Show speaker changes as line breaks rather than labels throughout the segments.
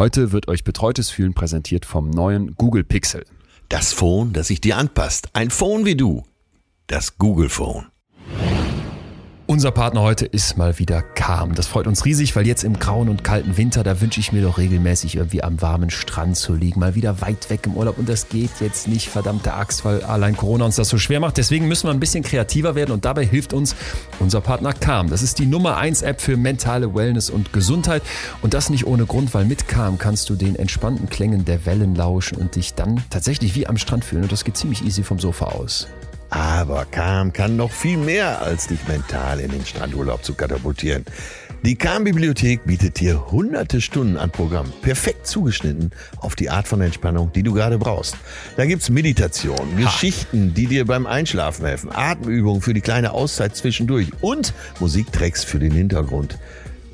Heute wird euch betreutes Fühlen präsentiert vom neuen Google Pixel.
Das Phone, das sich dir anpasst. Ein Phone wie du. Das Google Phone.
Unser Partner heute ist mal wieder Calm. Das freut uns riesig, weil jetzt im grauen und kalten Winter, da wünsche ich mir doch regelmäßig irgendwie am warmen Strand zu liegen, mal wieder weit weg im Urlaub. Und das geht jetzt nicht, verdammte Axt, weil allein Corona uns das so schwer macht. Deswegen müssen wir ein bisschen kreativer werden und dabei hilft uns unser Partner Calm. Das ist die Nummer 1 App für mentale Wellness und Gesundheit. Und das nicht ohne Grund, weil mit Calm kannst du den entspannten Klängen der Wellen lauschen und dich dann tatsächlich wie am Strand fühlen. Und das geht ziemlich easy vom Sofa aus.
Aber Calm kann noch viel mehr, als dich mental in den Strandurlaub zu katapultieren. Die Calm-Bibliothek bietet dir hunderte Stunden an Programm, perfekt zugeschnitten auf die Art von Entspannung, die du gerade brauchst. Da gibt's Meditation, Geschichten, die dir beim Einschlafen helfen, Atemübungen für die kleine Auszeit zwischendurch und Musiktracks für den Hintergrund,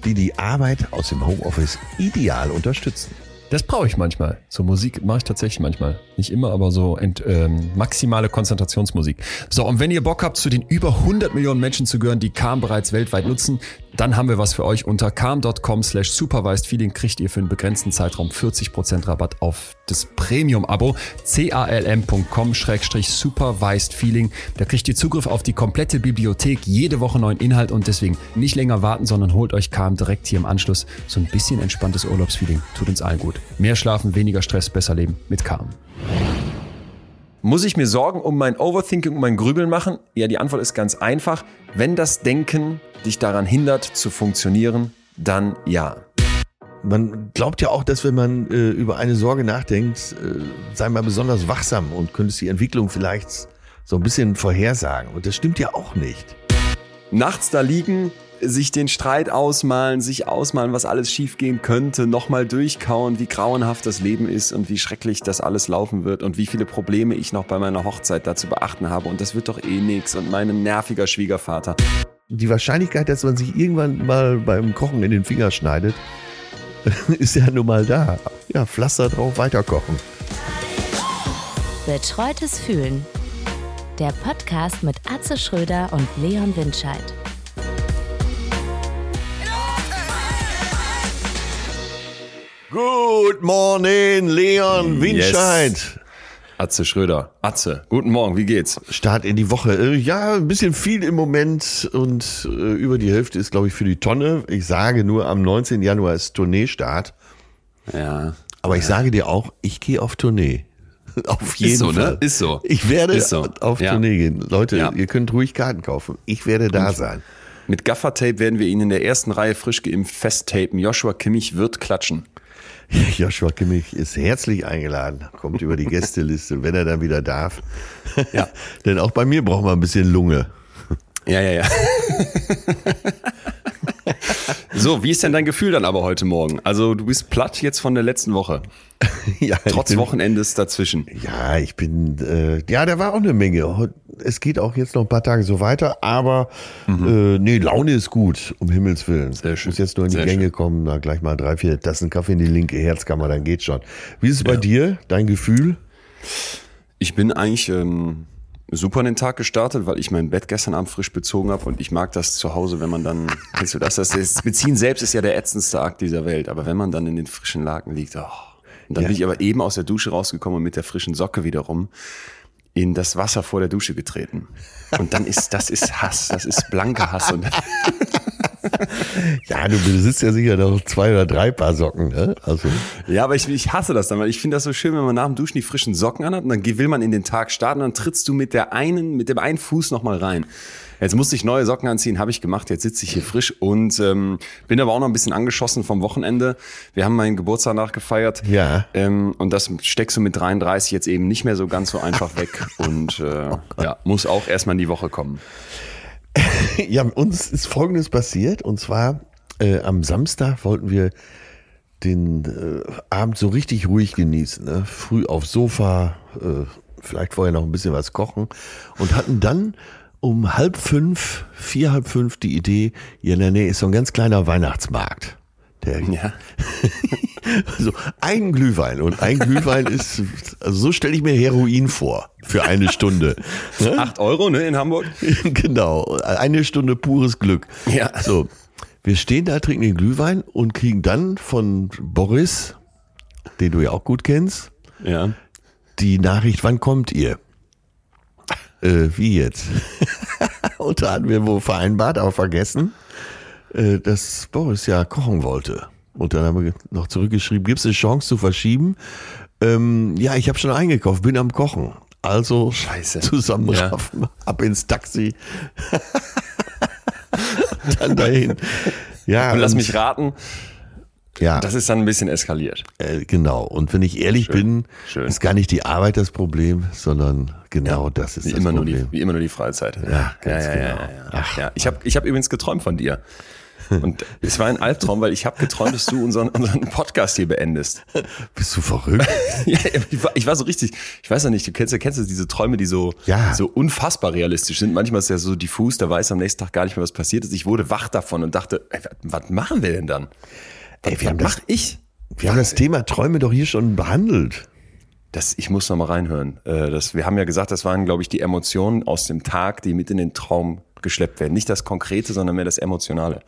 die die Arbeit aus dem Homeoffice ideal unterstützen.
Das brauche ich manchmal. So Musik mache ich tatsächlich manchmal. Nicht immer, aber so ent, ähm, maximale Konzentrationsmusik. So, und wenn ihr Bock habt, zu den über 100 Millionen Menschen zu gehören, die Calm bereits weltweit nutzen, dann haben wir was für euch. Unter calm.com slash supervised feeling kriegt ihr für einen begrenzten Zeitraum 40% Rabatt auf das Premium-Abo. calm.com schrägstrich supervised feeling. Da kriegt ihr Zugriff auf die komplette Bibliothek, jede Woche neuen Inhalt und deswegen nicht länger warten, sondern holt euch Calm direkt hier im Anschluss. So ein bisschen entspanntes Urlaubsfeeling. Tut uns allen gut. Mehr schlafen, weniger Stress, besser leben mit Calm. Muss ich mir Sorgen um mein Overthinking, um mein Grübeln machen? Ja, die Antwort ist ganz einfach. Wenn das Denken dich daran hindert zu funktionieren, dann ja.
Man glaubt ja auch, dass wenn man äh, über eine Sorge nachdenkt, äh, sei man besonders wachsam und könntest die Entwicklung vielleicht so ein bisschen vorhersagen. Und das stimmt ja auch nicht.
Nachts da liegen, sich den Streit ausmalen, sich ausmalen, was alles schiefgehen könnte, nochmal durchkauen, wie grauenhaft das Leben ist und wie schrecklich das alles laufen wird und wie viele Probleme ich noch bei meiner Hochzeit da zu beachten habe und das wird doch eh nix und mein nerviger Schwiegervater.
Die Wahrscheinlichkeit, dass man sich irgendwann mal beim Kochen in den Finger schneidet, ist ja nun mal da. Ja, Pflaster drauf, weiterkochen.
Betreutes Fühlen. Der Podcast mit Atze Schröder und Leon Windscheid.
Good morning, Leon Windscheid.
Yes. Atze Schröder. Atze, guten Morgen, wie geht's?
Start in die Woche. Äh, Ja, ein bisschen viel im Moment und äh, über die Hälfte ist, glaube ich, für die Tonne. Ich sage nur, am 19. Januar ist Tourneestart.
Ja.
Aber ich sage dir auch, ich gehe auf Tournee. Auf jeden
so, ne?
Fall.
Ist so.
Ich werde
Ist so.
auf
Ja.
Tournee gehen. Leute,
Ja.
ihr könnt ruhig Karten kaufen. Ich werde da sein.
Mit Gaffertape werden wir ihn in der ersten Reihe frisch geimpft festtapen. Joshua Kimmich wird klatschen.
Joshua Kimmich ist herzlich eingeladen, kommt über die Gästeliste, wenn er dann wieder darf.
Ja.
Denn auch bei mir braucht man ein bisschen Lunge.
Ja, ja, ja. so, wie ist denn dein Gefühl dann aber heute Morgen? Also, du bist platt jetzt von der letzten Woche.
Ja,
Trotz
bin-
Wochenendes dazwischen.
Ja, ich bin, äh, ja, da war auch eine Menge. Es geht auch jetzt noch ein paar Tage so weiter, aber äh, nee, Laune ist gut, um Himmels Willen.
Mhm. Sehr schön.
Muss jetzt nur in die
Sehr
Gänge
schön.
kommen, na, gleich mal drei, vier Tassen Kaffee in die linke Herzkammer, dann geht's schon. Wie ist es bei dir, dein Gefühl?
Ich bin eigentlich ähm, super in den Tag gestartet, weil ich mein Bett gestern Abend frisch bezogen habe und ich mag das zu Hause, wenn man dann, kennst du das, das, das Beziehen selbst ist ja der ätzendste Akt dieser Welt, aber wenn man dann in den frischen Laken liegt, oh. und dann
Ja.
bin ich aber eben aus der Dusche rausgekommen und mit der frischen Socke wiederum in das Wasser vor der Dusche getreten. Und dann ist, das ist Hass, das ist blanker Hass und
Ja, du besitzt ja sicher noch zwei oder drei Paar Socken, ne? Also,
Ja, aber ich, ich hasse das dann, weil ich finde das so schön, wenn man nach dem Duschen die frischen Socken anhat und dann will man in den Tag starten, dann trittst du mit der einen, mit dem einen Fuß nochmal rein. Jetzt musste ich neue Socken anziehen, habe ich gemacht, jetzt sitze ich hier frisch und ähm, bin aber auch noch ein bisschen angeschossen vom Wochenende. Wir haben meinen Geburtstag nachgefeiert.
Ja.
Ähm, und das steckst du mit 33 jetzt eben nicht mehr so ganz so einfach weg und äh, ja, muss auch erstmal in die Woche kommen.
ja, uns ist Folgendes passiert und zwar äh, am Samstag wollten wir den äh, Abend so richtig ruhig genießen. Ne? Früh aufs Sofa, äh, vielleicht vorher noch ein bisschen was kochen und hatten dann um halb fünf, vier, halb fünf die Idee, hier in der Nähe ist so ein ganz kleiner Weihnachtsmarkt. Der,
Ja.
also ein Glühwein und ein Glühwein ist, also so stelle ich mir Heroin vor für eine Stunde. Ne?
Acht Euro, ne, in Hamburg?
genau, eine Stunde pures Glück.
Ja.
So, wir stehen da, trinken den Glühwein und kriegen dann von Boris den du ja auch gut kennst.
Ja.
Die Nachricht, wann kommt ihr? Äh, wie jetzt? Und da hatten wir wohl vereinbart, aber vergessen, äh, dass Boris ja kochen wollte. Und dann haben wir noch zurückgeschrieben, gibt es eine Chance zu verschieben? Ähm, ja, ich habe schon eingekauft, bin am Kochen. Also
Scheiße.
zusammenraffen, ab ins Taxi. dann dahin. Ja,
Und lass mich raten,
ja,
das ist dann ein bisschen eskaliert.
äh, genau. Und wenn ich ehrlich bin,
schön.
ist gar nicht die Arbeit das Problem, sondern genau das ist
Wie
das
immer, nur
Problem.
die, wie immer nur die Freizeit.
Ja, ganz
ja,
genau.
ja, ja, ja. ja. Ich habe ich hab übrigens geträumt von dir. Und es war ein Albtraum, weil ich habe geträumt, dass du unseren, unseren Podcast hier beendest.
Bist du verrückt?
Ja, ich war, ich war so richtig, ich weiß ja nicht, du kennst ja kennst du diese Träume, die so,
Ja.
so unfassbar realistisch sind. Manchmal ist ja so diffus, da weiß am nächsten Tag gar nicht mehr, was passiert ist. Ich wurde wach davon und dachte, ey, was, machen wir denn dann? Was,
Ey, wir haben
was
das-
mach ich?
Wir haben das Thema Träume doch hier schon behandelt.
Das, ich muss noch mal reinhören. Äh, Das, wir haben ja gesagt, das waren, glaube ich, die Emotionen aus dem Tag, die mit in den Traum geschleppt werden. Nicht das Konkrete, sondern mehr das Emotionale.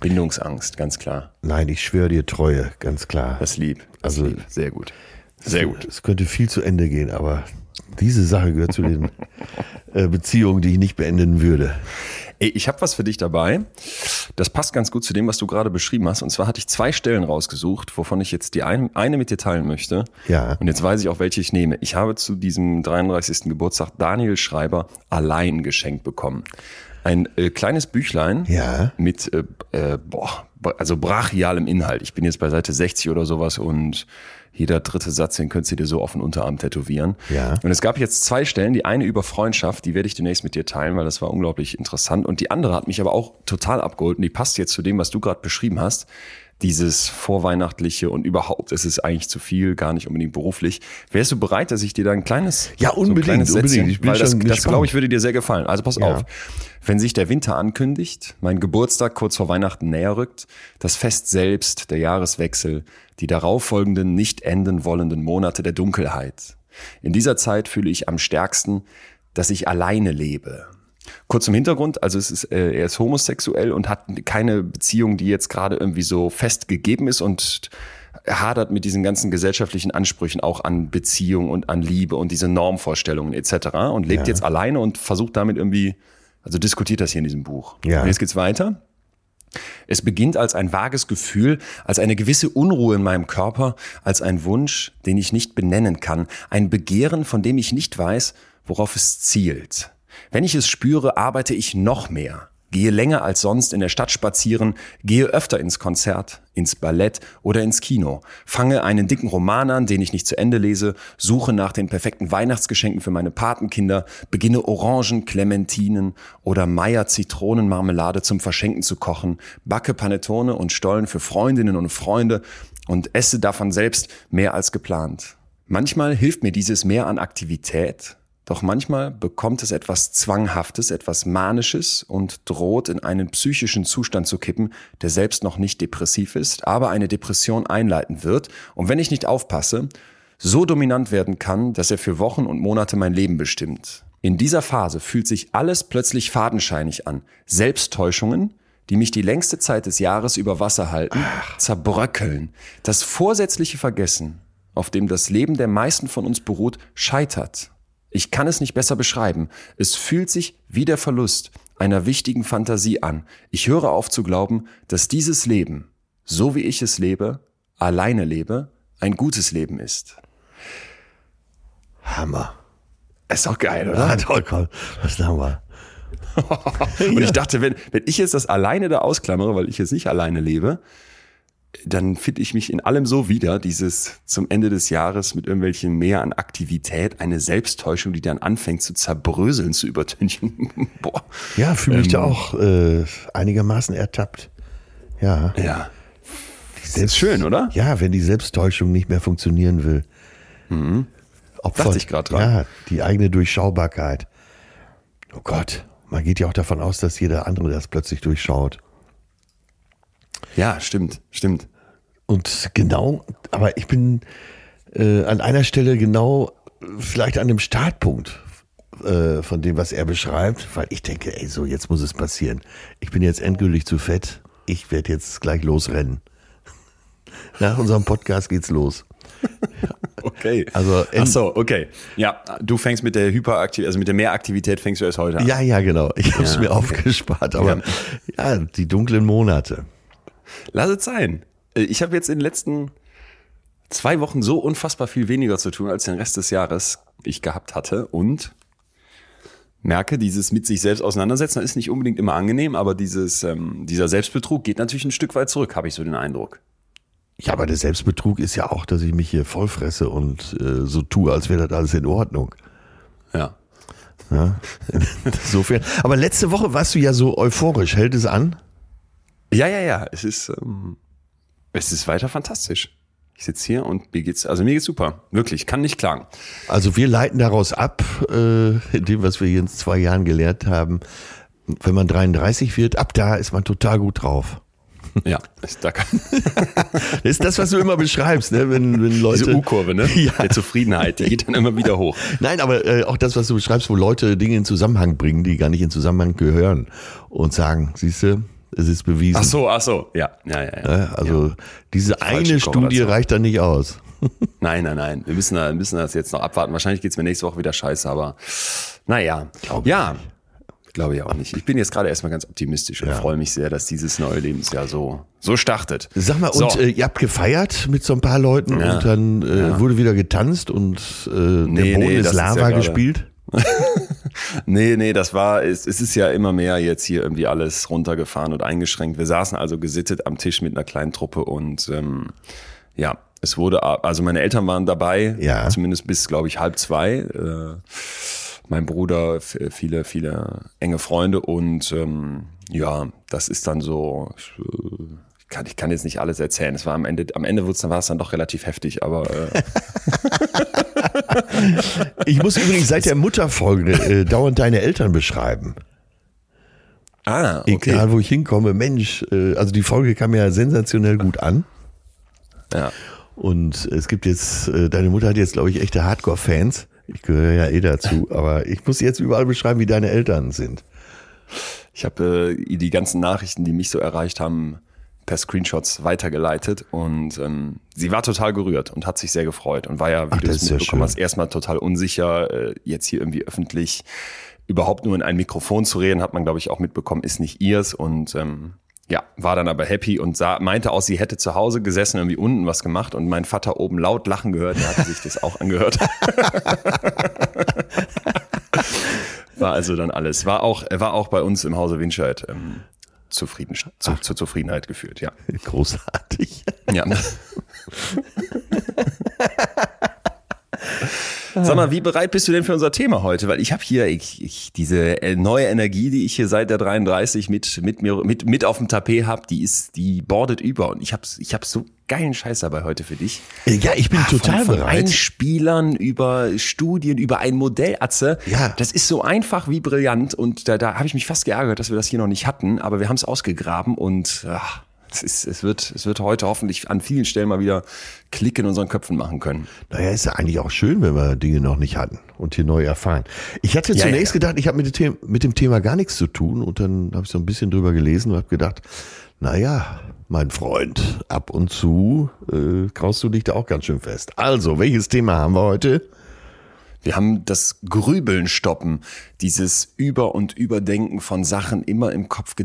Bindungsangst, ganz klar.
Nein, ich schwöre dir Treue, ganz klar.
Das lieb. Das
Also-
lieb. Sehr gut. Sehr gut.
Es könnte viel zu Ende gehen, aber diese Sache gehört zu den äh, Beziehungen, die ich nicht beenden würde.
Ey, ich habe was für dich dabei. Das passt ganz gut zu dem, was du gerade beschrieben hast. Und zwar hatte ich zwei Stellen rausgesucht, wovon ich jetzt die ein, eine mit dir teilen möchte.
Ja.
Und jetzt weiß ich auch, welche ich nehme. Ich habe zu diesem 33. Geburtstag Daniel Schreiber allein geschenkt bekommen. Ein äh, kleines Büchlein
Ja.
mit äh, äh, boah, also brachialem Inhalt. Ich bin jetzt bei Seite 60 oder sowas und jeder dritte Satz, den könntest du dir so auf den Unterarm tätowieren.
Ja.
Und es gab jetzt zwei Stellen, die eine über Freundschaft, die werde ich demnächst mit dir teilen, weil das war unglaublich interessant. Und die andere hat mich aber auch total abgeholt und die passt jetzt zu dem, was du gerade beschrieben hast. Dieses vorweihnachtliche und überhaupt, es ist eigentlich zu viel, gar nicht unbedingt beruflich. Wärst du bereit, dass ich dir da ein kleines,
Ja, unbedingt,
so ein kleines
unbedingt.
Sätzchen,
Ich bin
weil das, das glaube ich würde dir sehr gefallen. Also pass
Ja.
auf. Wenn sich der Winter ankündigt, mein Geburtstag kurz vor Weihnachten näher rückt, das Fest selbst, der Jahreswechsel, die darauffolgenden nicht enden wollenden Monate der Dunkelheit. In dieser Zeit fühle ich am stärksten, dass ich alleine lebe. Kurz zum Hintergrund, also es ist, äh, er ist homosexuell und hat keine Beziehung, die jetzt gerade irgendwie so fest gegeben ist und er hadert mit diesen ganzen gesellschaftlichen Ansprüchen auch an Beziehung und an Liebe und diese Normvorstellungen etc. und lebt
Ja.
jetzt alleine und versucht damit irgendwie, also diskutiert das hier in diesem Buch.
Ja.
Und jetzt geht's weiter. Es beginnt als ein vages Gefühl, als eine gewisse Unruhe in meinem Körper, als ein Wunsch, den ich nicht benennen kann, ein Begehren, von dem ich nicht weiß, worauf es zielt. Wenn ich es spüre, arbeite ich noch mehr, gehe länger als sonst in der Stadt spazieren, gehe öfter ins Konzert, ins Ballett oder ins Kino, fange einen dicken Roman an, den ich nicht zu Ende lese, suche nach den perfekten Weihnachtsgeschenken für meine Patenkinder, beginne Orangen, Clementinen oder Meier Zitronenmarmelade zum Verschenken zu kochen, backe Panettone und Stollen für Freundinnen und Freunde und esse davon selbst mehr als geplant. Manchmal hilft mir dieses Mehr an Aktivität, doch manchmal bekommt es etwas Zwanghaftes, etwas Manisches und droht in einen psychischen Zustand zu kippen, der selbst noch nicht depressiv ist, aber eine Depression einleiten wird und wenn ich nicht aufpasse, so dominant werden kann, dass er für Wochen und Monate mein Leben bestimmt. In dieser Phase fühlt sich alles plötzlich fadenscheinig an. Selbsttäuschungen, die mich die längste Zeit des Jahres über Wasser halten, zerbröckeln. Das vorsätzliche Vergessen, auf dem das Leben der meisten von uns beruht, scheitert. Ich kann es nicht besser beschreiben. Es fühlt sich wie der Verlust einer wichtigen Fantasie an. Ich höre auf zu glauben, dass dieses Leben, so wie ich es lebe, alleine lebe, ein gutes Leben ist.
Hammer.
Ist doch geil, oder?
Ja, toll, komm. Was haben wir?
Und ich dachte, wenn, wenn ich jetzt das alleine da ausklammere, weil ich jetzt nicht alleine lebe, dann finde ich mich in allem so wieder, dieses zum Ende des Jahres mit irgendwelchen mehr an Aktivität, eine Selbsttäuschung, die dann anfängt zu zerbröseln, zu übertünchen. Boah.
Ja, fühle mich da auch äh, einigermaßen ertappt. Ja.
Ja. Das ist schön, oder?
Ja, wenn die Selbsttäuschung nicht mehr funktionieren will. Opfert,
Dachte ich grad dran.
Ja, die eigene Durchschaubarkeit. Oh Gott, man geht ja auch davon aus, dass jeder andere das plötzlich durchschaut.
Ja, stimmt, stimmt.
Und genau, aber ich bin äh, an einer Stelle genau vielleicht an dem Startpunkt äh, von dem, was er beschreibt, weil ich denke, ey, so jetzt muss es passieren. Ich bin jetzt endgültig zu fett. Ich werde jetzt gleich losrennen. Nach unserem Podcast geht's los.
Okay.
Also
Ach so, okay. Ja, du fängst mit der Hyperaktivität, also mit der Mehraktivität fängst du erst heute an.
Ja, ja, genau. Ich habe es
Ja,
mir
okay.
aufgespart, aber ja. die dunklen Monate.
Lass es sein. Äh, Ich habe jetzt in den letzten zwei Wochen so unfassbar viel weniger zu tun, als den Rest des Jahres ich gehabt hatte und merke, dieses mit sich selbst auseinandersetzen ist nicht unbedingt immer angenehm, aber dieses, ähm, dieser Selbstbetrug geht natürlich ein Stück weit zurück, habe ich so den Eindruck.
Ja, aber der Selbstbetrug ist ja auch, dass ich mich hier vollfresse und äh, so tue, als wäre das alles in Ordnung.
Ja.
Ja? Insofern. Aber letzte Woche warst du ja so euphorisch. Hält es an?
Ja, ja, ja. Es ist, ähm, es ist weiter fantastisch. Ich sitze hier und mir geht's, also mir geht's super. Wirklich, kann nicht klagen.
Also wir leiten daraus ab, äh, in dem, was wir hier in zwei Jahren gelehrt haben, wenn man 33 wird, ab da ist man total gut drauf.
Ja, ist, da kann,
Das ist das, was du immer beschreibst, ne? wenn, wenn Leute.
diese U-Kurve, ne?
Ja.
Der Zufriedenheit, die geht dann immer wieder hoch.
Nein, aber äh, auch das, was du beschreibst, wo Leute Dinge in Zusammenhang bringen, die gar nicht in Zusammenhang gehören und sagen, siehst du, es ist bewiesen.
Ach so, ach so, ja, ja, ja. ja.
Ja, also diese
falsche
eine Studie
Korrelation.
reicht da nicht aus.
Nein, nein, nein. Wir müssen, da- müssen das jetzt noch abwarten. Wahrscheinlich geht's mir nächste Woche wieder scheiße, aber naja.
Glaub ich
ja, glaube ich auch nicht. Ich bin jetzt gerade erstmal ganz optimistisch und
Ja.
freue mich sehr, dass dieses neue Lebensjahr so, so startet.
Sag mal,
so.
und äh, ihr habt gefeiert mit so ein paar Leuten
Ja.
und dann äh, wurde wieder getanzt und äh, der
Nee,
Boden
nee,
ist
ist ja
Lava
gerade-
gespielt.
Nee, nee, das war, es, es ist ja immer mehr jetzt hier irgendwie alles runtergefahren und eingeschränkt. Wir saßen also gesittet am Tisch mit einer kleinen Truppe und ähm, ja, es wurde, also meine Eltern waren dabei,
Ja.
zumindest bis, glaube ich, halb zwei. Äh, mein Bruder, viele, viele enge Freunde und ähm, ja, das ist dann so, ich, kann, ich kann jetzt nicht alles erzählen. Es war am Ende, am Ende war es dann doch relativ heftig, aber äh,
Ich muss übrigens seit der Mutterfolge äh, dauernd deine Eltern beschreiben.
ah,
Egal, wo ich hinkomme, Mensch, äh, also die Folge kam ja sensationell gut an.
Ja.
Und es gibt jetzt, äh, deine Mutter hat jetzt, glaube ich, echte Hardcore-Fans. Ich gehöre ja eh dazu, aber ich muss jetzt überall beschreiben, wie deine Eltern sind.
Ich habe äh, die ganzen Nachrichten, die mich so erreicht haben, per Screenshots weitergeleitet und ähm, sie war total gerührt und hat sich sehr gefreut und war ja, wie
Ach,
du es mitbekommen hast, erstmal total unsicher, äh, jetzt hier irgendwie öffentlich überhaupt nur in ein Mikrofon zu reden, hat man, glaube ich, auch mitbekommen, ist nicht ihrs und ähm, ja, war dann aber happy und sah, meinte auch, sie hätte zu Hause gesessen, irgendwie unten was gemacht und mein Vater oben laut lachen gehört, der hatte sich das auch angehört. war also dann alles. War auch, war auch bei uns im Hause Winscheid ähm, zufrieden, zu, zur Zufriedenheit geführt, ja.
Großartig.
ja. Sag mal, wie bereit bist du denn für unser Thema heute? Weil ich habe hier ich, ich, diese äh, neue Energie, die ich hier seit der 33 mit mit mir mit mit auf dem Tapet habe, die ist die bordet über und ich habe ich hab so geilen Scheiß dabei heute für dich.
Ja, ich bin total
von, von
bereit.
Einspielern über Studien, über ein Modell, Atze.
Ja.
Das ist so einfach wie brillant und da, da habe ich mich fast geärgert, dass wir das hier noch nicht hatten, aber wir haben es ausgegraben und ach, es, ist, es, wird, es wird heute hoffentlich an vielen Stellen mal wieder Klick in unseren Köpfen machen können.
Naja, ist ja eigentlich auch schön, wenn wir Dinge noch nicht hatten und hier neu erfahren. Ich hatte
Ja,
zunächst
ja, ja.
gedacht, ich habe mit, dem Thema- mit dem Thema gar nichts zu tun und dann habe ich so ein bisschen drüber gelesen und habe gedacht, naja, mein Freund, ab und zu äh, kraust du dich da auch ganz schön fest. Also, welches Thema haben wir heute?
Wir haben das Grübeln stoppen, dieses Über- und Überdenken von Sachen, immer im Kopf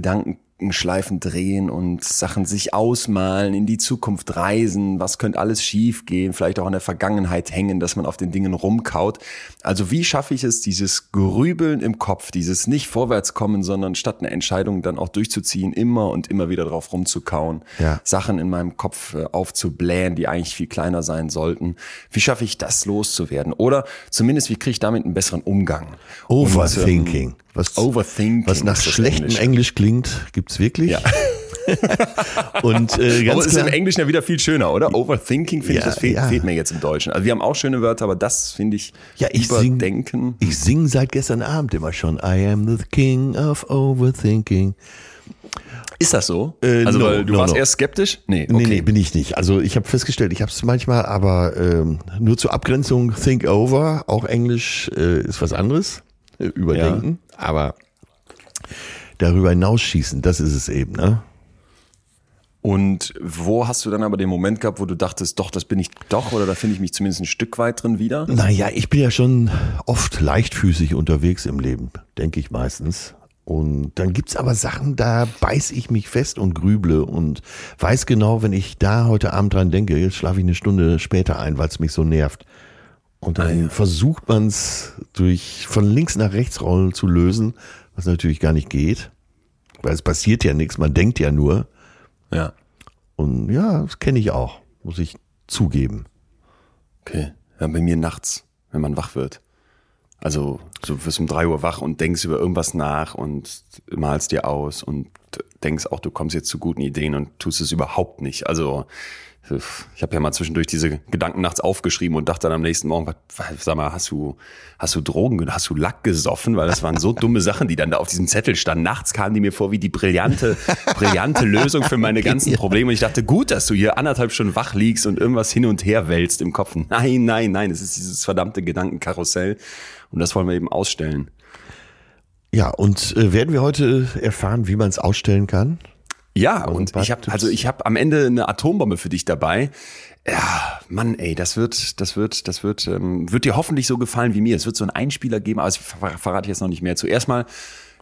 Gedankenschleifen drehen und Sachen sich ausmalen, in die Zukunft reisen, was könnte alles schief gehen, vielleicht auch in der Vergangenheit hängen, dass man auf den Dingen rumkaut. Also wie schaffe ich es, dieses Grübeln im Kopf, dieses nicht vorwärtskommen, sondern statt eine Entscheidung dann auch durchzuziehen, immer und immer wieder drauf rumzukauen,
Ja.
Sachen in meinem Kopf äh, aufzublähen, die eigentlich viel kleiner sein sollten. Wie schaffe ich das loszuwerden? Oder zumindest, wie kriege ich damit einen besseren Umgang?
Overthinking.
Und, ähm,
Was,
Overthinking.
was nach schlechtem
Englische.
Englisch klingt, gibt's wirklich.
Ja.
Und äh,
Aber
ganz
es ist
klar,
im Englischen ja wieder viel schöner, oder? Overthinking finde ich,
Ja,
das fehlt,
ja.
fehlt mir jetzt im Deutschen. Also wir haben auch schöne Wörter, aber das finde ich,
Ja, ich sing-
überdenken.
ich sing seit gestern Abend immer schon I am the king of overthinking.
ist das so?
Äh,
also
no,
weil du
no,
warst
no.
erst skeptisch? Nee, okay.
Nee, nee, bin ich nicht. Also ich habe festgestellt, ich habe es manchmal, aber ähm, nur zur Abgrenzung think over, auch Englisch äh, ist was anderes, äh, überdenken, aber darüber hinausschießen, das ist es eben, ne?
Und wo hast du dann aber den Moment gehabt, wo du dachtest, doch, das bin ich doch, oder da finde ich mich zumindest ein Stück weit drin wieder?
Naja, ich bin ja schon oft leichtfüßig unterwegs im Leben, denke ich meistens. Und dann gibt's aber Sachen, da beiß ich mich fest und grüble und weiß genau, wenn ich da heute Abend dran denke, jetzt schlafe ich eine Stunde später ein, weil es mich so nervt. Und dann
Ah, ja.
versucht man's durch von links nach rechts rollen zu lösen, was natürlich gar nicht geht. Weil es passiert ja nichts, man denkt ja nur.
Ja.
Und ja, das kenne ich auch, muss ich zugeben.
Okay. Ja, bei mir nachts, wenn man wach wird. Also du wirst um drei Uhr wach und denkst über irgendwas nach und malst dir aus und denkst auch, du kommst jetzt zu guten Ideen und tust es überhaupt nicht. Also ich habe ja mal zwischendurch diese Gedanken nachts aufgeschrieben und dachte dann am nächsten Morgen, was, sag mal, hast du, hast du Drogen, hast du Lack gesoffen? Weil das waren so dumme Sachen, die dann da auf diesem Zettel standen. Nachts kamen die mir vor wie die brillante, brillante Lösung für meine ganzen Probleme. Und ich dachte, gut, dass du hier anderthalb Stunden wach liegst und irgendwas hin und her wälzt im Kopf. Nein, nein, nein, es ist dieses verdammte Gedankenkarussell. Und das wollen wir eben ausstellen.
Ja, und äh, werden wir heute erfahren, wie man es ausstellen kann?
Ja, und
paar
ich habe also ich habe am Ende eine Atombombe für dich dabei. Ja, Mann, ey, das wird, das wird, das wird, ähm, wird dir hoffentlich so gefallen wie mir. Es wird so einen Einspieler geben, aber das ver verrate ich jetzt noch nicht mehr. Zuerst mal,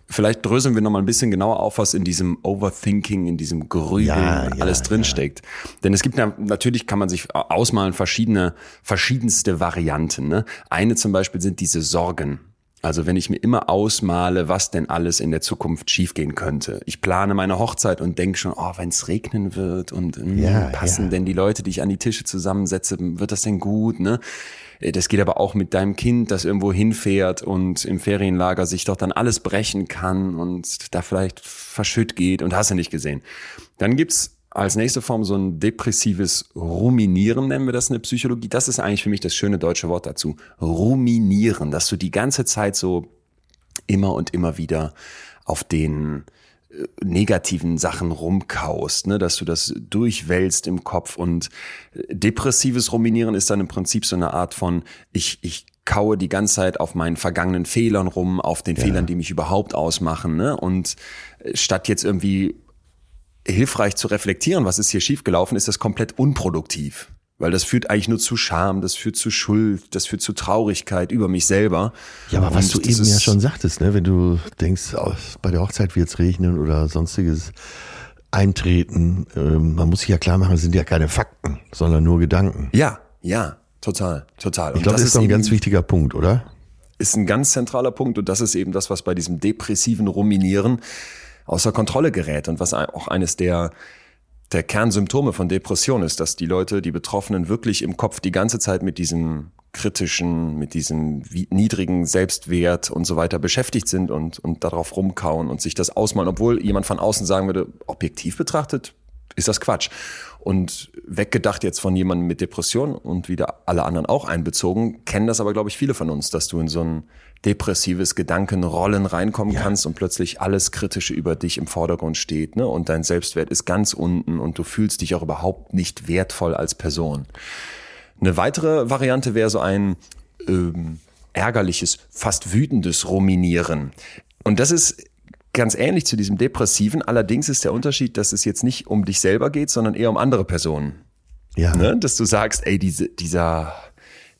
vielleicht dröseln wir noch mal ein bisschen genauer auf, was in diesem Overthinking, in diesem Grübeln
Ja, ja,
alles drinsteckt. Denn es gibt ja, natürlich kann man sich ausmalen verschiedene, verschiedenste Varianten. Ne? Eine zum Beispiel sind diese Sorgen. Also wenn ich mir immer ausmale, was denn alles in der Zukunft schiefgehen könnte. Ich plane meine Hochzeit und denke schon, oh, wenn es regnen wird und mm,
Ja,
passen
ja.
denn die Leute, die ich an die Tische zusammensetze, wird das denn gut? Ne? Äh, Das geht aber auch mit deinem Kind, das irgendwo hinfährt und im Ferienlager sich doch dann alles brechen kann und da vielleicht verschütt geht und hast du nicht gesehen. Dann gibt's als nächste Form so ein depressives Ruminieren, nennen wir das in der Psychologie. Das ist eigentlich für mich das schöne deutsche Wort dazu. Ruminieren, dass du die ganze Zeit so immer und immer wieder auf den äh, negativen Sachen rumkaust, ne, dass du das durchwälzt im Kopf und äh, depressives Ruminieren ist dann im Prinzip so eine Art von ich ich kaue die ganze Zeit auf meinen vergangenen Fehlern rum, auf den Fehlern, die mich überhaupt ausmachen, ne? Und äh, statt jetzt irgendwie hilfreich zu reflektieren, was ist hier schiefgelaufen, ist das komplett unproduktiv. Weil das führt eigentlich nur zu Scham, das führt zu Schuld, das führt zu Traurigkeit über mich selber.
Ja, aber was
Und
du
das
eben ja schon sagtest, ne, wenn du denkst, oh, bei der Hochzeit wird's regnen oder sonstiges Eintreten, ähm, man muss sich ja klar machen, es sind ja keine Fakten, sondern nur Gedanken.
Ja, ja, total, total.
Ich glaube, das ist doch ein ganz wichtiger Punkt, oder?
ist ein ganz zentraler Punkt und das ist eben das, was bei diesem depressiven Ruminieren außer Kontrolle gerät und was auch eines der der Kernsymptome von Depression ist, dass die Leute, die Betroffenen wirklich im Kopf die ganze Zeit mit diesem kritischen, mit diesem niedrigen Selbstwert und so weiter beschäftigt sind und, und darauf rumkauen und sich das ausmalen, obwohl jemand von außen sagen würde, objektiv betrachtet ist das Quatsch. Und weggedacht jetzt von jemandem mit Depression und wieder alle anderen auch einbezogen, kennen das aber, glaube ich, viele von uns, dass du in so ein depressives Gedankenrollen reinkommen kannst und plötzlich alles Kritische über dich im Vordergrund steht, ne? Und dein Selbstwert ist ganz unten und du fühlst dich auch überhaupt nicht wertvoll als Person. Eine weitere Variante wäre so ein ähm, ärgerliches, fast wütendes Ruminieren. Und das ist ganz ähnlich zu diesem Depressiven. Allerdings ist der Unterschied, dass es jetzt nicht um dich selber geht, sondern eher um andere Personen.
Ja.
Ne? Dass du sagst, ey, diese, dieser,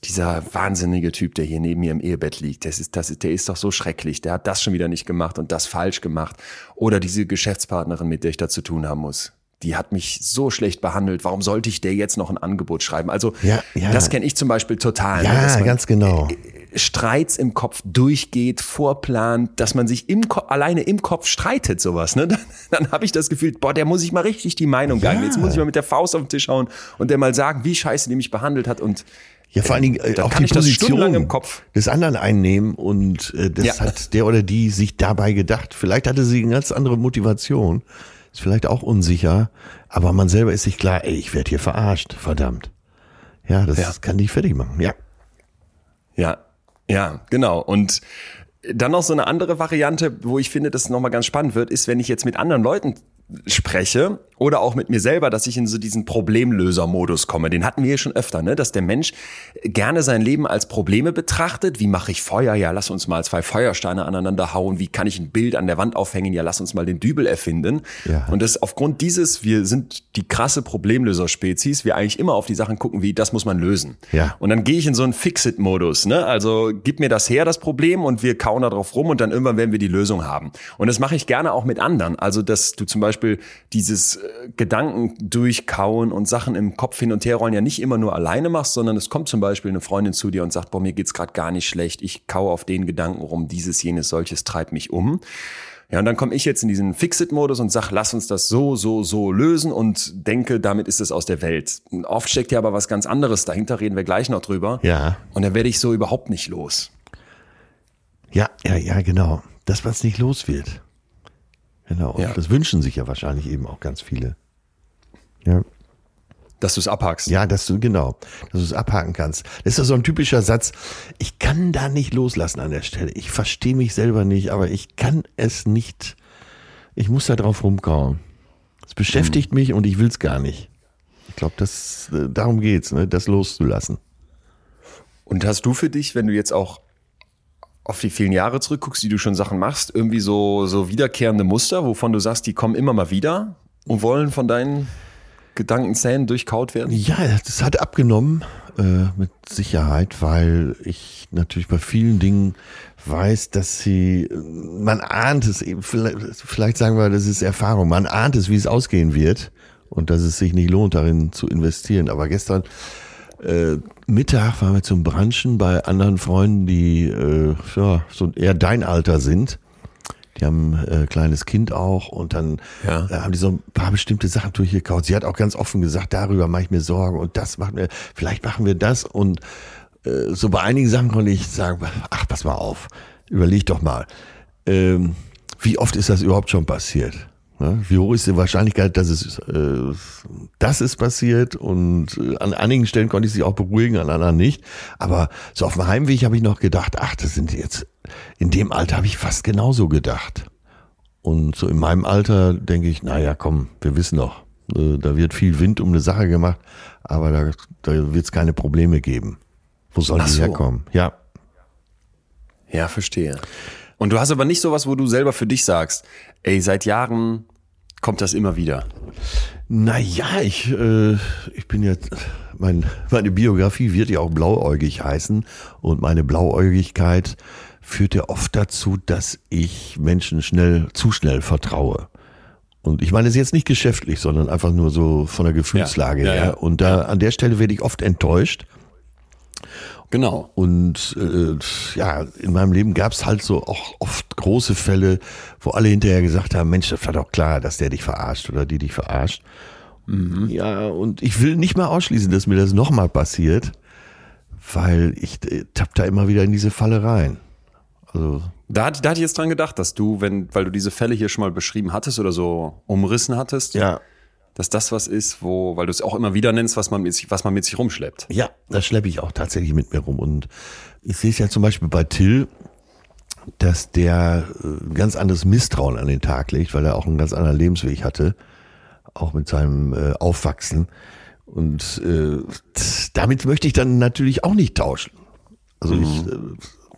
dieser wahnsinnige Typ, der hier neben mir im Ehebett liegt, das ist, das ist, der ist doch so schrecklich, der hat das schon wieder nicht gemacht und das falsch gemacht. Oder diese Geschäftspartnerin, mit der ich da zu tun haben muss. Die hat mich so schlecht behandelt. Warum sollte ich der jetzt noch ein Angebot schreiben? Also,
Ja, ja.
das kenne ich zum Beispiel total. ne?
Ja,
dass man
ganz genau.
Streits im Kopf durchgeht, vorplant, dass man sich im Ko alleine im Kopf streitet, sowas, ne? Dann, dann habe ich das Gefühl, boah, der muss ich mal richtig die Meinung geigen. Jetzt muss ich mal mit der Faust auf den Tisch hauen und der mal sagen, wie scheiße die mich behandelt hat und
Ja, vor allen Dingen äh, auch die Position
stundenlang im Kopf.
des anderen einnehmen und äh, das
Ja.
hat der oder die sich dabei gedacht. Vielleicht hatte sie eine ganz andere Motivation, ist vielleicht auch unsicher, aber man selber ist sich klar, ey, ich werde hier verarscht, verdammt. Ja, das
Ja.
kann dich fertig machen. Ja.
Ja, ja, genau. Und dann noch so eine andere Variante, wo ich finde, dass es nochmal ganz spannend wird, ist, wenn ich jetzt mit anderen Leuten spreche oder auch mit mir selber, dass ich in so diesen Problemlöser-Modus komme. Den hatten wir hier schon öfter, ne? dass der Mensch gerne sein Leben als Probleme betrachtet. Wie mache ich Feuer? Ja, lass uns mal zwei Feuersteine aneinander hauen. Wie kann ich ein Bild an der Wand aufhängen? Ja, lass uns mal den Dübel erfinden.
Ja.
Und das aufgrund dieses, wir sind die krasse Problemlöser-Spezies, wir eigentlich immer auf die Sachen gucken, wie das muss man lösen.
Ja.
Und dann gehe ich in so einen Fix-It-Modus. Ne? Also gib mir das her, das Problem, und wir kauen da drauf rum und dann irgendwann werden wir die Lösung haben. Und das mache ich gerne auch mit anderen. Also, dass du zum Beispiel dieses äh, Gedanken durchkauen und Sachen im Kopf hin und her rollen ja nicht immer nur alleine machst, sondern es kommt zum Beispiel eine Freundin zu dir und sagt, boah, mir geht's gerade gar nicht schlecht, ich kau auf den Gedanken rum, dieses, jenes, solches treibt mich um. Ja, und dann komme ich jetzt in diesen Fix-It-Modus und sag, lass uns das so, so, so lösen und denke, damit ist es aus der Welt. Oft steckt ja aber was ganz anderes dahinter, reden wir gleich noch drüber.
Ja.
Und dann werde ich so überhaupt nicht los.
Ja, ja, ja, genau. Das, was nicht los wird. Genau.
Ja.
das wünschen sich ja wahrscheinlich eben auch ganz viele. Ja.
Dass du es abhackst.
Ja, dass du, genau, dass du es abhaken kannst. Das ist ja so ein typischer Satz. Ich kann da nicht loslassen an der Stelle. Ich verstehe mich selber nicht, aber ich kann es nicht. Ich muss da drauf rumkauen. Es beschäftigt mich und ich will es gar nicht. Ich glaube, das, äh, darum geht's, ne, das loszulassen.
Und hast du für dich, wenn du jetzt auch auf die vielen Jahre zurückguckst, die du schon Sachen machst, irgendwie so, so wiederkehrende Muster, wovon du sagst, die kommen immer mal wieder und wollen von deinen Gedankenzähnen durchkaut werden?
Ja, das hat abgenommen, äh, mit Sicherheit, weil ich natürlich bei vielen Dingen weiß, dass sie, man ahnt es eben, vielleicht, vielleicht sagen wir, das ist Erfahrung, man ahnt es, wie es ausgehen wird und dass es sich nicht lohnt, darin zu investieren. Aber gestern äh, Mittag waren wir zum Branchen bei anderen Freunden, die äh, ja, so eher dein Alter sind. Die haben äh, kleines Kind auch und dann
Ja.
äh, haben die so ein paar bestimmte Sachen durchgekaut. Sie hat auch ganz offen gesagt, darüber mache ich mir Sorgen und das machen wir, vielleicht machen wir das und äh, so bei einigen Sachen konnte ich sagen, ach, pass mal auf, überleg doch mal, ähm, wie oft ist das überhaupt schon passiert? Ne? Wie hoch ist die Wahrscheinlichkeit, dass es äh, das ist passiert? Und äh, an einigen Stellen konnte ich sie auch beruhigen, an anderen nicht. Aber so auf dem Heimweg habe ich noch gedacht, ach, das sind jetzt in dem Alter habe ich fast genauso gedacht. Und so in meinem Alter denke ich, na ja, komm, wir wissen doch, äh, da wird viel Wind um eine Sache gemacht, aber da, da wird es keine Probleme geben. Wo sollen
Ach
die
so.
herkommen? Ja,
Ja, verstehe. Und du hast aber nicht sowas, wo du selber für dich sagst, ey, seit Jahren kommt das immer wieder.
Naja, ich, äh, ich bin jetzt, mein, meine Biografie wird ja auch blauäugig heißen und meine Blauäugigkeit führt ja oft dazu, dass ich Menschen schnell, zu schnell vertraue. Und ich meine es jetzt nicht geschäftlich, sondern einfach nur so von der Gefühlslage
Ja, ja,
her.
ja.
Und da an der Stelle werde ich oft enttäuscht.
Genau.
Und äh, ja, in meinem Leben gab es halt so auch oft große Fälle, wo alle hinterher gesagt haben, Mensch, das war doch klar, dass der dich verarscht oder die dich verarscht. Ja, und ich will nicht mal ausschließen, dass mir das nochmal passiert, weil ich äh, tapp da immer wieder in diese Falle rein. Also,
Da, hat- da hatte ich jetzt dran gedacht, dass du, wenn, weil du diese Fälle hier schon mal beschrieben hattest oder so umrissen hattest,
ja,
dass das was ist, wo, weil du es auch immer wieder nennst, was man mit sich, was man mit sich rumschleppt.
Ja, das schleppe ich auch tatsächlich mit mir rum. Und ich sehe es ja zum Beispiel bei Till, dass der äh, ein ganz anderes Misstrauen an den Tag legt, weil er auch einen ganz anderen Lebensweg hatte, auch mit seinem äh, Aufwachsen. Und äh, damit möchte ich dann natürlich auch nicht tauschen. Also ich, äh,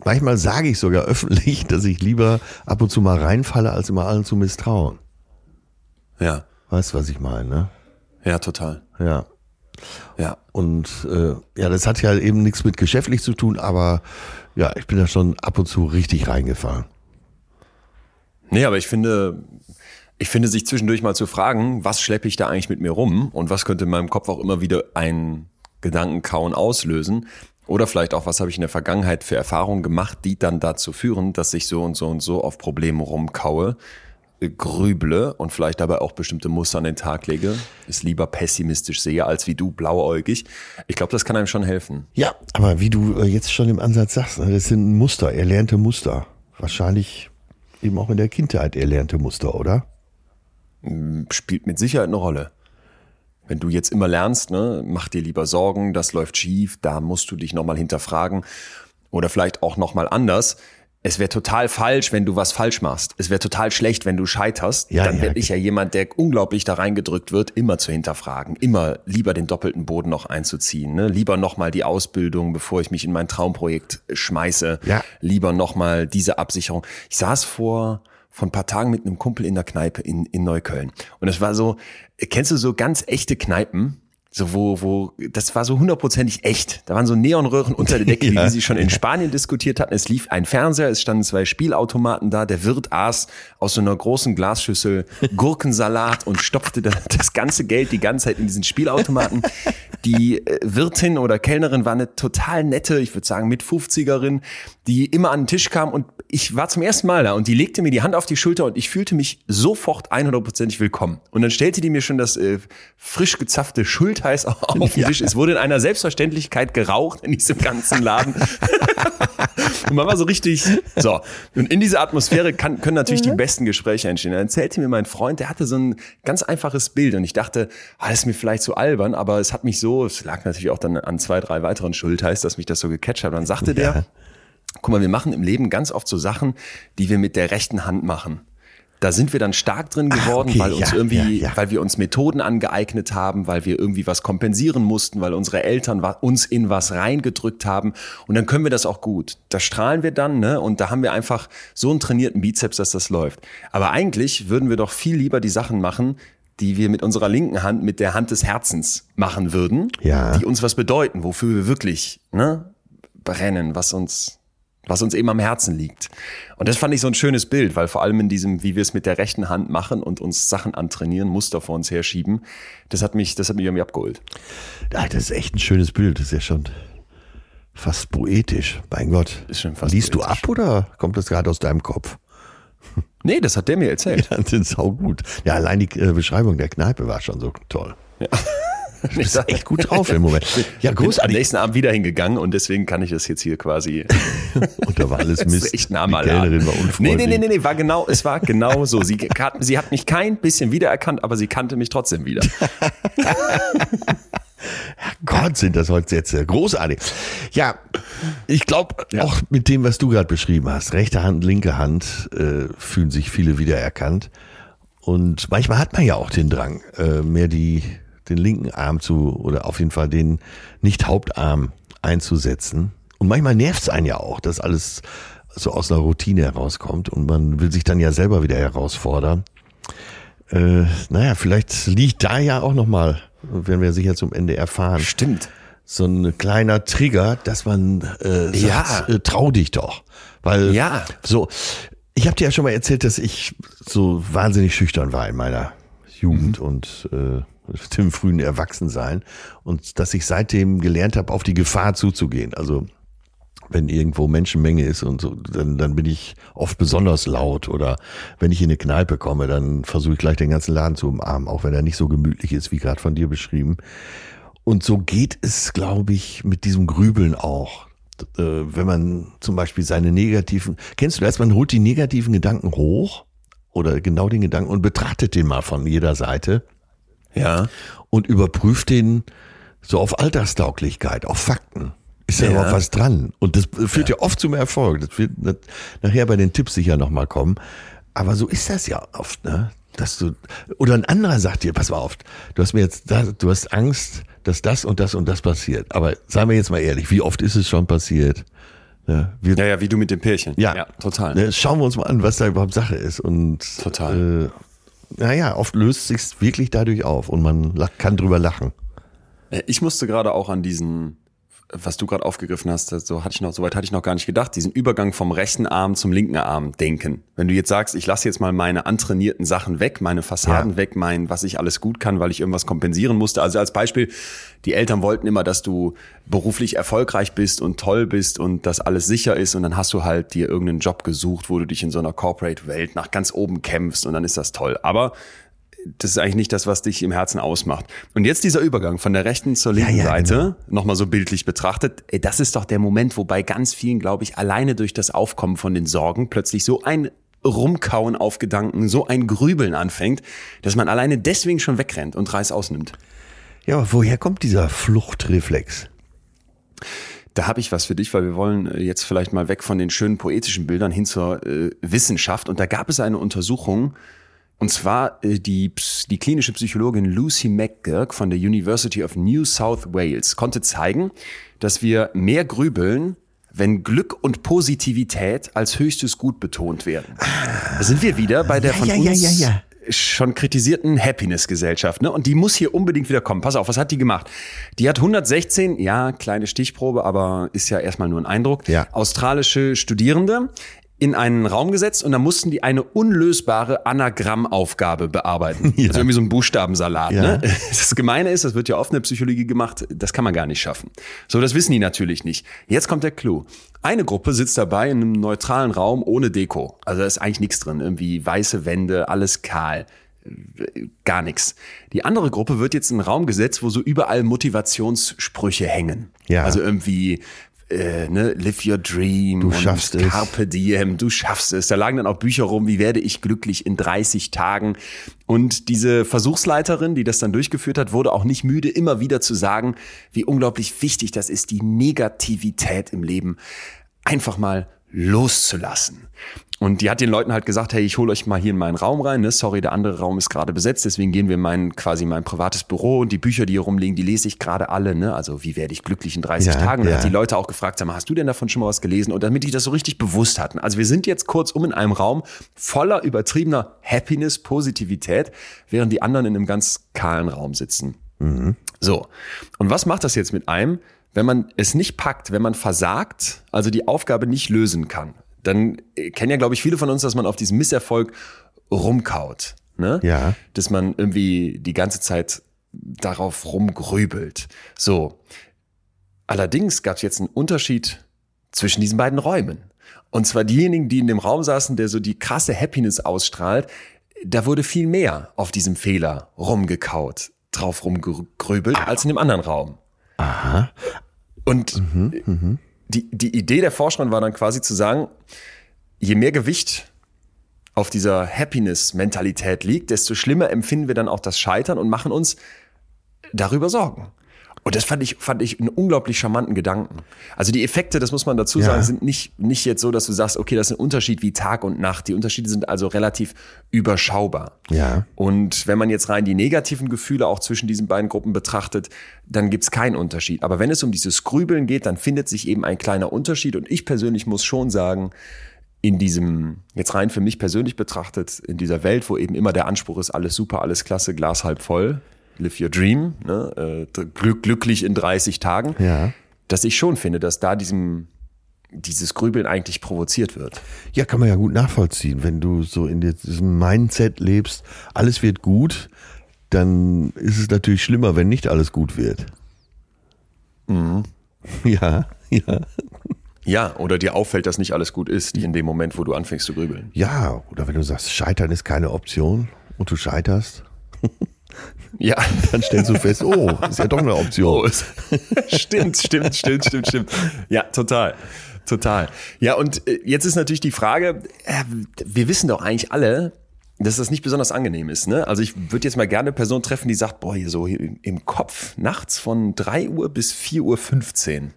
manchmal sage ich sogar öffentlich, dass ich lieber ab und zu mal reinfalle, als immer allen zu misstrauen.
Ja.
Weißt du, was ich meine, ne?
Ja, total.
Ja.
Ja.
Und äh, ja, das hat ja eben nichts mit geschäftlich zu tun, aber ja, ich bin da schon ab und zu richtig reingefallen.
Nee, aber ich finde, ich finde, sich zwischendurch mal zu fragen, was schleppe ich da eigentlich mit mir rum und was könnte in meinem Kopf auch immer wieder ein Gedankenkauen auslösen. Oder vielleicht auch, was habe ich in der Vergangenheit für Erfahrungen gemacht, die dann dazu führen, dass ich so und so und so auf Probleme rumkaue, grüble und vielleicht dabei auch bestimmte Muster an den Tag lege, es lieber pessimistisch sehe, als wie du blauäugig. Ich glaube, das kann einem schon helfen.
Ja, aber wie du äh, jetzt schon im Ansatz sagst, ne, das sind Muster, erlernte Muster. Wahrscheinlich eben auch in der Kindheit erlernte Muster, oder?
spielt mit Sicherheit eine Rolle. Wenn du jetzt immer lernst, ne, mach dir lieber Sorgen, das läuft schief, da musst du dich nochmal hinterfragen oder vielleicht auch nochmal anders. Es wäre total falsch, wenn du was falsch machst. Es wäre total schlecht, wenn du scheiterst.
Ja,
dann
ja.
werde ich ja jemand, der unglaublich da reingedrückt wird, immer zu hinterfragen, immer lieber den doppelten Boden noch einzuziehen, ne? lieber nochmal die Ausbildung, bevor ich mich in mein Traumprojekt schmeiße,
Ja.
lieber nochmal diese Absicherung. Ich saß vor vor ein paar Tagen mit einem Kumpel in der Kneipe in, in Neukölln. Und es war so, kennst du so ganz echte Kneipen? So, wo, wo, das war so hundertprozentig echt. Da waren so Neonröhren unter der Decke, wie
Ja,
wir sie schon in Spanien diskutiert hatten. Es lief ein Fernseher, es standen zwei Spielautomaten da. Der Wirt aß aus so einer großen Glasschüssel Gurkensalat und stopfte da- das ganze Geld die ganze Zeit in diesen Spielautomaten. Die äh, Wirtin oder Kellnerin war eine total nette, ich würde sagen mit 50erin, die immer an den Tisch kam und ich war zum ersten Mal da und die legte mir die Hand auf die Schulter und ich fühlte mich sofort 100%ig willkommen. Und dann stellte die mir schon das äh, frisch gezapfte Schultheiß auf den Tisch. Es wurde in einer Selbstverständlichkeit geraucht in diesem ganzen Laden. Und man war so richtig, so. Und in dieser Atmosphäre kann, können natürlich die besten Gespräche entstehen. Dann erzählte mir mein Freund, der hatte so ein ganz einfaches Bild und ich dachte, ah, das ist mir vielleicht zu albern, aber es hat mich so, es lag natürlich auch dann an zwei, drei weiteren Schultheiß, dass mich das so gecatcht hat. Dann sagte der, guck mal, wir machen im Leben ganz oft so Sachen, die wir mit der rechten Hand machen. Da sind wir dann stark drin geworden,
okay,
weil uns
ja,
irgendwie,
ja, ja.
weil wir uns Methoden angeeignet haben, weil wir irgendwie was kompensieren mussten, weil unsere Eltern uns in was reingedrückt haben. Und dann können wir das auch gut. Da strahlen wir dann, ne? Und da haben wir einfach so einen trainierten Bizeps, dass das läuft. Aber eigentlich würden wir doch viel lieber die Sachen machen, die wir mit unserer linken Hand, mit der Hand des Herzens machen würden,
Ja.
die uns was bedeuten, wofür wir wirklich, ne? brennen, was uns, was uns eben am Herzen liegt. Und das fand ich so ein schönes Bild, weil vor allem in diesem, wie wir es mit der rechten Hand machen und uns Sachen antrainieren, Muster vor uns herschieben, das hat mich, das hat mich irgendwie abgeholt.
Ah, das ist echt ein schönes Bild. Das ist ja schon fast poetisch. Mein Gott.
Ist schon fast
Liest du
poetisch.
ab oder kommt das gerade aus deinem Kopf?
Nee, das hat der mir erzählt.
Das ist saugut. Ja, allein die äh, Beschreibung der Kneipe war schon so toll. Du bist echt gut drauf im Moment. Ja,
Bin am
großartig.
nächsten Abend wieder hingegangen und deswegen kann ich das jetzt hier quasi.
Und da war alles Mist.
ist echt nah mal
Die Kellnerin war unfreundlich.
Nee, nee, nee, nee, war genau, es war genau so. Sie, hat- sie hat mich kein bisschen wiedererkannt, aber sie kannte mich trotzdem wieder.
Gott, sind das heute Sätze. Großartig. Ja, ich glaube, auch mit dem, was du gerade beschrieben hast, rechte Hand, linke Hand, äh, fühlen sich viele wiedererkannt. Und manchmal hat man ja auch den Drang, äh, mehr die, den linken Arm zu, oder auf jeden Fall den Nicht-Hauptarm einzusetzen. Und manchmal nervt es einen ja auch, dass alles so aus einer Routine herauskommt und man will sich dann ja selber wieder herausfordern. Äh, naja, vielleicht liegt da ja auch nochmal, werden wir sicher zum Ende erfahren,
Stimmt.
so ein kleiner Trigger, dass man äh, sagt,
Ja.
äh, trau dich doch. Weil
Ja.
so, ich habe dir ja schon mal erzählt, dass ich so wahnsinnig schüchtern war in meiner Jugend
Mhm.
und äh, im frühen Erwachsensein und dass ich seitdem gelernt habe, auf die Gefahr zuzugehen. Also wenn irgendwo Menschenmenge ist und so, dann, dann bin ich oft besonders laut oder wenn ich in eine Kneipe komme, dann versuche ich gleich den ganzen Laden zu umarmen, auch wenn er nicht so gemütlich ist, wie gerade von dir beschrieben. Und so geht es, glaube ich, mit diesem Grübeln auch. Äh, wenn man zum Beispiel seine negativen, kennst du das, man holt die negativen Gedanken hoch oder genau den Gedanken und betrachtet den mal von jeder Seite
Ja.
und überprüft den so auf Alltagstauglichkeit, auf Fakten. Ist da
Ja.
überhaupt was dran? Und das führt ja, oft zum Erfolg. Das wird das nachher bei den Tipps sicher nochmal kommen. Aber so ist das ja oft, ne? Dass du, oder ein anderer sagt dir, pass mal auf, du hast mir jetzt, da- du hast Angst, dass das und das und das passiert. Aber seien wir jetzt mal ehrlich, wie oft ist es schon passiert? Ne? Wir,
Ja, ja, wie du mit dem Pärchen.
ja,
total.
Ne, schauen wir uns mal an, was da überhaupt Sache ist. Und
Total.
Äh, naja, oft löst sich's wirklich dadurch auf und man kann drüber lachen.
Äh, Ich musste gerade auch an diesen, was du gerade aufgegriffen hast, so hatte ich noch, soweit hatte ich noch gar nicht gedacht, diesen Übergang vom rechten Arm zum linken Arm denken. Wenn du jetzt sagst, ich lasse jetzt mal meine antrainierten Sachen weg, meine Fassaden
Ja.
weg, mein, was ich alles gut kann, weil ich irgendwas kompensieren musste. Also als Beispiel, die Eltern wollten immer, dass du beruflich erfolgreich bist und toll bist und dass alles sicher ist und dann hast du halt dir irgendeinen Job gesucht, wo du dich in so einer Corporate-Welt nach ganz oben kämpfst und dann ist das toll. Aber das ist eigentlich nicht das, was dich im Herzen ausmacht. Und jetzt dieser Übergang von der rechten zur linken
ja,
Seite,
genau.
nochmal so bildlich betrachtet, ey, das ist doch der Moment, wo bei ganz vielen, glaube ich, alleine durch das Aufkommen von den Sorgen plötzlich so ein Rumkauen auf Gedanken, so ein Grübeln anfängt, dass man alleine deswegen schon wegrennt und Reiß ausnimmt.
Ja, aber woher kommt dieser Fluchtreflex?
Da habe ich was für dich, weil wir wollen äh, jetzt vielleicht mal weg von den schönen poetischen Bildern hin zur äh, Wissenschaft. Und da gab es eine Untersuchung, und zwar äh, die, die klinische Psychologin Lucy McGurk von der University of New South Wales konnte zeigen, dass wir mehr grübeln, wenn Glück und Positivität als höchstes Gut betont werden. Da sind wir wieder bei der
Ja,
von
ja,
uns
ja.
schon kritisierten Happiness-Gesellschaft. Ne? Und die muss hier unbedingt wieder kommen. Pass auf, was hat die gemacht? Die hat 116, ja, kleine Stichprobe, aber ist ja erstmal nur ein Eindruck,
Ja.
australische Studierende in einen Raum gesetzt und da mussten die eine unlösbare Anagrammaufgabe bearbeiten. Also irgendwie so ein Buchstabensalat.
Ja.
Ne? Das Gemeine ist, das wird ja oft in der Psychologie gemacht, das kann man gar nicht schaffen. So, das wissen die natürlich nicht. Jetzt kommt der Clou. Eine Gruppe sitzt dabei in einem neutralen Raum ohne Deko. Also da ist eigentlich nichts drin. Irgendwie weiße Wände, alles kahl gar nichts. Die andere Gruppe wird jetzt in einen Raum gesetzt, wo so überall Motivationssprüche hängen.
Ja.
Also irgendwie äh, ne, live your dream
Du schaffst es.
Carpe diem, du schaffst es. Da lagen dann auch Bücher rum, wie werde ich glücklich in 30 Tagen. Und diese Versuchsleiterin, die das dann durchgeführt hat, wurde auch nicht müde, immer wieder zu sagen, wie unglaublich wichtig das ist, die Negativität im Leben einfach mal loszulassen. Und die hat den Leuten halt gesagt, hey, ich hole euch mal hier in meinen Raum rein. Ne? Sorry, der andere Raum ist gerade besetzt, deswegen gehen wir in mein quasi mein privates Büro und die Bücher, die hier rumliegen, die lese ich gerade alle. Ne? Also wie werde ich glücklich in 30
Ja,
Tagen?
Ja.
hat die Leute auch gefragt, sag mal, hast du denn davon schon mal was gelesen? Und damit die das so richtig bewusst hatten. Also wir sind jetzt kurzum in einem Raum voller übertriebener Happiness, Positivität, während die anderen in einem ganz kahlen Raum sitzen. So. Und was macht das jetzt mit einem, wenn man es nicht packt, wenn man versagt, also die Aufgabe nicht lösen kann? Dann äh, kennen ja, glaube ich, viele von uns, dass man auf diesem Misserfolg rumkaut. Ne?
Ja.
Dass man irgendwie die ganze Zeit darauf rumgrübelt. So. Allerdings gab es jetzt einen Unterschied zwischen diesen beiden Räumen. Und zwar diejenigen, die in dem Raum saßen, der so die krasse Happiness ausstrahlt, da wurde viel mehr auf diesem Fehler rumgekaut, drauf rumgegrübelt, als in dem anderen Raum.
Aha.
Und die, die Idee der Forscherin war dann quasi zu sagen, je mehr Gewicht auf dieser Happiness-Mentalität liegt, desto schlimmer empfinden wir dann auch das Scheitern und machen uns darüber Sorgen. Und das fand ich, fand ich einen unglaublich charmanten Gedanken. Also die Effekte, das muss man dazu
Ja.
sagen, sind nicht, nicht jetzt so, dass du sagst, okay, das ist ein Unterschied wie Tag und Nacht. Die Unterschiede sind also relativ überschaubar.
Ja.
Und wenn man jetzt rein die negativen Gefühle auch zwischen diesen beiden Gruppen betrachtet, dann gibt's keinen Unterschied. Aber wenn es um dieses Grübeln geht, dann findet sich eben ein kleiner Unterschied. Und ich persönlich muss schon sagen, in diesem, jetzt rein für mich persönlich betrachtet, in dieser Welt, wo eben immer der Anspruch ist, alles super, alles klasse, Glas halb voll, live your dream, ne, äh, glück, glücklich in 30 Tagen,
Ja.
dass ich schon finde, dass da diesem, dieses Grübeln eigentlich provoziert wird.
Ja, kann man ja gut nachvollziehen. Wenn du so in diesem Mindset lebst, alles wird gut, dann ist es natürlich schlimmer, wenn nicht alles gut wird. Ja, ja.
Ja, oder dir auffällt, dass nicht alles gut ist, in dem Moment, wo du anfängst zu grübeln.
Ja, oder wenn du sagst, Scheitern ist keine Option und du scheiterst,
Ja.
dann stellst du fest, oh, ist ja doch eine
Oh,
Option.
es- stimmt, stimmt, stimmt, stimmt, stimmt. Ja, total. Total. Ja, und äh, jetzt ist natürlich die Frage, äh, wir wissen doch eigentlich alle, dass das nicht besonders angenehm ist. Ne? Also ich würde jetzt mal gerne eine Person treffen, die sagt, boah, hier so im Kopf nachts von 3 Uhr bis 4 Uhr 15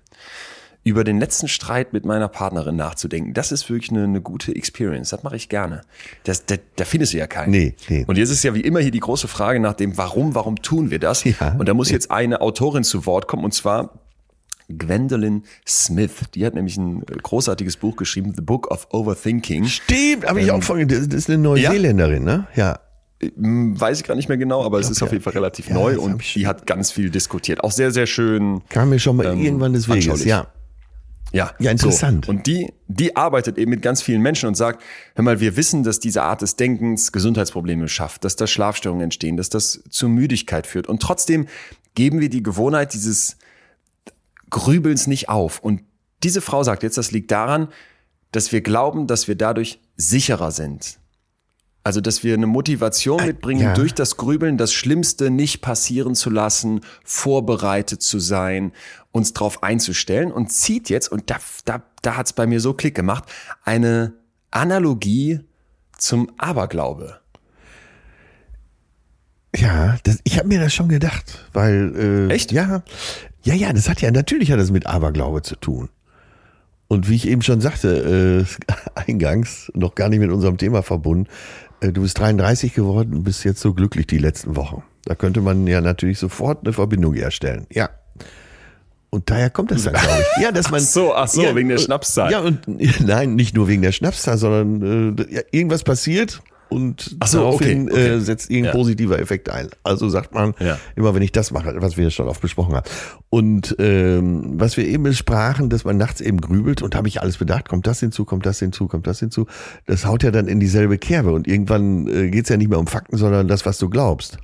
über den letzten Streit mit meiner Partnerin nachzudenken, das ist wirklich eine, eine gute Experience. Das mache ich gerne. Das, da, da findest du ja keinen.
Nee, nee.
Und jetzt ist ja wie immer hier die große Frage nach dem, warum, warum tun wir das?
Ja.
Und da muss jetzt eine Autorin zu Wort kommen, und zwar Gwendolyn Smith. Die hat nämlich ein großartiges Buch geschrieben, The Book of Overthinking.
Stimmt, habe ich auch von, das ist eine Neuseeländerin, ne? Ja.
Hm, Weiß ich gar nicht mehr genau, aber es ist auf jeden Fall relativ
Ja,
neu
das
und die hat ganz viel diskutiert. Auch sehr, sehr schön.
Kam mir schon mal
Ähm,
irgendwann des Weges, ja.
Ja,
Ja, interessant.
So. Und die, die arbeitet eben mit ganz vielen Menschen und sagt, hör mal, wir wissen, dass diese Art des Denkens Gesundheitsprobleme schafft, dass da Schlafstörungen entstehen, dass das zu Müdigkeit führt. Und trotzdem geben wir die Gewohnheit dieses Grübelns nicht auf. Und diese Frau sagt jetzt, das liegt daran, dass wir glauben, dass wir dadurch sicherer sind. Also, dass wir eine Motivation mitbringen,
ja.
durch das Grübeln das Schlimmste nicht passieren zu lassen, vorbereitet zu sein, uns darauf einzustellen und zieht jetzt, und da, da, da hat's bei mir so Klick gemacht, eine Analogie zum Aberglaube.
Ja, das, ich habe mir das schon gedacht, weil äh,
Echt?
Ja, Ja, ja, das hat ja, natürlich hat das mit Aberglaube zu tun. Und wie ich eben schon sagte, äh, eingangs, noch gar nicht mit unserem Thema verbunden, äh, du bist 33 geworden und bist jetzt so glücklich die letzten Wochen. Da könnte man ja natürlich sofort eine Verbindung herstellen. Ja. Und daher kommt das dann, glaube ich. Ja, dass man.
Ach so, ach so,
ja,
wegen der Schnapszahl.
Ja, und nein, nicht nur wegen der Schnapszahl, sondern äh, ja, irgendwas passiert und
so,
daraufhin
okay, okay.
Äh, setzt irgendein
Ja.
positiver Effekt ein. Also sagt man,
Ja.
immer wenn ich das mache, was wir schon oft besprochen haben. Und ähm, was wir eben besprachen, dass man nachts eben grübelt und habe ich alles bedacht, kommt das hinzu, kommt das hinzu, kommt das hinzu. Das haut ja dann in dieselbe Kerbe und irgendwann äh, geht's ja nicht mehr um Fakten, sondern das, was du glaubst.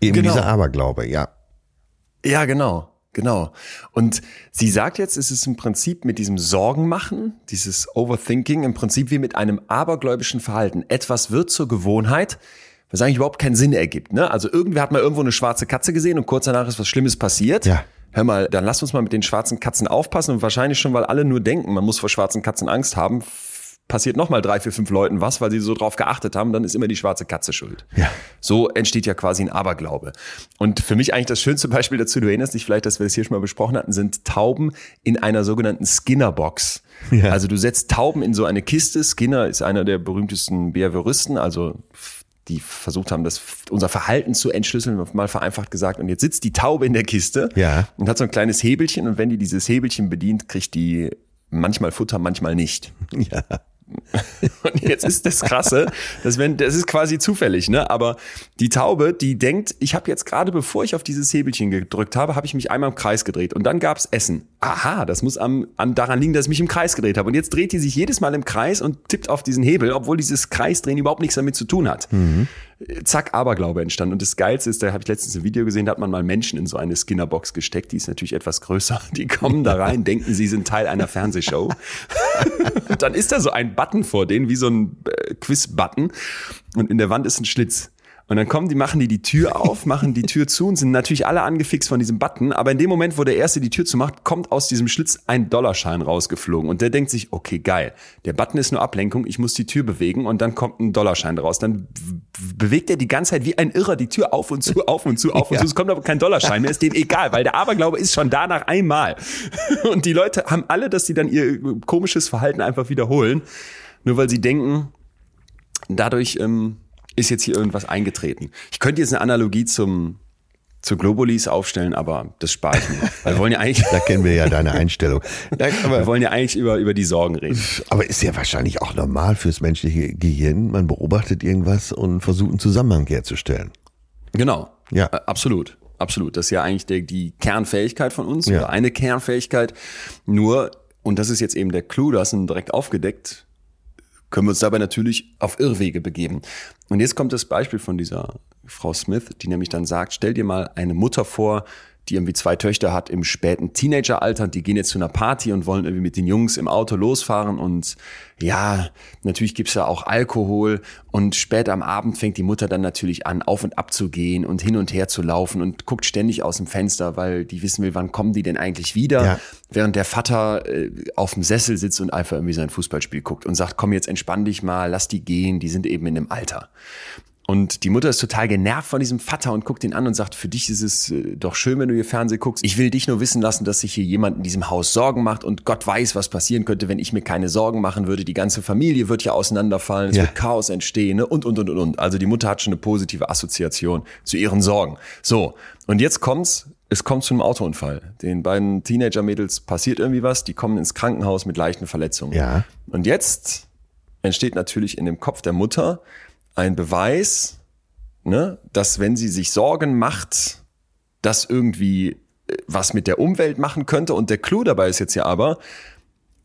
Eben
Genau.
dieser Aberglaube, ja.
Ja, genau. Genau. Und sie sagt jetzt, es ist im Prinzip mit diesem Sorgenmachen, dieses Overthinking, im Prinzip wie mit einem abergläubischen Verhalten. Etwas wird zur Gewohnheit, was eigentlich überhaupt keinen Sinn ergibt. Ne? Also irgendwer hat mal irgendwo eine schwarze Katze gesehen und kurz danach ist was Schlimmes passiert.
Ja.
Hör mal, dann lass uns mal mit den schwarzen Katzen aufpassen und wahrscheinlich schon, weil alle nur denken, man muss vor schwarzen Katzen Angst haben, passiert nochmal drei, vier, fünf Leuten was, weil sie so drauf geachtet haben, dann ist immer die schwarze Katze schuld.
Ja.
So entsteht ja quasi ein Aberglaube. Und für mich eigentlich das schönste Beispiel dazu, du erinnerst dich vielleicht, dass wir das hier schon mal besprochen hatten, sind Tauben in einer sogenannten Skinner-Box.
Ja.
Also du setzt Tauben in so eine Kiste. Skinner ist einer der berühmtesten Behavioristen, also die versucht haben, das unser Verhalten zu entschlüsseln, mal vereinfacht gesagt. Und jetzt sitzt die Taube in der Kiste
Ja.
und hat so ein kleines Hebelchen. Und wenn die dieses Hebelchen bedient, kriegt die manchmal Futter, manchmal nicht.
Ja.
Und jetzt ist das Krasse, dass wenn, das ist quasi zufällig, ne? Aber die Taube, die denkt, ich habe jetzt gerade, bevor ich auf dieses Hebelchen gedrückt habe, habe ich mich einmal im Kreis gedreht und dann gab's Essen. Aha, das muss am, an, daran liegen, dass ich mich im Kreis gedreht habe. Und jetzt dreht die sich jedes Mal im Kreis und tippt auf diesen Hebel, obwohl dieses Kreisdrehen überhaupt nichts damit zu tun hat. Zack, Aberglaube entstanden. Und das Geilste ist, da habe ich letztens ein Video gesehen, da hat man mal Menschen in so eine Skinnerbox gesteckt. Die ist natürlich etwas größer. Die kommen da rein, denken, sie sind Teil einer Fernsehshow. Dann ist da so ein Button vor denen, wie so ein äh, Quiz-Button. Und in der Wand ist ein Schlitz. Und dann kommen die, machen die die Tür auf, machen die Tür zu und sind natürlich alle angefixt von diesem Button. Aber in dem Moment, wo der Erste die Tür zumacht, kommt aus diesem Schlitz ein Dollarschein rausgeflogen. Und der denkt sich, okay, geil. Der Button ist nur Ablenkung, ich muss die Tür bewegen und dann kommt ein Dollarschein raus. Dann bewegt er die ganze Zeit wie ein Irrer die Tür auf und zu, auf und zu, auf und zu. Es kommt aber kein Dollarschein mehr, ist dem egal, weil der Aberglaube ist schon da nach einmal. Und die Leute haben alle, dass sie dann ihr komisches Verhalten einfach wiederholen, nur weil sie denken, dadurch ähm, ist jetzt hier irgendwas eingetreten. Ich könnte jetzt eine Analogie zum zu Globulis aufstellen, aber das spare ich mir. Weil wir wollen ja eigentlich,
Da kennen wir ja deine Einstellung. Nein,
wir wollen ja eigentlich über, über die Sorgen reden.
aber ist ja wahrscheinlich auch normal fürs menschliche Gehirn. Man beobachtet irgendwas und versucht einen Zusammenhang herzustellen.
Genau.
Ja.
Äh, Absolut. Absolut. Das ist ja eigentlich der, die Kernfähigkeit von uns
Ja.
oder eine Kernfähigkeit. Nur, und das ist jetzt eben der Clou, das ist direkt aufgedeckt, können wir uns dabei natürlich auf Irrwege begeben. Und jetzt kommt das Beispiel von dieser Frau Smith, die nämlich dann sagt, stell dir mal eine Mutter vor, die irgendwie zwei Töchter hat im späten Teenageralter, die gehen jetzt zu einer Party und wollen irgendwie mit den Jungs im Auto losfahren und ja, natürlich gibt's da auch Alkohol und später am Abend fängt die Mutter dann natürlich an, auf und ab zu gehen und hin und her zu laufen und guckt ständig aus dem Fenster, weil die wissen will, wann kommen die denn eigentlich wieder,
Ja.
während der Vater äh, auf dem Sessel sitzt und einfach irgendwie sein Fußballspiel guckt und sagt, komm jetzt entspann dich mal, lass die gehen, die sind eben in dem Alter. Und die Mutter ist total genervt von diesem Vater und guckt ihn an und sagt, für dich ist es äh, doch schön, wenn du hier Fernsehen guckst. Ich will dich nur wissen lassen, dass sich hier jemand in diesem Haus Sorgen macht und Gott weiß, was passieren könnte, wenn ich mir keine Sorgen machen würde. Die ganze Familie wird ja auseinanderfallen, es
Ja.
wird Chaos entstehen ne? und, und, und, und, und. Also die Mutter hat schon eine positive Assoziation zu ihren Sorgen. So, und jetzt kommt's, es kommt zu einem Autounfall. Den beiden Teenager-Mädels passiert irgendwie was, die kommen ins Krankenhaus mit leichten Verletzungen.
Ja.
Und jetzt entsteht natürlich in dem Kopf der Mutter ein Beweis, ne, dass wenn sie sich Sorgen macht, das irgendwie äh, was mit der Umwelt machen könnte. Und der Clou dabei ist jetzt ja aber,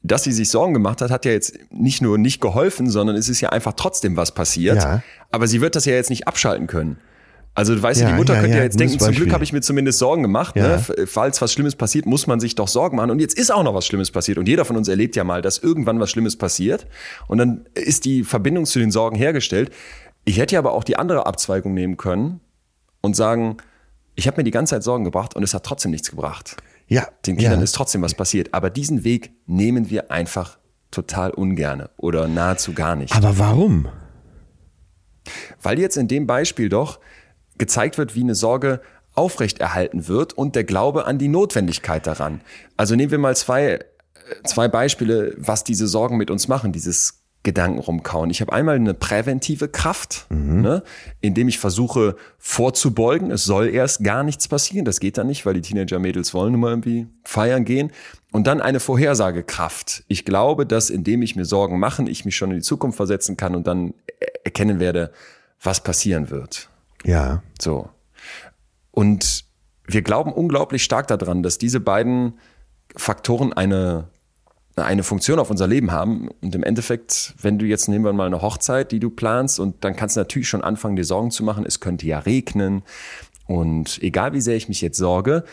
dass sie sich Sorgen gemacht hat, hat ja jetzt nicht nur nicht geholfen, sondern es ist ja einfach trotzdem was passiert.
Ja.
Aber sie wird das ja jetzt nicht abschalten können. Also du weißt ja, die Mutter
ja,
könnte ja, jetzt denken, zum Glück habe ich mir zumindest Sorgen gemacht.
Ja.
Ne? Falls was Schlimmes passiert, muss man sich doch Sorgen machen. Und jetzt ist auch noch was Schlimmes passiert. Und jeder von uns erlebt ja mal, dass irgendwann was Schlimmes passiert. Und dann ist die Verbindung zu den Sorgen hergestellt. Ich hätte ja aber auch die andere Abzweigung nehmen können und sagen, ich habe mir die ganze Zeit Sorgen gebracht und es hat trotzdem nichts gebracht.
Ja.
Den Kindern ist trotzdem was passiert. Aber diesen Weg nehmen wir einfach total ungerne oder nahezu gar nicht.
Aber warum?
Weil jetzt in dem Beispiel doch gezeigt wird, wie eine Sorge aufrechterhalten wird und der Glaube an die Notwendigkeit daran. Also nehmen wir mal zwei, äh, zwei Beispiele, was diese Sorgen mit uns machen, dieses Gedanken rumkauen. Ich habe einmal eine präventive Kraft, mhm. ne, indem ich versuche vorzubeugen. Es soll erst gar nichts passieren. Das geht dann nicht, weil die Teenager-Mädels wollen nun mal irgendwie feiern gehen. Und dann eine Vorhersagekraft. Ich glaube, dass indem ich mir Sorgen mache, ich mich schon in die Zukunft versetzen kann und dann erkennen werde, was passieren wird.
Ja.
So. Und wir glauben unglaublich stark daran, dass diese beiden Faktoren eine eine Funktion auf unser Leben haben. Und im Endeffekt, wenn du jetzt nehmen wir mal eine Hochzeit, die du planst, und dann kannst du natürlich schon anfangen, dir Sorgen zu machen. Es könnte ja regnen. Und egal wie sehr ich mich jetzt sorge,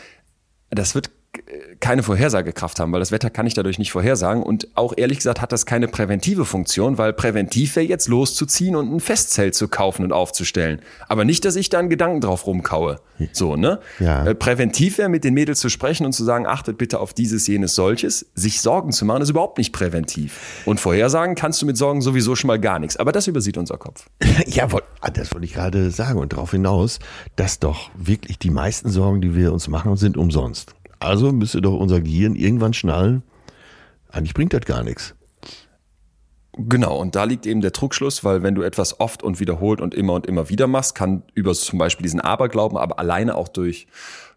das wird keine Vorhersagekraft haben, weil das Wetter kann ich dadurch nicht vorhersagen. Und auch ehrlich gesagt hat das keine präventive Funktion, weil präventiv wäre jetzt loszuziehen und ein Festzelt zu kaufen und aufzustellen. Aber nicht, dass ich da einen Gedanken drauf rumkaue. So, ne?
Ja.
Äh, präventiv wäre, mit den Mädels zu sprechen und zu sagen, achtet bitte auf dieses, jenes, solches. Sich Sorgen zu machen, ist überhaupt nicht präventiv. Und vorhersagen kannst du mit Sorgen sowieso schon mal gar nichts. Aber das übersieht unser Kopf.
ja, ah, das wollte ich gerade sagen. Und darauf hinaus, dass doch wirklich die meisten Sorgen, die wir uns machen, sind umsonst. Also müsste doch unser Gehirn irgendwann schnallen, eigentlich bringt das gar nichts.
Genau, und da liegt eben der Trugschluss, weil wenn du etwas oft und wiederholt und immer und immer wieder machst, kann über zum Beispiel diesen Aberglauben, aber alleine auch durch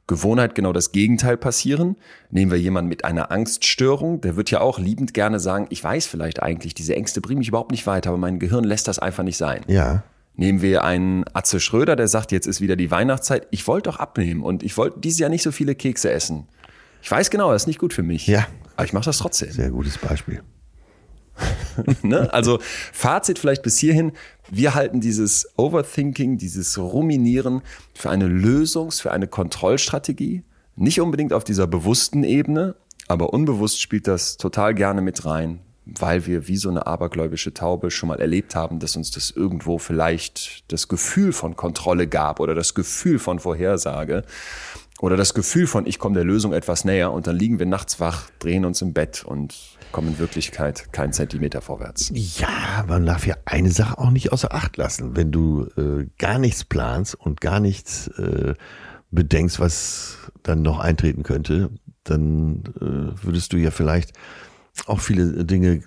Gewohnheit genau das Gegenteil passieren. Nehmen wir jemanden mit einer Angststörung, der wird ja auch liebend gerne sagen, ich weiß vielleicht eigentlich, diese Ängste bringen mich überhaupt nicht weiter, aber mein Gehirn lässt das einfach nicht sein.
Ja.
Nehmen wir einen Atze Schröder, der sagt, jetzt ist wieder die Weihnachtszeit, ich wollte doch abnehmen und ich wollte dieses Jahr nicht so viele Kekse essen. Ich weiß genau, das ist nicht gut für mich.
Ja.
Aber ich mache das trotzdem.
Sehr gutes Beispiel.
ne? Also Fazit vielleicht bis hierhin. Wir halten dieses Overthinking, dieses Ruminieren für eine Lösungs-, für eine Kontrollstrategie. Nicht unbedingt auf dieser bewussten Ebene, aber unbewusst spielt das total gerne mit rein, weil wir wie so eine abergläubische Taube schon mal erlebt haben, dass uns das irgendwo vielleicht das Gefühl von Kontrolle gab oder das Gefühl von Vorhersage oder das Gefühl von, ich komme der Lösung etwas näher und dann liegen wir nachts wach, drehen uns im Bett und kommen in Wirklichkeit keinen Zentimeter vorwärts.
Ja, man darf ja eine Sache auch nicht außer Acht lassen. Wenn du äh, gar nichts planst und gar nichts äh, bedenkst, was dann noch eintreten könnte, dann äh, würdest du ja vielleicht auch viele Dinge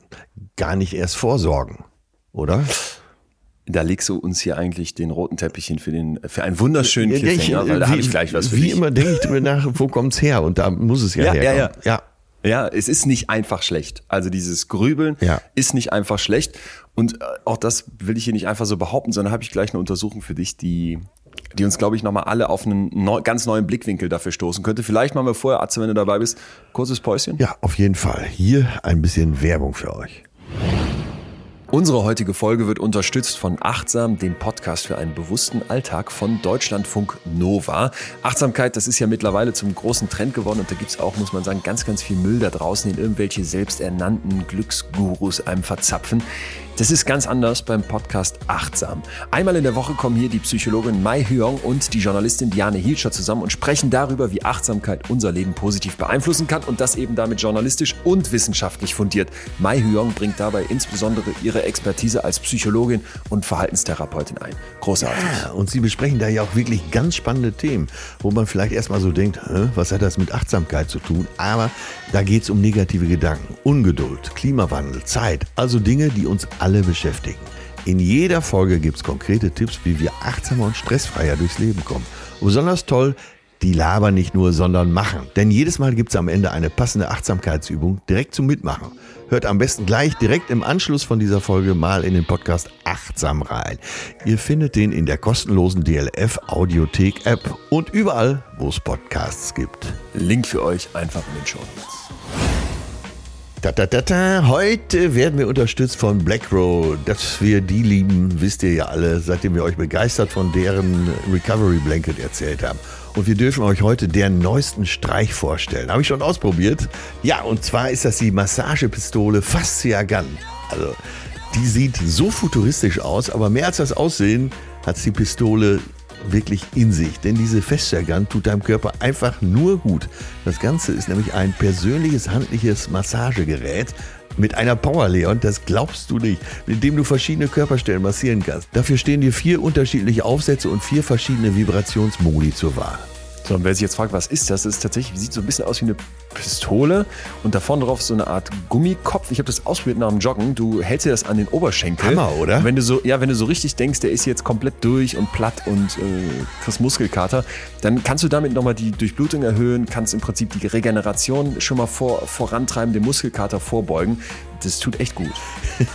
gar nicht erst vorsorgen, oder?
Da legst du uns hier eigentlich den roten Teppich hin für, den, für einen wunderschönen ja, Cliffhanger,
weil da habe ich gleich was für Wie dich. immer denke ich mir nach, wo kommt's her? Und da muss es ja, ja herkommen.
Ja, ja. ja. ja, es ist nicht einfach schlecht. Also dieses Grübeln
ja.
ist nicht einfach schlecht. Und äh, auch das will ich hier nicht einfach so behaupten, sondern habe ich gleich eine Untersuchung für dich, die, die uns, glaube ich, nochmal alle auf einen neu, ganz neuen Blickwinkel dafür stoßen könnte. Vielleicht machen wir vorher, Atze, wenn du dabei bist, kurzes Päuschen.
Ja, auf jeden Fall. Hier ein bisschen Werbung für euch.
Unsere heutige Folge wird unterstützt von Achtsam, dem Podcast für einen bewussten Alltag von Deutschlandfunk Nova. Achtsamkeit, das ist ja mittlerweile zum großen Trend geworden und da gibt's auch, muss man sagen, ganz, ganz viel Müll da draußen, den irgendwelche selbsternannten Glücksgurus einem verzapfen. Das ist ganz anders beim Podcast Achtsam. Einmal in der Woche kommen hier die Psychologin Mai Hyong und die Journalistin Diane Hielscher zusammen und sprechen darüber, wie Achtsamkeit unser Leben positiv beeinflussen kann und das eben damit journalistisch und wissenschaftlich fundiert. Mai Hyong bringt dabei insbesondere ihre Expertise als Psychologin und Verhaltenstherapeutin ein. Großartig.
Ja, und sie besprechen da ja auch wirklich ganz spannende Themen, wo man vielleicht erstmal so denkt, was hat das mit Achtsamkeit zu tun? Aber da geht es um negative Gedanken, Ungeduld, Klimawandel, Zeit, also Dinge, die uns alle beschäftigen. In jeder Folge gibt es konkrete Tipps, wie wir achtsamer und stressfreier durchs Leben kommen. Besonders toll, die labern nicht nur, sondern machen. Denn jedes Mal gibt es am Ende eine passende Achtsamkeitsübung direkt zum Mitmachen. Hört am besten gleich direkt im Anschluss von dieser Folge mal in den Podcast Achtsam rein. Ihr findet den in der kostenlosen DLF Audiothek App und überall, wo es Podcasts gibt.
Link für euch einfach in den Show Notes.
Da, da, da, da. Heute werden wir unterstützt von BlackRoad. Dass wir die lieben, wisst ihr ja alle, seitdem wir euch begeistert von deren Recovery Blanket erzählt haben. Und wir dürfen euch heute deren neuesten Streich vorstellen. Habe ich schon ausprobiert. Ja, und zwar ist das die Massagepistole Fascia Gun. Also, die sieht so futuristisch aus, aber mehr als das Aussehen hat die Pistole wirklich in sich, denn diese Feststärkern tut deinem Körper einfach nur gut. Das Ganze ist nämlich ein persönliches handliches Massagegerät mit einer Power, Leon, das glaubst du nicht, mit dem du verschiedene Körperstellen massieren kannst. Dafür stehen dir vier unterschiedliche Aufsätze und vier verschiedene Vibrationsmodi zur Wahl.
So, und wer sich jetzt fragt, was ist das? Das ist tatsächlich, sieht so ein bisschen aus wie eine Pistole und da vorne drauf so eine Art Gummikopf. Ich habe das ausprobiert nach dem Joggen. Du hältst dir das an den Oberschenkel.
Hammer, oder?
Wenn du so, ja, wenn du so richtig denkst, der ist jetzt komplett durch und platt und äh, kriegst Muskelkater, dann kannst du damit nochmal die Durchblutung erhöhen, kannst im Prinzip die Regeneration schon mal vor, vorantreiben, den Muskelkater vorbeugen. Das tut echt gut.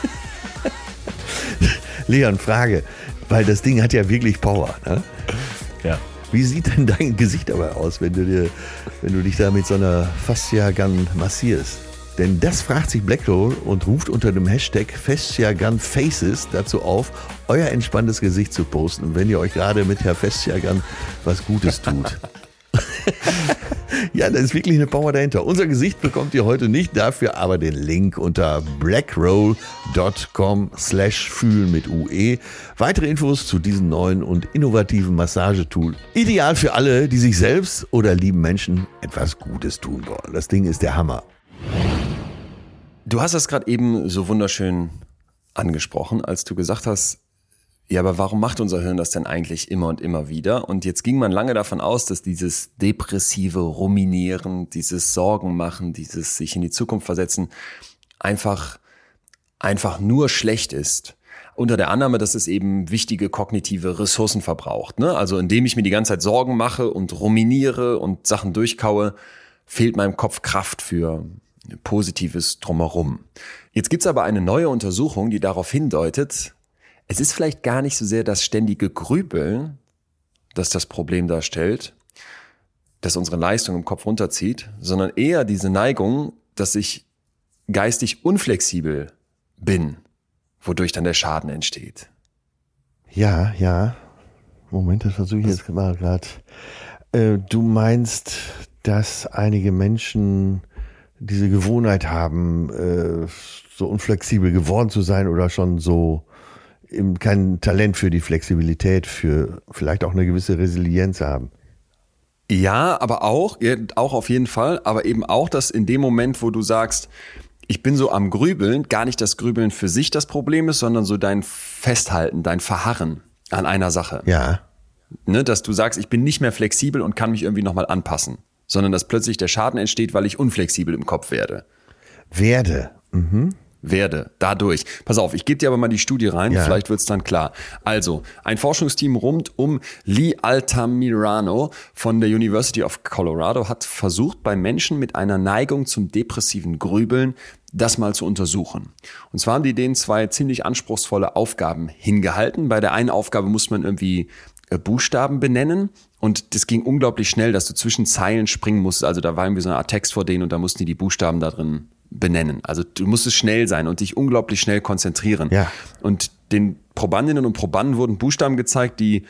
Leon, Frage, weil das Ding hat ja wirklich Power. Ne?
Ja.
Wie sieht denn dein Gesicht aber aus, wenn du, dir, wenn du dich da mit so einer Fascia Gun massierst? Denn das fragt sich Blackroll und ruft unter dem Hashtag Fascia Gun Faces dazu auf, euer entspanntes Gesicht zu posten, wenn ihr euch gerade mit Herr Fascia Gun was Gutes tut. ja, da ist wirklich eine Power dahinter. Unser Gesicht bekommt ihr heute nicht, dafür aber den Link unter blackroll.com slash fühlen mit UE. Weitere Infos zu diesem neuen und innovativen Massagetool. Ideal für alle, die sich selbst oder lieben Menschen etwas Gutes tun wollen. Das Ding ist der Hammer.
Du hast das gerade eben so wunderschön angesprochen, als du gesagt hast, ja, aber warum macht unser Hirn das denn eigentlich immer und immer wieder? Und jetzt ging man lange davon aus, dass dieses depressive Ruminieren, dieses Sorgen machen, dieses sich in die Zukunft versetzen, einfach, einfach nur schlecht ist. Unter der Annahme, dass es eben wichtige kognitive Ressourcen verbraucht. Ne? Also indem ich mir die ganze Zeit Sorgen mache und ruminiere und Sachen durchkaue, fehlt meinem Kopf Kraft für Positives drumherum. Jetzt gibt's aber eine neue Untersuchung, die darauf hindeutet, es ist vielleicht gar nicht so sehr das ständige Grübeln, das das Problem darstellt, das unsere Leistung im Kopf runterzieht, sondern eher diese Neigung, dass ich geistig unflexibel bin, wodurch dann der Schaden entsteht.
Ja, ja. Moment, das versuche ich jetzt mal gerade. Äh, du meinst, dass einige Menschen diese Gewohnheit haben, äh, so unflexibel geworden zu sein oder schon so eben kein Talent für die Flexibilität, für vielleicht auch eine gewisse Resilienz haben.
Ja, aber auch, ja, auch auf jeden Fall, aber eben auch, dass in dem Moment, wo du sagst, ich bin so am Grübeln, gar nicht das Grübeln für sich das Problem ist, sondern so dein Festhalten, dein Verharren an einer Sache.
Ja.
Ne, dass du sagst, ich bin nicht mehr flexibel und kann mich irgendwie nochmal anpassen, sondern dass plötzlich der Schaden entsteht, weil ich unflexibel im Kopf werde.
Werde. Mhm
werde dadurch. Pass auf, ich gebe dir aber mal die Studie rein, ja. vielleicht wird's dann klar. Also, ein Forschungsteam rund um Lee Altamirano von der University of Colorado hat versucht, bei Menschen mit einer Neigung zum depressiven Grübeln das mal zu untersuchen. Und zwar haben die denen zwei ziemlich anspruchsvolle Aufgaben hingehalten. Bei der einen Aufgabe muss man irgendwie äh, Buchstaben benennen und das ging unglaublich schnell, dass du zwischen Zeilen springen musst. Also da war irgendwie so eine Art Text vor denen und da mussten die die Buchstaben da drin benennen. Also du musstest schnell sein und dich unglaublich schnell konzentrieren.
Ja.
Und den Probandinnen und Probanden wurden Buchstaben gezeigt, die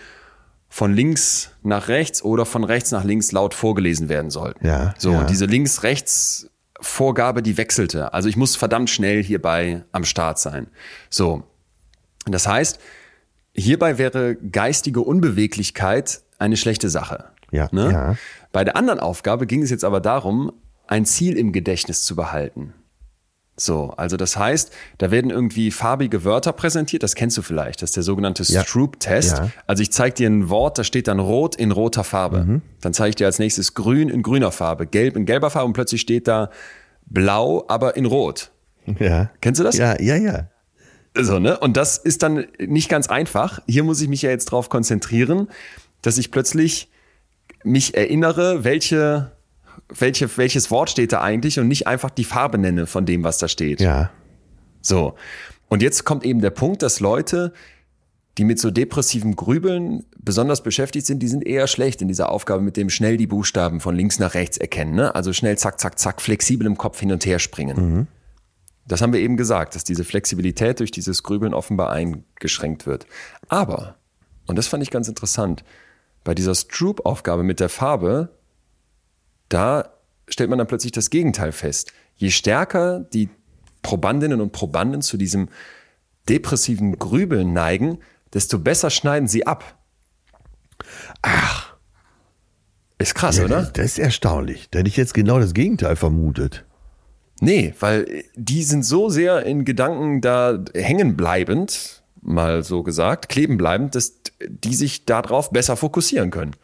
von links nach rechts oder von rechts nach links laut vorgelesen werden sollten.
Ja,
so,
ja.
diese links-rechts Vorgabe, die wechselte. Also ich muss verdammt schnell hierbei am Start sein. So. Das heißt, hierbei wäre geistige Unbeweglichkeit eine schlechte Sache.
Ja,
ne?
ja.
Bei der anderen Aufgabe ging es jetzt aber darum, ein Ziel im Gedächtnis zu behalten. So, also das heißt, da werden irgendwie farbige Wörter präsentiert, das kennst du vielleicht, das ist der sogenannte
Ja.
Stroop-Test.
Ja.
Also ich zeige dir ein Wort, da steht dann rot in roter Farbe.
Mhm.
Dann zeige ich dir als nächstes grün in grüner Farbe, gelb in gelber Farbe und plötzlich steht da blau, aber in rot.
Ja.
Kennst du das?
Ja, ja, ja.
So, ne? Und das ist dann nicht ganz einfach. Hier muss ich mich ja jetzt drauf konzentrieren, dass ich plötzlich mich erinnere, welche, welche, welches Wort steht da eigentlich und nicht einfach die Farbe nenne von dem, was da steht.
Ja.
So. Und jetzt kommt eben der Punkt, dass Leute, die mit so depressivem Grübeln besonders beschäftigt sind, die sind eher schlecht in dieser Aufgabe mit dem schnell die Buchstaben von links nach rechts erkennen. Ne? Also schnell zack, zack, zack, flexibel im Kopf hin und her springen. Das haben wir eben gesagt, dass diese Flexibilität durch dieses Grübeln offenbar eingeschränkt wird. Aber, und das fand ich ganz interessant, bei dieser Stroop-Aufgabe mit der Farbe, da stellt man dann plötzlich das Gegenteil fest. Je stärker die Probandinnen und Probanden zu diesem depressiven Grübeln neigen, desto besser schneiden sie ab. Ach. Ist krass,
ja
oder?
das, das ist erstaunlich. Da hätte ich jetzt genau das Gegenteil vermutet.
Nee, weil die sind so sehr in Gedanken da hängen bleibend, mal so gesagt, kleben bleibend, dass die sich darauf besser fokussieren können.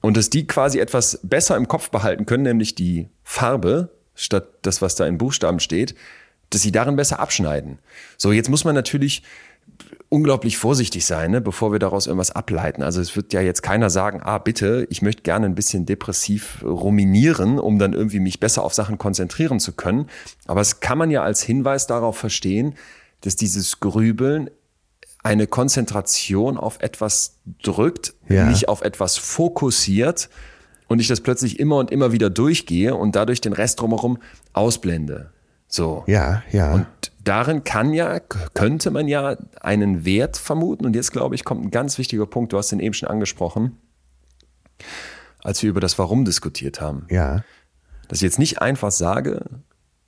Und dass die quasi etwas besser im Kopf behalten können, nämlich die Farbe, statt das, was da in Buchstaben steht, dass sie darin besser abschneiden. So, jetzt muss man natürlich unglaublich vorsichtig sein, ne, bevor wir daraus irgendwas ableiten. Also es wird ja jetzt keiner sagen, ah bitte, ich möchte gerne ein bisschen depressiv ruminieren, um dann irgendwie mich besser auf Sachen konzentrieren zu können. Aber es kann man ja als Hinweis darauf verstehen, dass dieses Grübeln eine Konzentration auf etwas drückt,
Ja.
mich auf etwas fokussiert und ich das plötzlich immer und immer wieder durchgehe und dadurch den Rest drumherum ausblende. So.
Ja, ja.
Und darin kann ja, könnte man ja einen Wert vermuten. Und jetzt, glaube ich, kommt ein ganz wichtiger Punkt. Du hast den eben schon angesprochen, als wir über das Warum diskutiert haben.
ja.
Dass ich jetzt nicht einfach sage,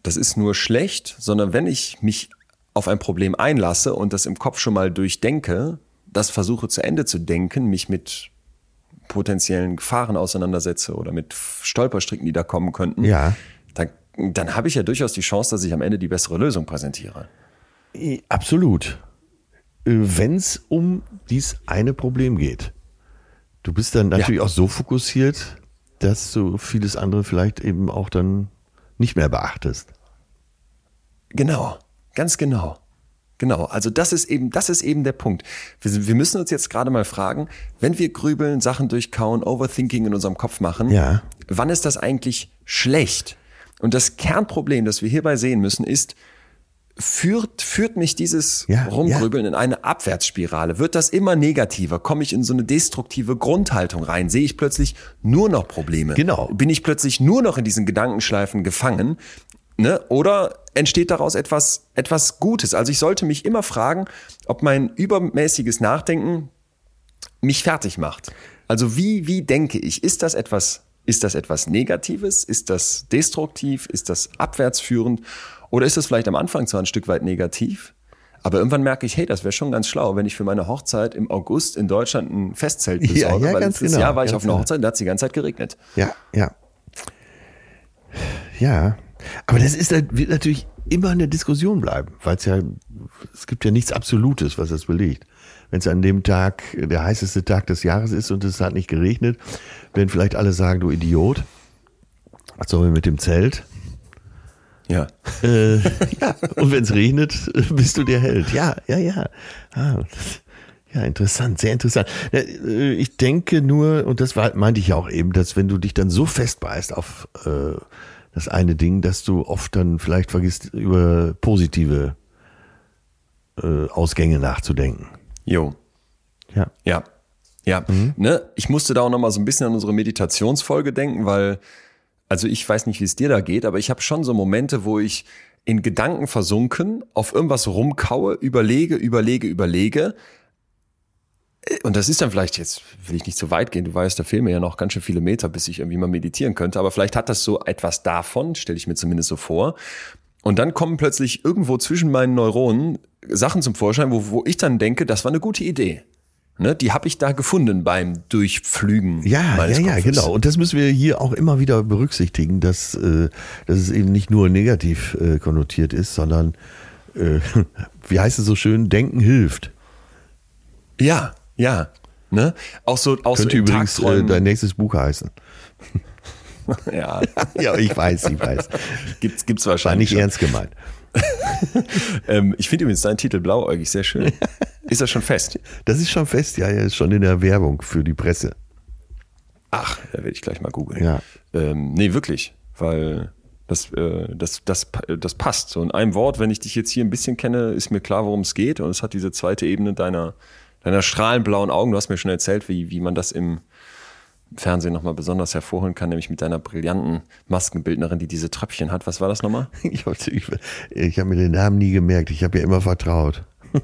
das ist nur schlecht, sondern wenn ich mich auf ein Problem einlasse und das im Kopf schon mal durchdenke, das versuche zu Ende zu denken, mich mit potenziellen Gefahren auseinandersetze oder mit Stolperstricken, die da kommen könnten,
Ja.
dann, dann habe ich ja durchaus die Chance, dass ich am Ende die bessere Lösung präsentiere.
Absolut. Wenn es um dies eine Problem geht. Du bist dann natürlich auch so fokussiert, dass du vieles andere vielleicht eben auch dann nicht mehr beachtest.
Genau, ganz genau. Genau, also das ist eben, das ist eben der Punkt. Wir, wir müssen uns jetzt gerade mal fragen, wenn wir grübeln, Sachen durchkauen, Overthinking in unserem Kopf machen,
Ja.
wann ist das eigentlich schlecht? Und das Kernproblem, das wir hierbei sehen müssen, ist, führt, führt mich dieses
Ja,
Rumgrübeln in eine Abwärtsspirale? Wird das immer negativer? Komme ich in so eine destruktive Grundhaltung rein? Sehe ich plötzlich nur noch Probleme?
Genau.
Bin ich plötzlich nur noch in diesen Gedankenschleifen gefangen? Ne? Oder entsteht daraus etwas, etwas Gutes? Also ich sollte mich immer fragen, ob mein übermäßiges Nachdenken mich fertig macht. Also wie, wie denke ich? Ist das etwas, ist das etwas Negatives? Ist das destruktiv? Ist das abwärtsführend? Oder ist das vielleicht am Anfang zwar ein Stück weit negativ? Aber irgendwann merke ich, hey, das wäre schon ganz schlau, wenn ich für meine Hochzeit im August in Deutschland ein Festzelt
Ja,
besorge,
ja,
weil
ganz
letztes
genau,
Jahr war ich auf einer
genau.
Hochzeit, da hat es die ganze Zeit geregnet.
Ja, ja. Ja. Aber das ist, wird natürlich immer eine Diskussion bleiben, weil es ja, es gibt ja nichts Absolutes, was das belegt. Wenn es an dem Tag der heißeste Tag des Jahres ist und es hat nicht geregnet, werden vielleicht alle sagen, du Idiot. Was sollen wir mit dem Zelt?
Ja.
Äh, ja, und wenn es regnet, bist du der Held. Ja, ja, ja. Ah, ja, interessant, sehr interessant. Äh, Ich denke nur, und das meinte ich ja auch eben, dass wenn du dich dann so festbeißt auf äh, das eine Ding, dass du oft dann vielleicht vergisst, über positive äh, Ausgänge nachzudenken.
Jo.
Ja.
Ja. Ja, ne, ich musste da auch noch mal so ein bisschen an unsere Meditationsfolge denken, weil, also ich weiß nicht, wie es dir da geht, aber ich habe schon so Momente, wo ich in Gedanken versunken auf irgendwas rumkaue, überlege, überlege, überlege. Und das ist dann vielleicht jetzt, will ich nicht zu weit gehen, du weißt, da fehlen mir ja noch ganz schön viele Meter, bis ich irgendwie mal meditieren könnte, aber vielleicht hat das so etwas davon, stelle ich mir zumindest so vor. Und dann kommen plötzlich irgendwo zwischen meinen Neuronen Sachen zum Vorschein, wo, wo ich dann denke, das war eine gute Idee. Ne, die habe ich da gefunden beim Durchpflügen.
Ja, ja, ja,
Kopfes.
genau. Und das müssen wir hier auch immer wieder berücksichtigen, dass, äh, dass es eben nicht nur negativ äh, konnotiert ist, sondern, äh, wie heißt es so schön, Denken hilft.
Ja, ja. Ne? Auch so, auch so
Könnte
in
übrigens äh, dein nächstes Buch heißen.
ja,
Ja, ich weiß, ich weiß.
gibt's, gibt's
War
wahrscheinlich.
nicht ernst gemeint.
Ähm, ich finde übrigens deinen Titel blauäugig sehr schön. Ist das schon fest?
Das ist schon fest, ja, ja, ist schon in der Werbung für die Presse.
Ach, da werde ich gleich mal googeln.
Ja.
Ähm, nee, wirklich, weil das, äh, das, das, das passt. So in einem Wort, wenn ich dich jetzt hier ein bisschen kenne, ist mir klar, worum es geht. Und es hat diese zweite Ebene deiner, deiner strahlenblauen Augen. Du hast mir schon erzählt, wie, wie man das im Fernsehen nochmal besonders hervorholen kann, nämlich mit deiner brillanten Maskenbildnerin, die diese Tröpfchen hat. Was war das nochmal?
Ich, hab- ich, ich habe mir den Namen nie gemerkt. Ich habe ja immer vertraut.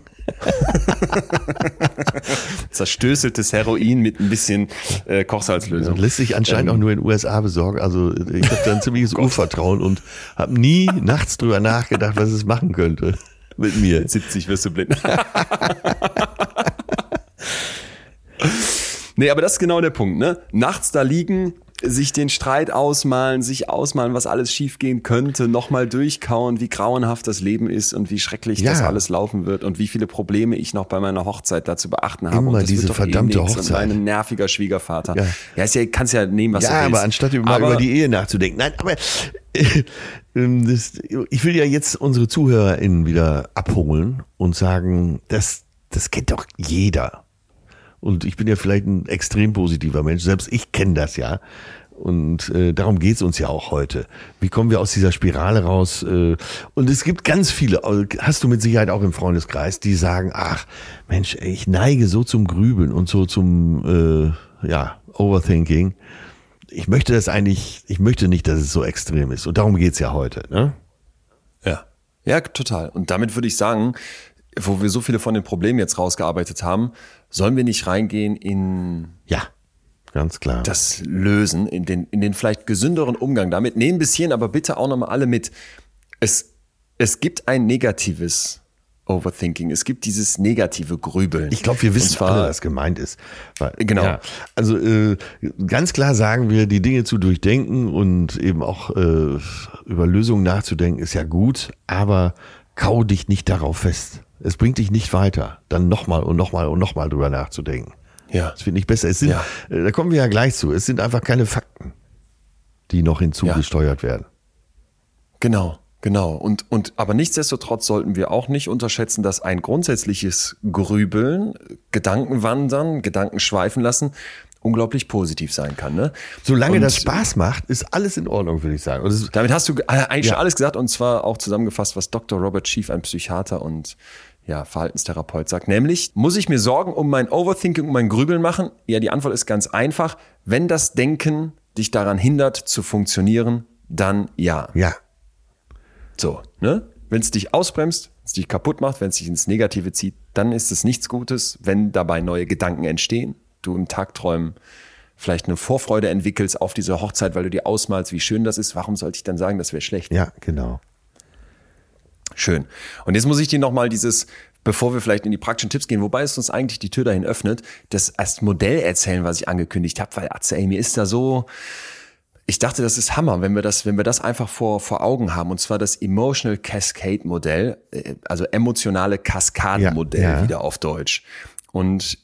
Zerstößeltes Heroin mit ein bisschen äh, Kochsalzlösung.
Lässt sich anscheinend auch nur in den USA besorgen. Also ich habe da ein ziemliches Urvertrauen und habe nie nachts drüber nachgedacht, was es machen könnte mit mir.
70 wirst du blind. Nee, aber das ist genau der Punkt, ne? Nachts da liegen, sich den Streit ausmalen, sich ausmalen, was alles schiefgehen könnte, nochmal durchkauen, wie grauenhaft das Leben ist und wie schrecklich
Ja.
das alles laufen wird und wie viele Probleme ich noch bei meiner Hochzeit da zu beachten habe.
Immer
und das
diese
wird doch
verdammte
eh
Hochzeit.
Und mein nerviger Schwiegervater.
Ja.
Ja, ist ja kannst ja nehmen, was du
Ja,
willst.
aber anstatt über, mal
Aber-
über die Ehe nachzudenken. Nein, aber äh, ähm, das, ich will ja jetzt unsere ZuhörerInnen wieder abholen und sagen, das, das kennt doch jeder. Und ich bin ja vielleicht ein extrem positiver Mensch. Selbst ich kenne das ja. Und äh, darum geht's uns ja auch heute. Wie kommen wir aus dieser Spirale raus? Äh, und es gibt ganz viele, hast du mit Sicherheit auch im Freundeskreis, die sagen, ach Mensch, ich neige so zum Grübeln und so zum äh, ja, Overthinking. Ich möchte das eigentlich, ich möchte nicht, dass es so extrem ist. Und darum geht's ja heute. Ne?
Ja. Ja, total. Und damit würde ich sagen, wo wir so viele von den Problemen jetzt rausgearbeitet haben, sollen wir nicht reingehen in
Ja, ganz klar.
das Lösen, in den, in den vielleicht gesünderen Umgang damit. Nehmen bis hierhin aber bitte auch nochmal alle mit. Es, es gibt ein negatives Overthinking. Es gibt dieses negative Grübeln.
Ich glaube, wir wissen
zwar-
alle, was gemeint ist. Weil,
Genau.
Ja, also äh, ganz klar sagen wir, die Dinge zu durchdenken und eben auch äh, über Lösungen nachzudenken, ist ja gut, aber kau dich nicht darauf fest. Es bringt dich nicht weiter, dann nochmal und nochmal und nochmal drüber nachzudenken.
Ja.
Das finde ich besser. Es sind,
Ja.
äh, da kommen wir ja gleich zu. Es sind einfach keine Fakten, die noch hinzugesteuert werden.
Genau, genau. Und, und, aber nichtsdestotrotz sollten wir auch nicht unterschätzen, dass ein grundsätzliches Grübeln, Gedankenwandern, Gedanken schweifen lassen, unglaublich positiv sein kann. Ne?
Solange
Und
das Spaß macht, ist alles in Ordnung, würde ich sagen. Es ist,
Damit hast du äh, eigentlich
Ja.
schon alles gesagt und zwar auch zusammengefasst, was Dr. Robert Schief, ein Psychiater und ja, Verhaltenstherapeut sagt. Nämlich, muss ich mir Sorgen um mein Overthinking, um mein Grübeln machen? Ja, die Antwort ist ganz einfach. Wenn das Denken dich daran hindert zu funktionieren, dann ja.
ja,
So, ne? Wenn es dich ausbremst, wenn es dich kaputt macht, wenn es dich ins Negative zieht, dann ist es nichts Gutes. Wenn dabei neue Gedanken entstehen, du im Tagträumen vielleicht eine Vorfreude entwickelst auf diese Hochzeit, weil du dir ausmalst, wie schön das ist, warum sollte ich dann sagen, das wäre schlecht?
ja, genau.
Schön. Und jetzt muss ich dir nochmal dieses, bevor wir vielleicht in die praktischen Tipps gehen, wobei es uns eigentlich die Tür dahin öffnet, das als Modell erzählen, was ich angekündigt habe, weil Atze, ey, mir ist da so, ich dachte, das ist Hammer, wenn wir das, wenn wir das einfach vor, vor Augen haben. Und zwar das Emotional Cascade Modell, äh, also emotionale Kaskadenmodell
Ja, ja.
wieder auf Deutsch. Und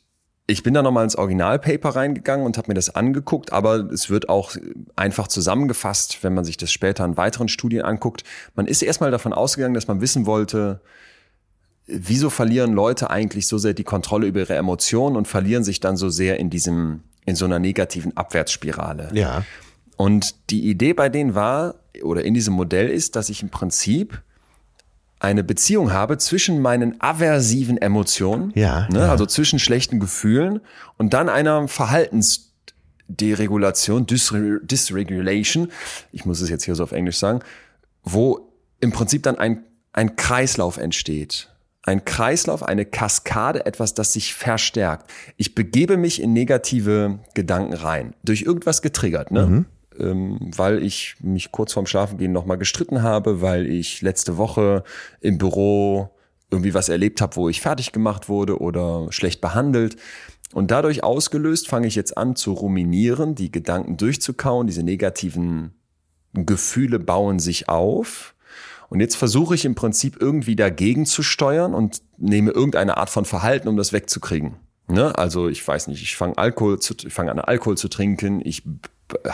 ich bin da nochmal ins Originalpaper reingegangen und habe mir das angeguckt, aber es wird auch einfach zusammengefasst, wenn man sich das später in weiteren Studien anguckt. Man ist erstmal davon ausgegangen, dass man wissen wollte, wieso verlieren Leute eigentlich so sehr die Kontrolle über ihre Emotionen und verlieren sich dann so sehr in diesem, in so einer negativen Abwärtsspirale.
Ja,
Und die Idee bei denen war, oder in diesem Modell ist, dass ich im Prinzip eine Beziehung habe zwischen meinen aversiven Emotionen,
Ja,
ne,
ja.
also zwischen schlechten Gefühlen und dann einer Verhaltensderegulation, Dysre Dysregulation, ich muss es jetzt hier so auf Englisch sagen, wo im Prinzip dann ein, ein Kreislauf entsteht. Ein Kreislauf, eine Kaskade, etwas, das sich verstärkt. Ich begebe mich in negative Gedanken rein. Durch irgendwas getriggert, ne? Ähm, weil ich mich kurz vorm Schlafengehen nochmal gestritten habe, weil ich letzte Woche im Büro irgendwie was erlebt habe, wo ich fertig gemacht wurde oder schlecht behandelt. Und dadurch ausgelöst fange ich jetzt an zu ruminieren, die Gedanken durchzukauen, diese negativen Gefühle bauen sich auf. Und jetzt versuche ich im Prinzip irgendwie dagegen zu steuern und nehme irgendeine Art von Verhalten, um das wegzukriegen. Ne? Also ich weiß nicht, ich fange Alkohol zu, ich fange an Alkohol zu trinken, ich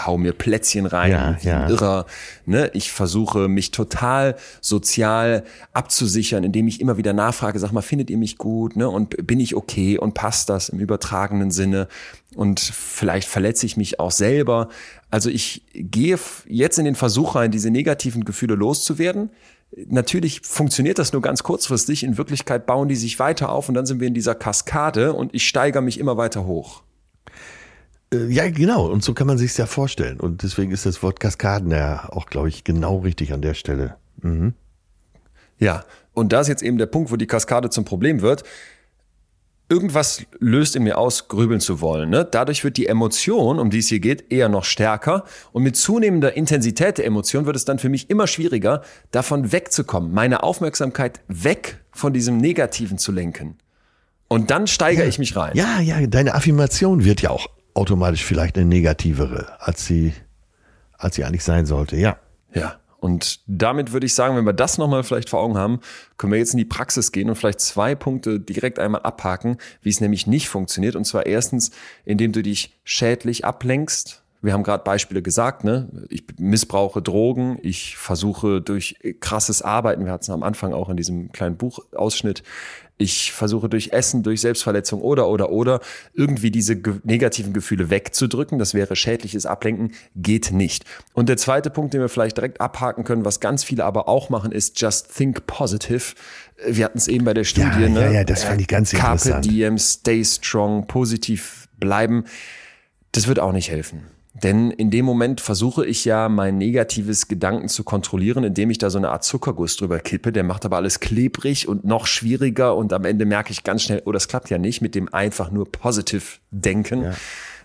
hau mir Plätzchen rein,
Ja, ja.
Irrer. Ne? Ich versuche mich total sozial abzusichern, indem ich immer wieder nachfrage, sag mal, findet ihr mich gut? Ne? Und bin ich okay? Und passt das im übertragenen Sinne? Und vielleicht verletze ich mich auch selber. Also ich gehe jetzt in den Versuch rein, diese negativen Gefühle loszuwerden. Natürlich funktioniert das nur ganz kurzfristig. In Wirklichkeit bauen die sich weiter auf und dann sind wir in dieser Kaskade und ich steigere mich immer weiter hoch.
Äh, Ja, genau. Und so kann man sich ja vorstellen. Und deswegen ist das Wort Kaskaden ja auch, glaube ich, genau richtig an der Stelle.
Ja, und da ist jetzt eben der Punkt, wo die Kaskade zum Problem wird. Irgendwas löst in mir aus, grübeln zu wollen. Ne? Dadurch wird die Emotion, um die es hier geht, eher noch stärker. Und mit zunehmender Intensität der Emotion wird es dann für mich immer schwieriger, davon wegzukommen, meine Aufmerksamkeit weg von diesem Negativen zu lenken. Und dann steigere ich mich rein.
Ja, ja, deine Affirmation wird ja auch automatisch vielleicht eine negativere, als sie, als sie eigentlich sein sollte. Ja.
Ja. Und damit würde ich sagen, wenn wir das nochmal vielleicht vor Augen haben, können wir jetzt in die Praxis gehen und vielleicht zwei Punkte direkt einmal abhaken, wie es nämlich nicht funktioniert. Und zwar erstens, indem du dich schädlich ablenkst. Wir haben gerade Beispiele gesagt, ne? Ich missbrauche Drogen, ich versuche durch krasses Arbeiten, wir hatten es am Anfang auch in diesem kleinen Buchausschnitt, ich versuche durch Essen, durch Selbstverletzung oder, oder, oder irgendwie diese ge negativen Gefühle wegzudrücken. Das wäre schädliches Ablenken, geht nicht. Und der zweite Punkt, den wir vielleicht direkt abhaken können, was ganz viele aber auch machen, ist just think positive. Wir hatten es eben bei der Studie,
ja,
ne?
Ja, ja, das fand ich ganz
Carpe
interessant.
diem, stay strong, positiv bleiben. Das wird auch nicht helfen. Denn in dem Moment versuche ich ja, mein negatives Gedanken zu kontrollieren, indem ich da so eine Art Zuckerguss drüber kippe. Der macht aber alles klebrig und noch schwieriger und am Ende merke ich ganz schnell, oh, das klappt ja nicht mit dem einfach nur positive Denken. Ja.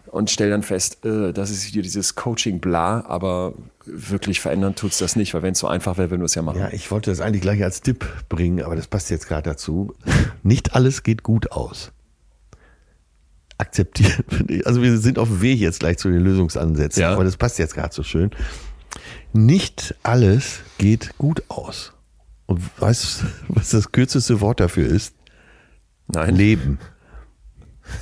Und stelle dann fest, äh, das ist wieder dieses Coaching-Bla, aber wirklich verändern tut's das nicht, weil wenn es so einfach wäre, würden wir es ja machen.
Ja, ich wollte das eigentlich gleich als Tipp bringen, aber das passt jetzt gerade dazu. Nicht alles geht gut aus akzeptieren. Also wir sind auf dem Weg jetzt gleich zu den Lösungsansätzen, ja. aber das passt jetzt gerade so schön. Nicht alles geht gut aus. Und weißt du, was das kürzeste Wort dafür ist?
Nein.
Leben.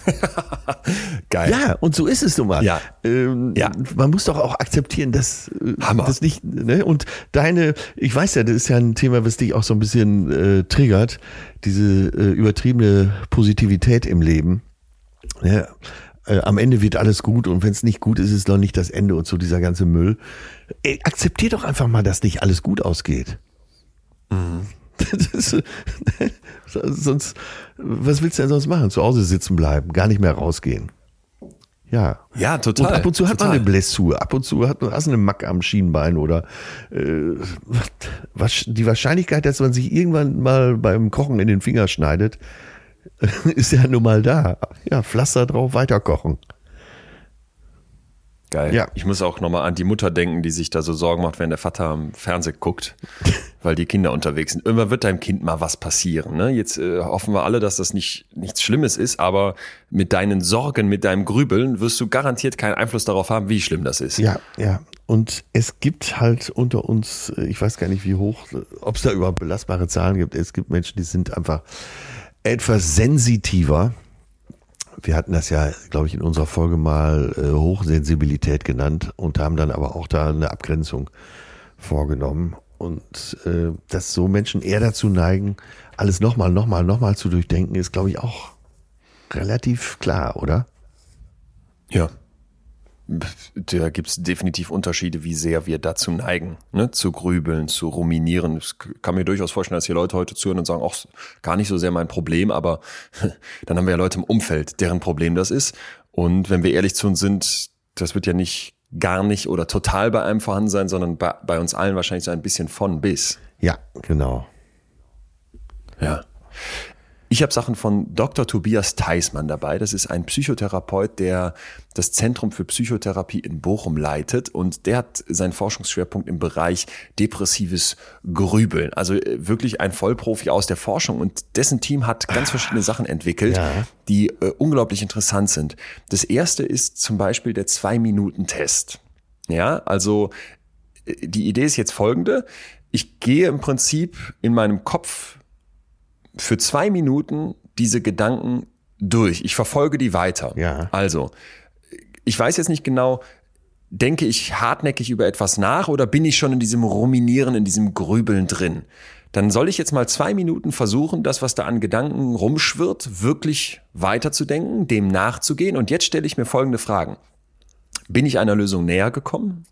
Geil.
Ja, und so ist es nun mal.
Ja.
Ähm,
ja.
Man muss doch auch akzeptieren, dass
äh, Hammer.
das nicht. Ne? Und deine, ich weiß ja, das ist ja ein Thema, was dich auch so ein bisschen äh, triggert, diese äh, übertriebene Positivität im Leben. Ja, äh, am Ende wird alles gut und wenn es nicht gut ist, ist es noch nicht das Ende und so dieser ganze Müll. Ey, akzeptier doch einfach mal, dass nicht alles gut ausgeht. Mhm. Ist, sonst, was willst du denn sonst machen? Zu Hause sitzen bleiben, gar nicht mehr rausgehen. Ja.
Ja, total.
Und ab und zu hat
total.
man eine Blessur, ab und zu hat man hast eine Mack am Schienbein oder äh, was, die Wahrscheinlichkeit, dass man sich irgendwann mal beim Kochen in den Finger schneidet, ist ja nun mal da. Ja, Pflaster drauf, weiterkochen.
Geil. Ja. Ich muss auch nochmal an die Mutter denken, die sich da so Sorgen macht, wenn der Vater am Fernsehen guckt, weil die Kinder unterwegs sind. Irgendwann wird deinem Kind mal was passieren. Ne? Jetzt äh, hoffen wir alle, dass das nicht nichts Schlimmes ist, aber mit deinen Sorgen, mit deinem Grübeln wirst du garantiert keinen Einfluss darauf haben, wie schlimm das ist.
Ja, ja. Und es gibt halt unter uns, äh, ich weiß gar nicht wie hoch, ob es da überhaupt belastbare Zahlen gibt. Es gibt Menschen, die sind einfach etwas sensitiver. Wir hatten das ja, glaube ich, in unserer Folge mal äh, Hochsensibilität genannt und haben dann aber auch da eine Abgrenzung vorgenommen. Und äh, dass so Menschen eher dazu neigen, alles nochmal, nochmal, nochmal zu durchdenken, ist, glaube ich, auch relativ klar, oder?
Ja, da gibt es definitiv Unterschiede, wie sehr wir dazu neigen, ne? zu grübeln, zu ruminieren. Ich kann mir durchaus vorstellen, dass hier Leute heute zuhören und sagen, ach, gar nicht so sehr mein Problem, aber dann haben wir ja Leute im Umfeld, deren Problem das ist. Und wenn wir ehrlich zu uns sind, das wird ja nicht gar nicht oder total bei einem vorhanden sein, sondern bei, bei uns allen wahrscheinlich so ein bisschen von bis.
Ja, genau.
Ja. Ich habe Sachen von Dr. Tobias Theismann dabei. Das ist ein Psychotherapeut, der das Zentrum für Psychotherapie in Bochum leitet und der hat seinen Forschungsschwerpunkt im Bereich depressives Grübeln. Also äh, wirklich ein Vollprofi aus der Forschung und dessen Team hat ganz verschiedene Sachen entwickelt, ja. die äh, unglaublich interessant sind. Das erste ist zum Beispiel der Zwei-Minuten-Test. Ja, also äh, die Idee ist jetzt folgende. Ich gehe im Prinzip in meinem Kopf für zwei Minuten diese Gedanken durch. Ich verfolge die weiter.
Ja.
Also, ich weiß jetzt nicht genau, denke ich hartnäckig über etwas nach oder bin ich schon in diesem Ruminieren, in diesem Grübeln drin? Dann soll ich jetzt mal zwei Minuten versuchen, das, was da an Gedanken rumschwirrt, wirklich weiterzudenken, dem nachzugehen. Und jetzt stelle ich mir folgende Fragen. Bin ich einer Lösung näher gekommen?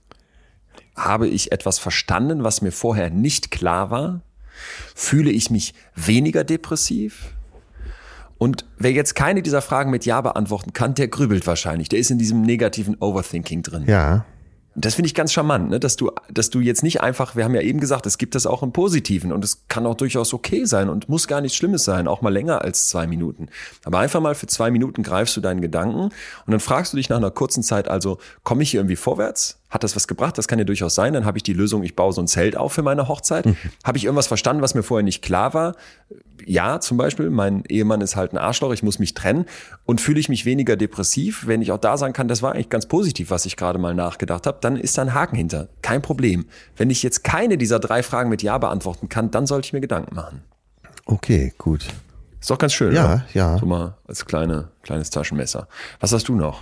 Habe ich etwas verstanden, was mir vorher nicht klar war? Fühle ich mich weniger depressiv? Und wer jetzt keine dieser Fragen mit Ja beantworten kann, der grübelt wahrscheinlich. Der ist in diesem negativen Overthinking drin.
Ja.
Und das finde ich ganz charmant, ne? dass du, dass du jetzt nicht einfach, wir haben ja eben gesagt, es gibt das auch im Positiven und es kann auch durchaus okay sein und muss gar nichts Schlimmes sein, auch mal länger als zwei Minuten. Aber einfach mal für zwei Minuten greifst du deinen Gedanken und dann fragst du dich nach einer kurzen Zeit also, komme ich hier irgendwie vorwärts? Hat das was gebracht? Das kann ja durchaus sein. Dann habe ich die Lösung, ich baue so ein Zelt auf für meine Hochzeit. Mhm. Habe ich irgendwas verstanden, was mir vorher nicht klar war? Ja, zum Beispiel, mein Ehemann ist halt ein Arschloch, ich muss mich trennen. Und fühle ich mich weniger depressiv, wenn ich auch da sagen kann, das war eigentlich ganz positiv, was ich gerade mal nachgedacht habe, dann ist da ein Haken hinter. Kein Problem. Wenn ich jetzt keine dieser drei Fragen mit Ja beantworten kann, dann sollte ich mir Gedanken machen.
Okay, gut.
Ist doch ganz schön.
Ja,
oder?
ja.
So mal als kleine, kleines Taschenmesser. Was hast du noch?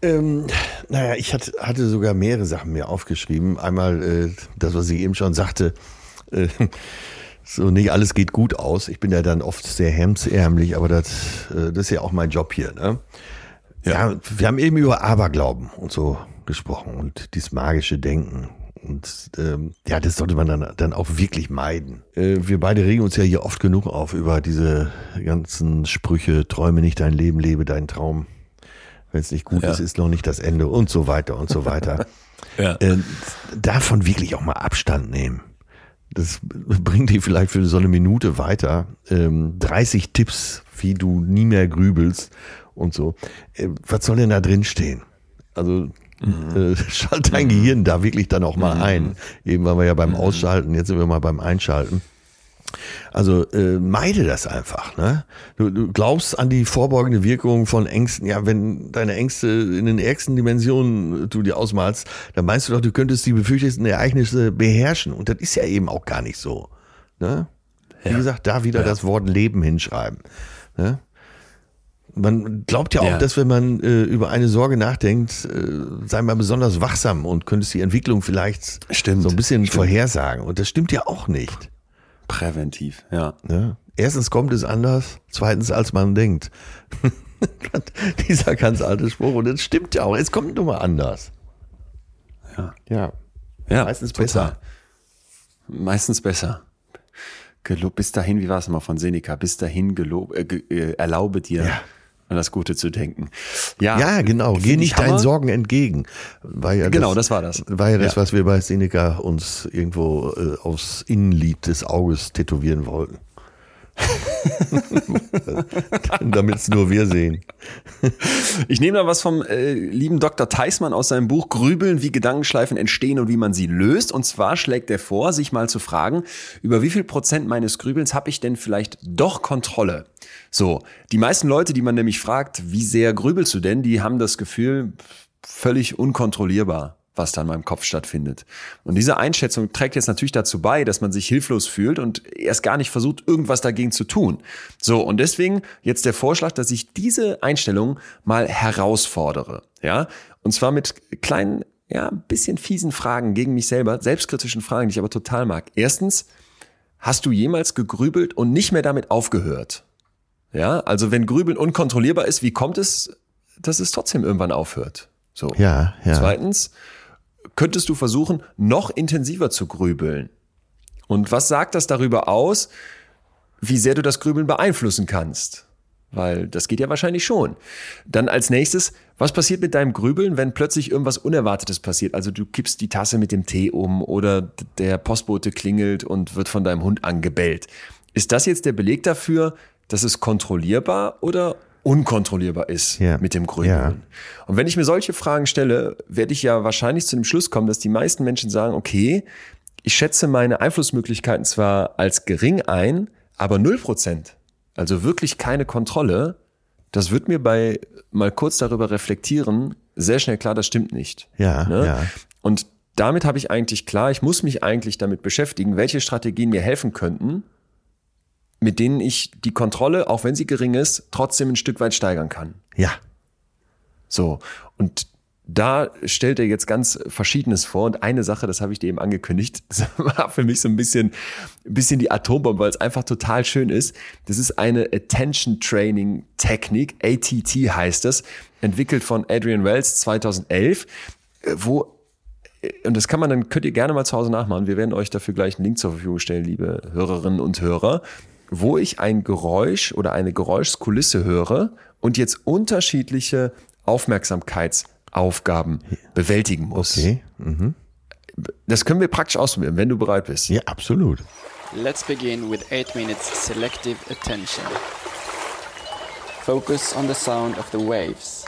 Ähm, naja, ich hatte, hatte sogar mehrere Sachen mir aufgeschrieben. Einmal äh, das, was ich eben schon sagte, äh, so nicht alles geht gut aus. Ich bin ja dann oft sehr hemsärmlich, aber das, äh, das ist ja auch mein Job hier. Ne? Ja. ja, wir haben eben über Aberglauben und so gesprochen und dieses magische Denken. Und ähm, ja, das sollte man dann, dann auch wirklich meiden. Äh, wir beide regen uns ja hier oft genug auf über diese ganzen Sprüche, träume nicht dein Leben, lebe deinen Traum. Wenn es nicht gut ja. ist, ist noch nicht das Ende und so weiter und so weiter. ja. äh, davon wirklich auch mal Abstand nehmen. Das bringt dich vielleicht für so eine Minute weiter. Ähm, 30 Tipps, wie du nie mehr grübelst und so. Äh, was soll denn da drin stehen? Also Mhm. Äh, schalt dein Gehirn da wirklich dann auch mal mhm. ein. Eben waren wir ja beim mhm. Ausschalten, jetzt sind wir mal beim Einschalten. Also äh, meide das einfach. Ne? Du, du glaubst an die vorbeugende Wirkung von Ängsten. Ja, wenn deine Ängste in den ärgsten Dimensionen äh, du dir ausmalst, dann meinst du doch, du könntest die befürchteten Ereignisse beherrschen. Und das ist ja eben auch gar nicht so. Ne? Wie ja. gesagt, da wieder ja. das Wort Leben hinschreiben. Ne? Man glaubt ja auch, ja. dass wenn man äh, über eine Sorge nachdenkt, äh, sei man besonders wachsam und könntest die Entwicklung vielleicht stimmt, so ein bisschen stimmt. vorhersagen. Und das stimmt ja auch nicht.
Präventiv, ja.
ja. Erstens kommt es anders, zweitens als man denkt. Dieser ganz alte Spruch. Und das stimmt ja auch. Es kommt nur mal anders.
Ja.
Ja.
ja Meistens total. besser. Meistens besser. Gelob, bis dahin, wie war es mal von Seneca? Bis dahin gelob, äh, äh, erlaube dir. Ja an das Gute zu denken.
Ja, ja genau. Geh nicht deinen Sorgen entgegen.
War ja genau, das, das war das.
War ja das, ja. was wir bei Seneca uns irgendwo äh, aufs Innenlied des Auges tätowieren wollten. Damit es nur wir sehen.
Ich nehme da was vom äh, lieben Dr. Theismann aus seinem Buch Grübeln, wie Gedankenschleifen entstehen und wie man sie löst. Und zwar schlägt er vor, sich mal zu fragen, über wie viel Prozent meines Grübelns habe ich denn vielleicht doch Kontrolle? So, die meisten Leute, die man nämlich fragt, wie sehr grübelst du denn, die haben das Gefühl, völlig unkontrollierbar was da in meinem Kopf stattfindet. Und diese Einschätzung trägt jetzt natürlich dazu bei, dass man sich hilflos fühlt und erst gar nicht versucht, irgendwas dagegen zu tun. So, und deswegen jetzt der Vorschlag, dass ich diese Einstellung mal herausfordere. Ja, und zwar mit kleinen, ja, bisschen fiesen Fragen gegen mich selber, selbstkritischen Fragen, die ich aber total mag. Erstens, hast du jemals gegrübelt und nicht mehr damit aufgehört? Ja, also wenn Grübeln unkontrollierbar ist, wie kommt es, dass es trotzdem irgendwann aufhört? So.
Ja, ja.
Zweitens, könntest du versuchen, noch intensiver zu grübeln. Und was sagt das darüber aus, wie sehr du das Grübeln beeinflussen kannst? Weil das geht ja wahrscheinlich schon. Dann als nächstes, was passiert mit deinem Grübeln, wenn plötzlich irgendwas Unerwartetes passiert? Also du kippst die Tasse mit dem Tee um oder der Postbote klingelt und wird von deinem Hund angebellt. Ist das jetzt der Beleg dafür, dass es kontrollierbar oder unkontrollierbar ist ja. mit dem Grübeln. Ja. Und wenn ich mir solche Fragen stelle, werde ich ja wahrscheinlich zu dem Schluss kommen, dass die meisten Menschen sagen, okay, ich schätze meine Einflussmöglichkeiten zwar als gering ein, aber null Prozent, also wirklich keine Kontrolle, das wird mir bei mal kurz darüber reflektieren sehr schnell klar, das stimmt nicht.
Ja, ne? ja.
Und damit habe ich eigentlich klar, ich muss mich eigentlich damit beschäftigen, welche Strategien mir helfen könnten, mit denen ich die Kontrolle, auch wenn sie gering ist, trotzdem ein Stück weit steigern kann.
Ja.
So. Und da stellt er jetzt ganz Verschiedenes vor. Und eine Sache, das habe ich dir eben angekündigt, das war für mich so ein bisschen, ein bisschen die Atombombe, weil es einfach total schön ist. Das ist eine Attention Training Technik, ATT heißt das, entwickelt von Adrian Wells 2011, wo und das kann man dann, könnt ihr gerne mal zu Hause nachmachen. Wir werden euch dafür gleich einen Link zur Verfügung stellen, liebe Hörerinnen und Hörer wo ich ein Geräusch oder eine Geräuschkulisse höre und jetzt unterschiedliche Aufmerksamkeitsaufgaben bewältigen muss.
Okay. Mhm.
Das können wir praktisch ausprobieren, wenn du bereit bist.
Ja, absolut.
Let's begin with 8 minutes selective attention. Focus on the sound of the waves.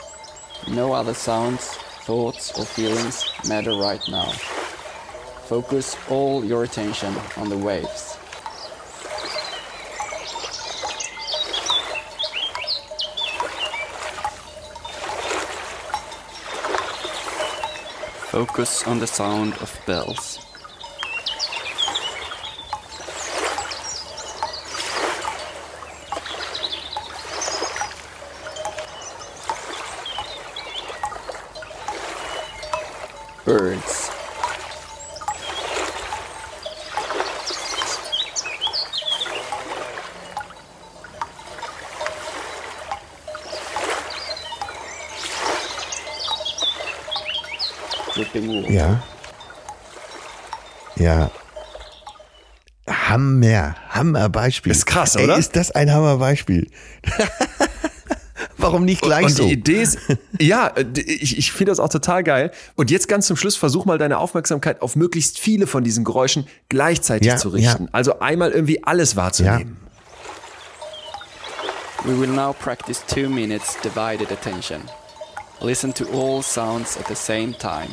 No other sounds thoughts or feelings matter right now. Focus all your attention on the waves. Focus on the sound of bells. Birds.
Ja. Ja. Hammer, Hammerbeispiel.
Ist krass,
Ey,
oder?
Ist das ein Hammerbeispiel? Warum nicht gleich
und
so?
die Idee ist, ja, ich, ich finde das auch total geil. Und jetzt ganz zum Schluss versuch mal deine Aufmerksamkeit auf möglichst viele von diesen Geräuschen gleichzeitig
Ja,
zu richten.
ja.
Also einmal irgendwie alles wahrzunehmen.
We will now practice two minutes divided attention. Listen to all sounds at the same time.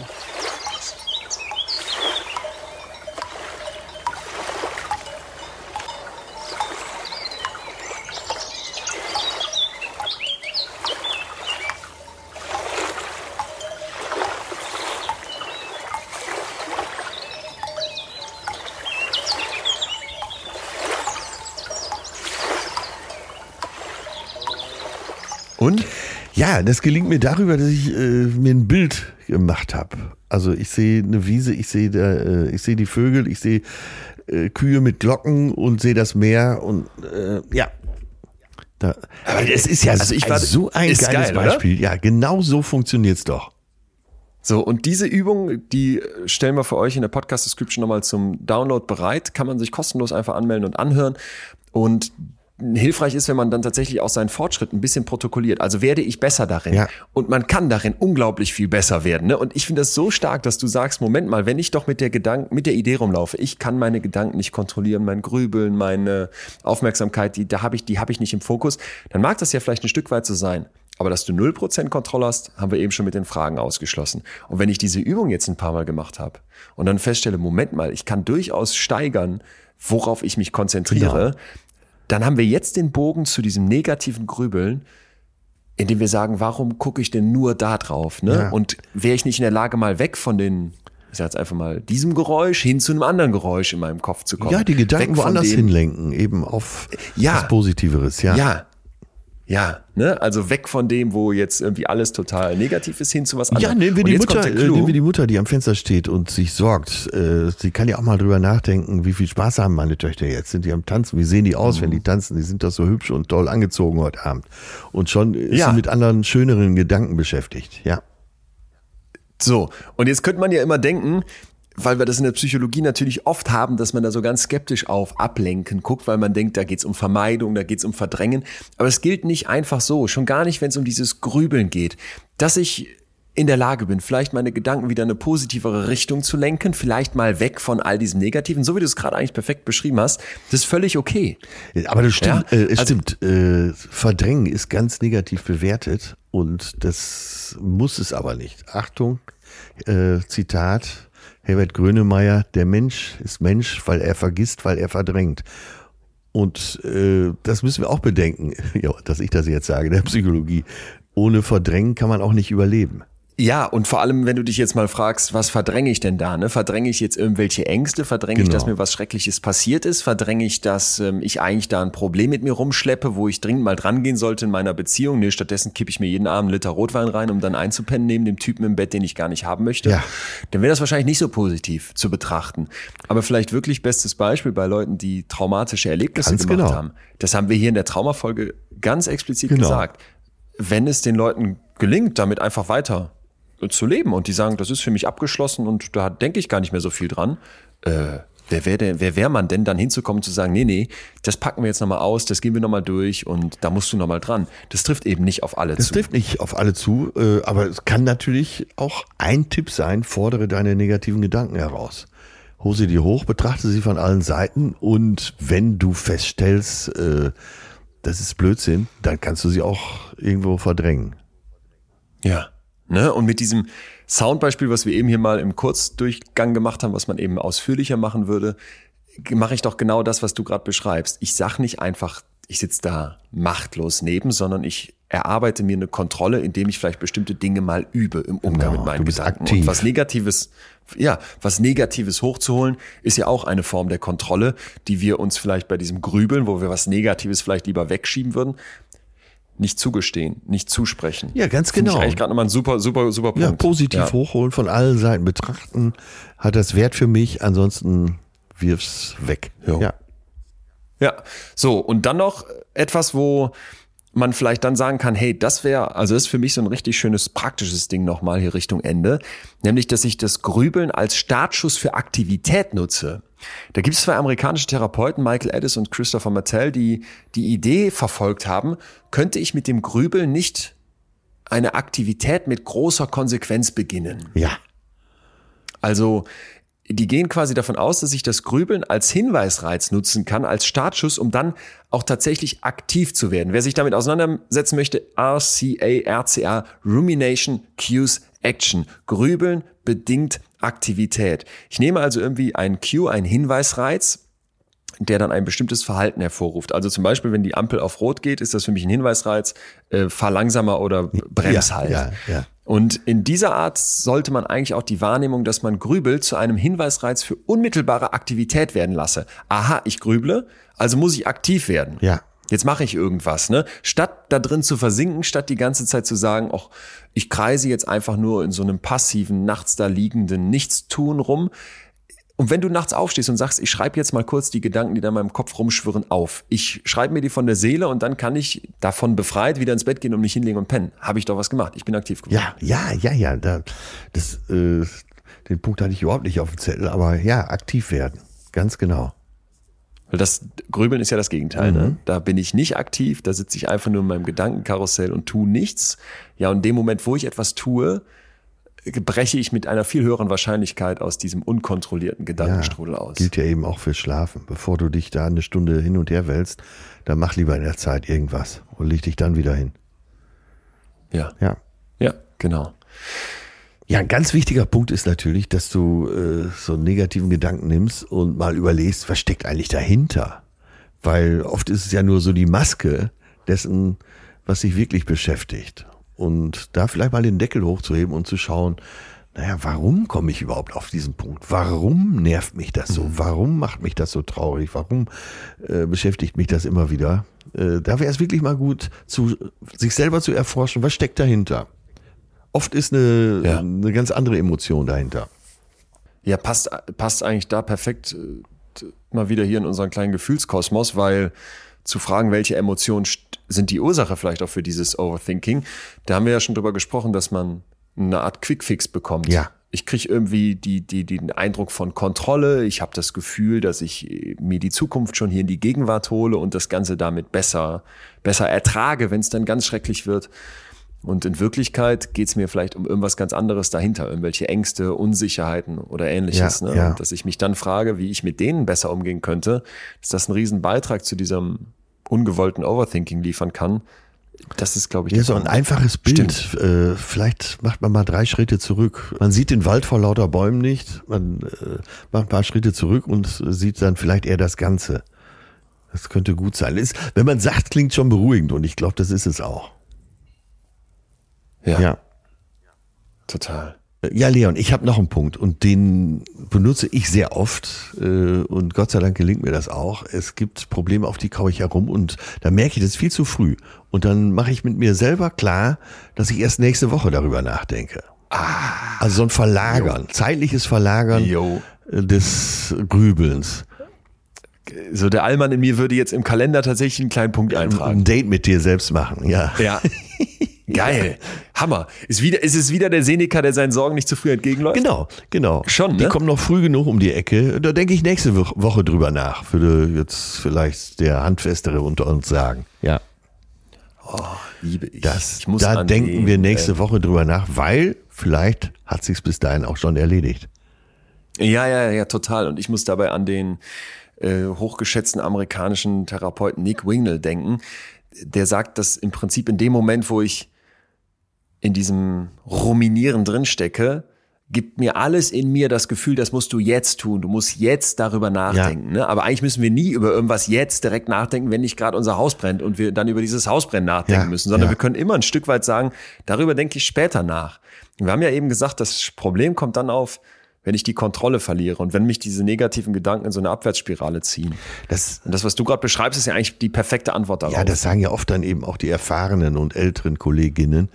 Ja, das gelingt mir darüber, dass ich äh, mir ein Bild gemacht habe. Also ich sehe eine Wiese, ich sehe äh, ich sehe die Vögel, ich sehe äh, Kühe mit Glocken und sehe das Meer und äh, ja. Da, aber es ist ja
also ich war-
so ein geiles
geil, oder?
Beispiel. Ja, genau so funktioniert's doch.
So, und diese Übung, die stellen wir für euch in der Podcast-Description nochmal zum Download bereit. Kann man sich kostenlos einfach anmelden und anhören. Und hilfreich ist, wenn man dann tatsächlich auch seinen Fortschritt ein bisschen protokolliert. Also werde ich besser darin.
Ja.
Und man kann darin unglaublich viel besser werden. Ne? Und ich finde das so stark, dass du sagst, Moment mal, wenn ich doch mit der Gedanken, mit der Idee rumlaufe, ich kann meine Gedanken nicht kontrollieren, mein Grübeln, meine Aufmerksamkeit, die, da habe ich, die habe ich nicht im Fokus, dann mag das ja vielleicht ein Stück weit so sein. Aber dass du 0% Kontrolle hast, haben wir eben schon mit den Fragen ausgeschlossen. Und wenn ich diese Übung jetzt ein paar Mal gemacht habe und dann feststelle, Moment mal, ich kann durchaus steigern, worauf ich mich konzentriere, dann haben wir jetzt den Bogen zu diesem negativen Grübeln, indem wir sagen, warum gucke ich denn nur da drauf? Ne?
Ja.
Und wäre ich nicht in der Lage, mal weg von den, ich sag jetzt einfach mal, diesem Geräusch hin zu einem anderen Geräusch in meinem Kopf zu kommen.
Ja, die Gedanken woanders hinlenken, eben auf
Ja.
was Positiveres, ja.
Ja. Ja, ne? Also weg von dem, wo jetzt irgendwie alles total negativ ist, hin zu was
Ja,
anderem.
nehmen wir, die Mutter, äh, nehmen wir die Mutter, die am Fenster steht und sich sorgt. Äh, sie kann ja auch mal drüber nachdenken, wie viel Spaß haben meine Töchter jetzt? Sind die am Tanzen? Wie sehen die aus,
Mhm.
wenn die tanzen? Die sind doch so hübsch und toll angezogen heute Abend. Und schon ist
Ja.
sie mit anderen, schöneren Gedanken beschäftigt. Ja.
So, und jetzt könnte man ja immer denken, weil wir das in der Psychologie natürlich oft haben, dass man da so ganz skeptisch auf Ablenken guckt, weil man denkt, da geht's um Vermeidung, da geht's um Verdrängen. Aber es gilt nicht einfach so, schon gar nicht, wenn es um dieses Grübeln geht, dass ich in der Lage bin, vielleicht meine Gedanken wieder in eine positivere Richtung zu lenken, vielleicht mal weg von all diesem Negativen, so wie du es gerade eigentlich perfekt beschrieben hast, das ist völlig okay.
Aber das stimmt,
Ja,
äh, es
also-
stimmt. Äh, Verdrängen ist ganz negativ bewertet und das muss es aber nicht. Achtung, äh, Zitat Herbert Grönemeyer, der Mensch ist Mensch, weil er vergisst, weil er verdrängt. Und äh, das müssen wir auch bedenken, ja, dass ich das jetzt sage, der Psychologie. Ohne Verdrängen kann man auch nicht überleben.
Ja, und vor allem, wenn du dich jetzt mal fragst, was verdränge ich denn da? Ne? Verdränge ich jetzt irgendwelche Ängste? Verdränge ich,
Genau.
dass mir was Schreckliches passiert ist? Verdränge ich, dass ähm, ich eigentlich da ein Problem mit mir rumschleppe, wo ich dringend mal dran gehen sollte in meiner Beziehung? Nee, stattdessen kippe ich mir jeden Abend einen Liter Rotwein rein, um dann einzupennen neben dem Typen im Bett, den ich gar nicht haben möchte.
Ja.
Dann wäre das wahrscheinlich nicht so positiv zu betrachten. Aber vielleicht wirklich bestes Beispiel bei Leuten, die traumatische Erlebnisse
Ganz
gemacht
genau.
haben. Das haben wir hier in der Traumafolge ganz explizit
Genau.
gesagt. Wenn es den Leuten gelingt, damit einfach weiter zu leben und die sagen, das ist für mich abgeschlossen und da denke ich gar nicht mehr so viel dran. Äh, wer wäre denn, wer wäre man denn dann hinzukommen zu sagen, nee, nee, das packen wir jetzt nochmal aus, das gehen wir nochmal durch und da musst du nochmal dran. Das trifft eben nicht auf alle
Das
zu.
trifft nicht auf alle zu, äh, aber es kann natürlich auch ein Tipp sein, fordere deine negativen Gedanken heraus. Hose die hoch, betrachte sie von allen Seiten und wenn du feststellst, äh, das ist Blödsinn, dann kannst du sie auch irgendwo verdrängen.
Ja. Ne? Und mit diesem Soundbeispiel, was wir eben hier mal im Kurzdurchgang gemacht haben, was man eben ausführlicher machen würde, mache ich doch genau das, was du gerade beschreibst. Ich sag nicht einfach, ich sitze da machtlos neben, sondern ich erarbeite mir eine Kontrolle, indem ich vielleicht bestimmte Dinge mal übe im Umgang
Genau,
mit meinen Gedanken.
aktiv.
Und was Negatives, ja, was Negatives hochzuholen, ist ja auch eine Form der Kontrolle, die wir uns vielleicht bei diesem Grübeln, wo wir was Negatives vielleicht lieber wegschieben würden, nicht zugestehen, nicht zusprechen.
Ja, ganz genau.
Ich eigentlich gerade nochmal ein super, super, super Punkt.
Ja, positiv
Ja.
hochholen, von allen Seiten betrachten, hat das Wert für mich, ansonsten wirf's weg.
Jo.
Ja.
Ja, so und dann noch etwas, wo man vielleicht dann sagen kann, hey, das wäre, also das ist für mich so ein richtig schönes praktisches Ding nochmal hier Richtung Ende, nämlich, dass ich das Grübeln als Startschuss für Aktivität nutze. Da gibt es zwei amerikanische Therapeuten, Michael Addis und Christopher Mattel, die die Idee verfolgt haben, könnte ich mit dem Grübeln nicht eine Aktivität mit großer Konsequenz beginnen.
Ja.
Also die gehen quasi davon aus, dass ich das Grübeln als Hinweisreiz nutzen kann, als Startschuss, um dann auch tatsächlich aktiv zu werden. Wer sich damit auseinandersetzen möchte, RCA, RCA, Rumination, Cues, Action. Grübeln bedingt Aktivität. Ich nehme also irgendwie einen Cue, einen Hinweisreiz, der dann ein bestimmtes Verhalten hervorruft. Also zum Beispiel, wenn die Ampel auf Rot geht, ist das für mich ein Hinweisreiz, äh, fahr langsamer oder brems
Ja,
halt.
ja, ja.
Und in dieser Art sollte man eigentlich auch die Wahrnehmung, dass man grübelt, zu einem Hinweisreiz für unmittelbare Aktivität werden lasse. Aha, ich grüble, also muss ich aktiv werden.
Ja.
Jetzt mache ich irgendwas, ne? Statt da drin zu versinken, statt die ganze Zeit zu sagen, ach, ich kreise jetzt einfach nur in so einem passiven, nachts da liegenden Nichtstun rum. Und wenn du nachts aufstehst und sagst, ich schreibe jetzt mal kurz die Gedanken, die da in meinem Kopf rumschwirren, auf. Ich schreibe mir die von der Seele und dann kann ich davon befreit wieder ins Bett gehen und mich hinlegen und pennen. Habe ich doch was gemacht. Ich bin aktiv geworden.
Ja, ja, ja, ja. Da, das, äh, den Punkt hatte ich überhaupt nicht auf dem Zettel, aber ja, aktiv werden. Ganz genau.
Weil das Grübeln ist ja das Gegenteil.
Mhm.
Ne? Da bin ich nicht aktiv, da sitze ich einfach nur in meinem Gedankenkarussell und tue nichts. Ja, und in dem Moment, wo ich etwas tue, breche ich mit einer viel höheren Wahrscheinlichkeit aus diesem unkontrollierten Gedankenstrudel aus.
Gilt ja eben auch fürs Schlafen. Bevor du dich da eine Stunde hin und her wälzt, dann mach lieber in der Zeit irgendwas und leg dich dann wieder hin.
Ja,
Ja.
ja, genau.
Ja, ein ganz wichtiger Punkt ist natürlich, dass du äh, so einen negativen Gedanken nimmst und mal überlegst, was steckt eigentlich dahinter? Weil oft ist es ja nur so die Maske dessen, was sich wirklich beschäftigt. Und da vielleicht mal den Deckel hochzuheben und zu schauen, naja, warum komme ich überhaupt auf diesen Punkt? Warum nervt mich das so? Warum macht mich das so traurig? Warum äh, beschäftigt mich das immer wieder? Äh, da wäre es wirklich mal gut, zu, sich selber zu erforschen, was steckt dahinter? Oft ist eine,
Ja.
eine ganz andere Emotion dahinter.
Ja, passt, passt eigentlich da perfekt äh, mal wieder hier in unseren kleinen Gefühlskosmos, weil zu fragen, welche Emotionen sind die Ursache vielleicht auch für dieses Overthinking, da haben wir ja schon drüber gesprochen, dass man eine Art Quickfix bekommt.
Ja.
Ich kriege irgendwie die, die, den Eindruck von Kontrolle. Ich habe das Gefühl, dass ich äh, mir die Zukunft schon hier in die Gegenwart hole und das Ganze damit besser, besser ertrage, wenn es dann ganz schrecklich wird. Und in Wirklichkeit geht es mir vielleicht um irgendwas ganz anderes dahinter, irgendwelche Ängste, Unsicherheiten oder ähnliches.
Ja,
ne?
ja.
Dass ich mich dann frage, wie ich mit denen besser umgehen könnte, dass das einen riesen Beitrag zu diesem ungewollten Overthinking liefern kann. Das ist, glaube ich,
Ja, so ein einfaches Bild. Äh, vielleicht macht man mal drei Schritte zurück. Man sieht den Wald vor lauter Bäumen nicht. Man äh, macht ein paar Schritte zurück und sieht dann vielleicht eher das Ganze. Das könnte gut sein. Ist, wenn man sagt, klingt schon beruhigend und ich glaube, das ist es auch.
Ja,
Ja.
total.
Ja, Leon, ich habe noch einen Punkt und den benutze ich sehr oft äh, und Gott sei Dank gelingt mir das auch. Es gibt Probleme, auf die kaue ich herum und da merke ich das viel zu früh. Und dann mache ich mit mir selber klar, dass ich erst nächste Woche darüber nachdenke. Also so ein Verlagern, zeitliches Verlagern
Jo.
äh, des Grübelns.
So der Allmann in mir würde jetzt im Kalender tatsächlich einen kleinen Punkt eintragen.
Ein Date mit dir selbst machen, ja.
Ja. Geil. Hammer. Ist, wieder, ist es wieder der Seneca, der seinen Sorgen nicht zu früh entgegenläuft?
Genau, genau.
Schon,
Die
ne?
kommen noch früh genug um die Ecke. Da denke ich nächste Wo- Woche drüber nach, würde jetzt vielleicht der Handfestere unter uns sagen. Ja.
Liebe ich.
Das,
ich muss
da
an
denken
den,
wir nächste
äh,
Woche drüber nach, weil vielleicht hat sich's bis dahin auch schon erledigt.
Ja, ja, ja, total. Und ich muss dabei an den äh, hochgeschätzten amerikanischen Therapeuten Nick Wingnall denken. Der sagt, dass im Prinzip in dem Moment, wo ich in diesem Ruminieren drinstecke, gibt mir alles in mir das Gefühl, das musst du jetzt tun. Du musst jetzt darüber nachdenken. Ne? Aber eigentlich müssen wir nie über irgendwas jetzt direkt nachdenken, wenn nicht gerade unser Haus brennt und wir dann über dieses Hausbrennen nachdenken
Ja,
müssen, sondern
ja.
wir können immer ein Stück weit sagen, darüber denke ich später nach. Wir haben ja eben gesagt, das Problem kommt dann auf, wenn ich die Kontrolle verliere und wenn mich diese negativen Gedanken in so eine Abwärtsspirale ziehen.
Das,
Und das, was du gerade beschreibst, ist ja eigentlich die perfekte Antwort darauf.
ja, das sagen ja oft dann eben auch die erfahrenen und älteren Kolleginnen.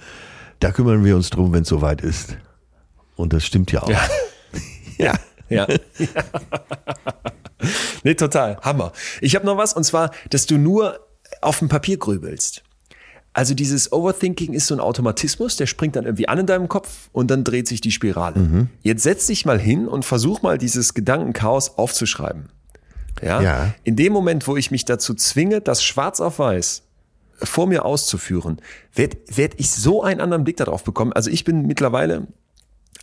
Da kümmern wir uns drum, wenn es soweit ist. Und das stimmt ja auch.
Ja.
ja.
Ja. nee, total. Hammer. Ich habe noch was, und zwar, dass du nur auf dem Papier grübelst. Also dieses Overthinking ist so ein Automatismus, der springt dann irgendwie an in deinem Kopf und dann dreht sich die Spirale. Jetzt setz dich mal hin und versuch mal dieses Gedankenchaos aufzuschreiben. Ja?
Ja.
In dem Moment, wo ich mich dazu zwinge, das schwarz auf weiß vor mir auszuführen, werde werd ich so einen anderen Blick darauf bekommen. Also ich bin mittlerweile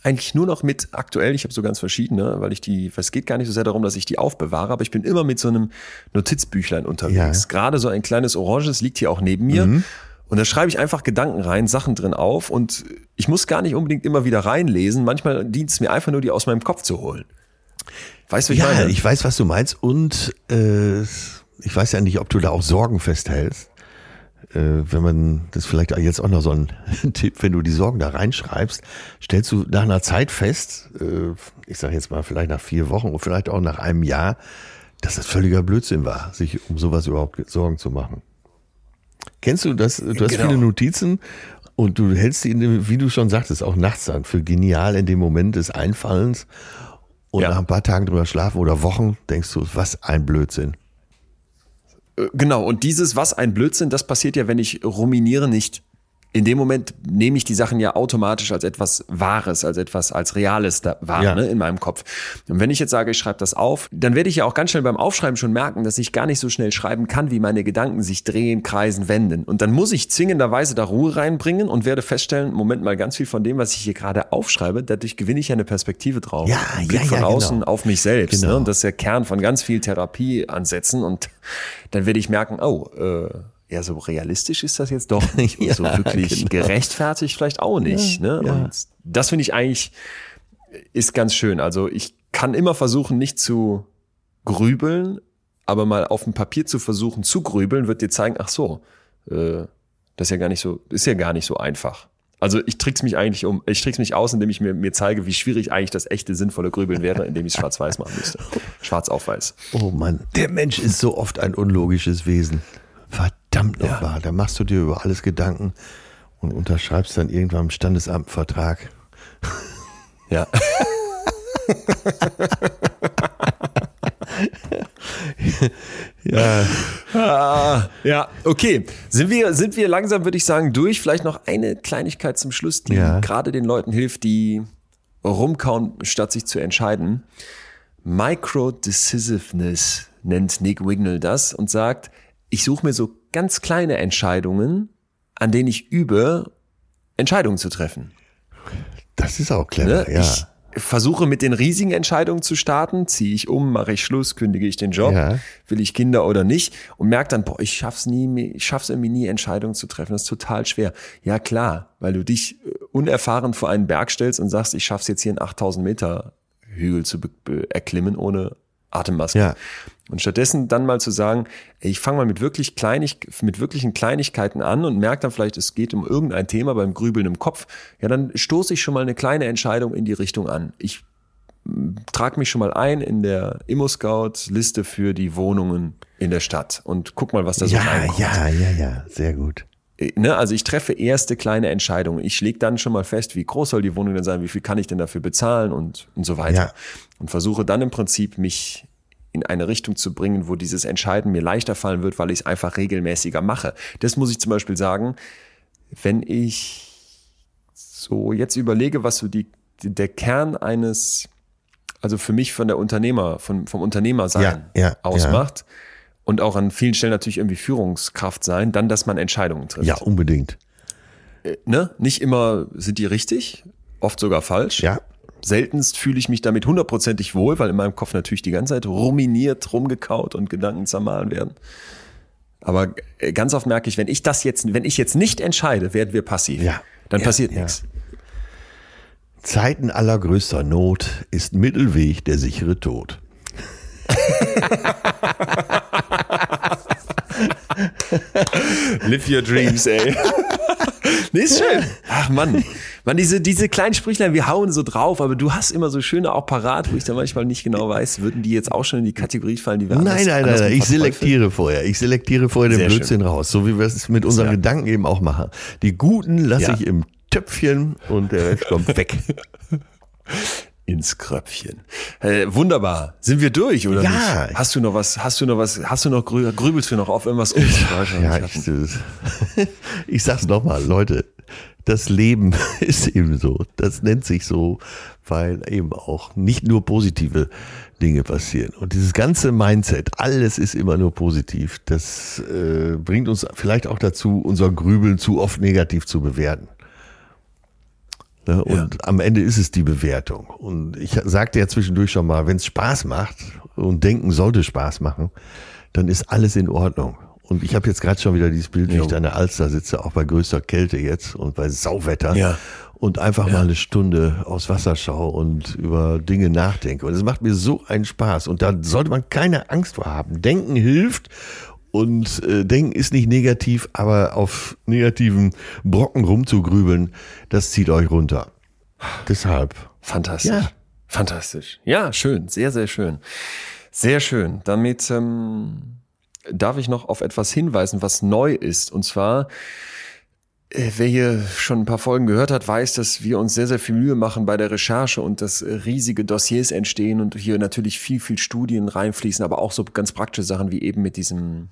eigentlich nur noch mit aktuell, ich habe so ganz verschiedene, weil ich die, es geht gar nicht so sehr darum, dass ich die aufbewahre, aber ich bin immer mit so einem Notizbüchlein unterwegs.
Ja.
Gerade so ein kleines Oranges liegt hier auch neben mir. Und da schreibe ich einfach Gedanken rein, Sachen drin auf und ich muss gar nicht unbedingt immer wieder reinlesen. Manchmal dient es mir einfach nur, die aus meinem Kopf zu holen. Weißt du, ich
Ja,
meine?
ich weiß, was du meinst. Und äh, ich weiß ja nicht, ob du da auch Sorgen festhältst. Äh, wenn man, das ist vielleicht jetzt auch noch so ein Tipp, wenn du die Sorgen da reinschreibst, stellst du nach einer Zeit fest, äh, ich sage jetzt mal vielleicht nach vier Wochen und vielleicht auch nach einem Jahr, dass das völliger Blödsinn war, sich um sowas überhaupt Sorgen zu machen. Kennst du das? Du hast
Genau.
viele Notizen und du hältst die, in dem, wie du schon sagtest, auch nachts an für genial in dem Moment des Einfallens. Und
Ja.
nach ein paar Tagen drüber schlafen oder Wochen denkst du, was ein Blödsinn.
Äh, Genau, und dieses, was ein Blödsinn, das passiert ja, wenn ich ruminiere, nicht. In dem Moment nehme ich die Sachen ja automatisch als etwas Wahres, als etwas, als Reales da wahr
Ja.
ne, in meinem Kopf. Und wenn ich jetzt sage, ich schreibe das auf, dann werde ich ja auch ganz schnell beim Aufschreiben schon merken, dass ich gar nicht so schnell schreiben kann, wie meine Gedanken sich drehen, kreisen, wenden. Und dann muss ich zwingenderweise da Ruhe reinbringen und werde feststellen, Moment mal, ganz viel von dem, was ich hier gerade aufschreibe, dadurch gewinne ich ja eine Perspektive drauf.
Ja,
Ein Blick
ja,
von
ja,
außen
genau.
auf mich selbst.
Genau.
Ne? Und das ist der Kern von ganz viel Therapieansätzen. Und dann werde ich merken, oh, äh, ja, so realistisch ist das jetzt doch nicht. Und so
Ja,
wirklich
genau.
gerechtfertigt vielleicht auch nicht. ne?
ja.
Und das finde ich eigentlich, ist ganz schön. Also ich kann immer versuchen, nicht zu grübeln, aber mal auf dem Papier zu versuchen zu grübeln, wird dir zeigen, ach so, äh, das ist ja gar nicht so, ist ja gar nicht so einfach. Also ich trick's mich eigentlich um, ich trick's mich aus, indem ich mir, mir zeige, wie schwierig eigentlich das echte sinnvolle Grübeln wäre, indem ich es schwarz-weiß machen müsste. Schwarz auf weiß.
Oh Mann, der Mensch ist so oft ein unlogisches Wesen. Verdammt
Ja.
nochmal, da machst du dir über alles Gedanken und unterschreibst dann irgendwann im Standesamt einen Vertrag.
Ja.
Ja,
Ah, ja, okay. Sind wir, sind wir langsam, würde ich sagen, durch. Vielleicht noch eine Kleinigkeit zum Schluss, die
Ja.
gerade den Leuten hilft, die rumkauen, statt sich zu entscheiden. Micro-Decisiveness nennt Nick Wignall das und sagt, ich suche mir so ganz kleine Entscheidungen, an denen ich übe, Entscheidungen zu treffen.
das ist auch clever,
Ne?
ja.
Ich versuche mit den riesigen Entscheidungen zu starten. Ziehe ich um, mache ich Schluss, kündige ich den Job,
Ja.
will ich Kinder oder nicht und merke dann, boah, ich schaff's nie, ich schaff's irgendwie nie, Entscheidungen zu treffen. Das ist total schwer. Ja klar, weil du dich äh, unerfahren vor einen Berg stellst und sagst, ich schaff's jetzt hier einen 8000 Meter Hügel zu erklimmen ohne Atemmaske.
Ja.
Und stattdessen dann mal zu sagen, ey, ich fange mal mit wirklich kleinig, mit wirklichen Kleinigkeiten an und merke dann vielleicht, es geht um irgendein Thema beim Grübeln im Kopf. Ja, dann stoße ich schon mal eine kleine Entscheidung in die Richtung an. Ich trage mich schon mal ein in der Immo-Scout-Liste für die Wohnungen in der Stadt und guck mal, was da so
Ja,
reinkommt.
ja, ja, ja, sehr gut.
Ne, also ich treffe erste kleine Entscheidungen. Ich lege dann schon mal fest, wie groß soll die Wohnung denn sein, wie viel kann ich denn dafür bezahlen und, und so weiter.
Ja.
Und versuche dann im Prinzip mich in eine Richtung zu bringen, wo dieses Entscheiden mir leichter fallen wird, weil ich es einfach regelmäßiger mache. Das muss ich zum Beispiel sagen, wenn ich so jetzt überlege, was so die, der Kern eines, also für mich von der Unternehmer, von, vom Unternehmersein
Ja, ja,
ausmacht und auch an vielen Stellen natürlich irgendwie Führungskraft sein, dann, dass man Entscheidungen trifft.
Ja, unbedingt.
Ne? Nicht immer sind die richtig, oft sogar falsch.
Ja.
Seltenst fühle ich mich damit hundertprozentig wohl, weil in meinem Kopf natürlich die ganze Zeit ruminiert, rumgekaut und Gedanken zermahlen werden. Aber äh, ganz oft merke ich, wenn ich das jetzt, wenn ich jetzt nicht entscheide, werden wir passiv.
Ja.
Dann
Ja,
passiert
ja.
nichts.
Zeiten allergrößter Not ist Mittelweg der sichere Tod.
Live your dreams, ey. nee, ist schön. Ach Mann. Mann, diese, diese kleinen Sprüchlein, wir hauen so drauf, aber du hast immer so schöne auch parat, wo ich da manchmal nicht genau weiß, würden die jetzt auch schon in die Kategorie fallen, die wir
Nein,
anders-
nein, nein, nein. Ich selektiere vorher. Ich selektiere vorher den
Sehr
Blödsinn raus, so wie wir es mit unseren
Ja.
Gedanken eben auch machen. Die guten lasse
Ja.
ich im Töpfchen und der Rest kommt weg.
Ins Kröpfchen. Äh, wunderbar. Sind wir durch, oder
Ja.
nicht? Hast du noch was, hast du noch was, hast du noch, grü- grübelst du noch auf irgendwas? rum?
Ja, ich, ich sag's nochmal, Leute. Das Leben ist eben so. Das nennt sich so, weil eben auch nicht nur positive Dinge passieren. Und dieses ganze Mindset, alles ist immer nur positiv, das äh, bringt uns vielleicht auch dazu, unser Grübeln zu oft negativ zu bewerten. Ne? Und am Ende ist es die Bewertung. Und ich sagte ja zwischendurch schon mal, wenn es Spaß macht und Denken sollte Spaß machen, dann ist alles in Ordnung. Und ich habe jetzt gerade schon wieder dieses Bild, wie
Jo.
ich da in der Alster sitze, auch bei größter Kälte jetzt und bei Sauwetter.
Ja.
Und einfach mal eine Stunde aufs Wasser schaue und über Dinge nachdenke. Und es macht mir so einen Spaß. Und da sollte man keine Angst vor haben. Denken hilft. Und äh, Denken ist nicht negativ, aber auf negativen Brocken rumzugrübeln, das zieht euch runter. Deshalb.
Fantastisch.
Ja.
Fantastisch. Ja, schön. Sehr, sehr schön. Sehr schön. Damit ähm, darf ich noch auf etwas hinweisen, was neu ist. Und zwar, wer hier schon ein paar Folgen gehört hat, weiß, dass wir uns sehr, sehr viel Mühe machen bei der Recherche und dass äh, riesige Dossiers entstehen und hier natürlich viel, viel Studien reinfließen, aber auch so ganz praktische Sachen wie eben mit diesem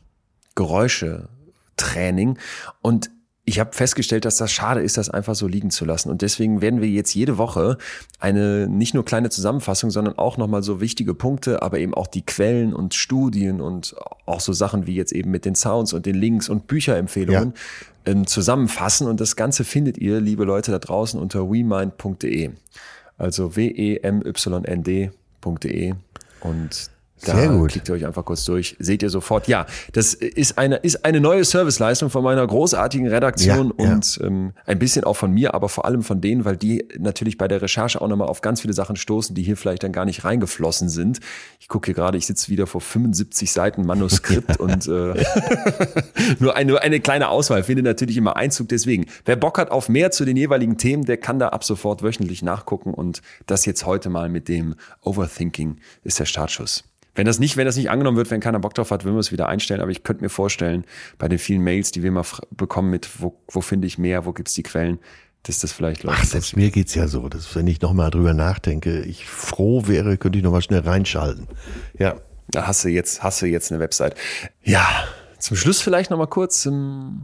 Geräuschetraining. Und ich habe festgestellt, dass das schade ist, das einfach so liegen zu lassen. Und deswegen werden wir jetzt jede Woche eine nicht nur kleine Zusammenfassung, sondern auch nochmal so wichtige Punkte, aber eben auch die Quellen und Studien und auch so Sachen wie jetzt eben mit den Sounds und den Links und Bücherempfehlungen ähm, zusammenfassen. Und das Ganze findet ihr, liebe Leute da draußen, unter wemind.de. Also W-E-M-Y-N-D.de. Und da
Sehr gut.
klickt ihr euch einfach kurz durch, seht ihr sofort. Ja, das ist eine, ist eine neue Serviceleistung von meiner großartigen Redaktion
Ja, ja.
und ähm, ein bisschen auch von mir, aber vor allem von denen, weil die natürlich bei der Recherche auch nochmal auf ganz viele Sachen stoßen, die hier vielleicht dann gar nicht reingeflossen sind. Ich gucke hier gerade, ich sitze wieder vor 75 Seiten Manuskript und äh, nur, eine, nur eine kleine Auswahl findet natürlich immer Einzug. Deswegen, wer Bock hat auf mehr zu den jeweiligen Themen, der kann da ab sofort wöchentlich nachgucken und das jetzt heute mal mit dem Overthinking ist der Startschuss. Wenn das nicht, wenn das nicht angenommen wird, wenn keiner Bock drauf hat, würden wir es wieder einstellen. Aber ich könnte mir vorstellen, bei den vielen Mails, die wir mal bekommen mit, wo, wo finde ich mehr, wo gibt's die Quellen, dass das vielleicht läuft.
Ach, selbst mir geht's ja so, dass wenn ich nochmal drüber nachdenke, ich froh wäre, könnte ich nochmal schnell reinschalten. Ja.
Da hast du jetzt, hast du jetzt eine Website. Ja, zum Schluss vielleicht noch mal kurz ähm,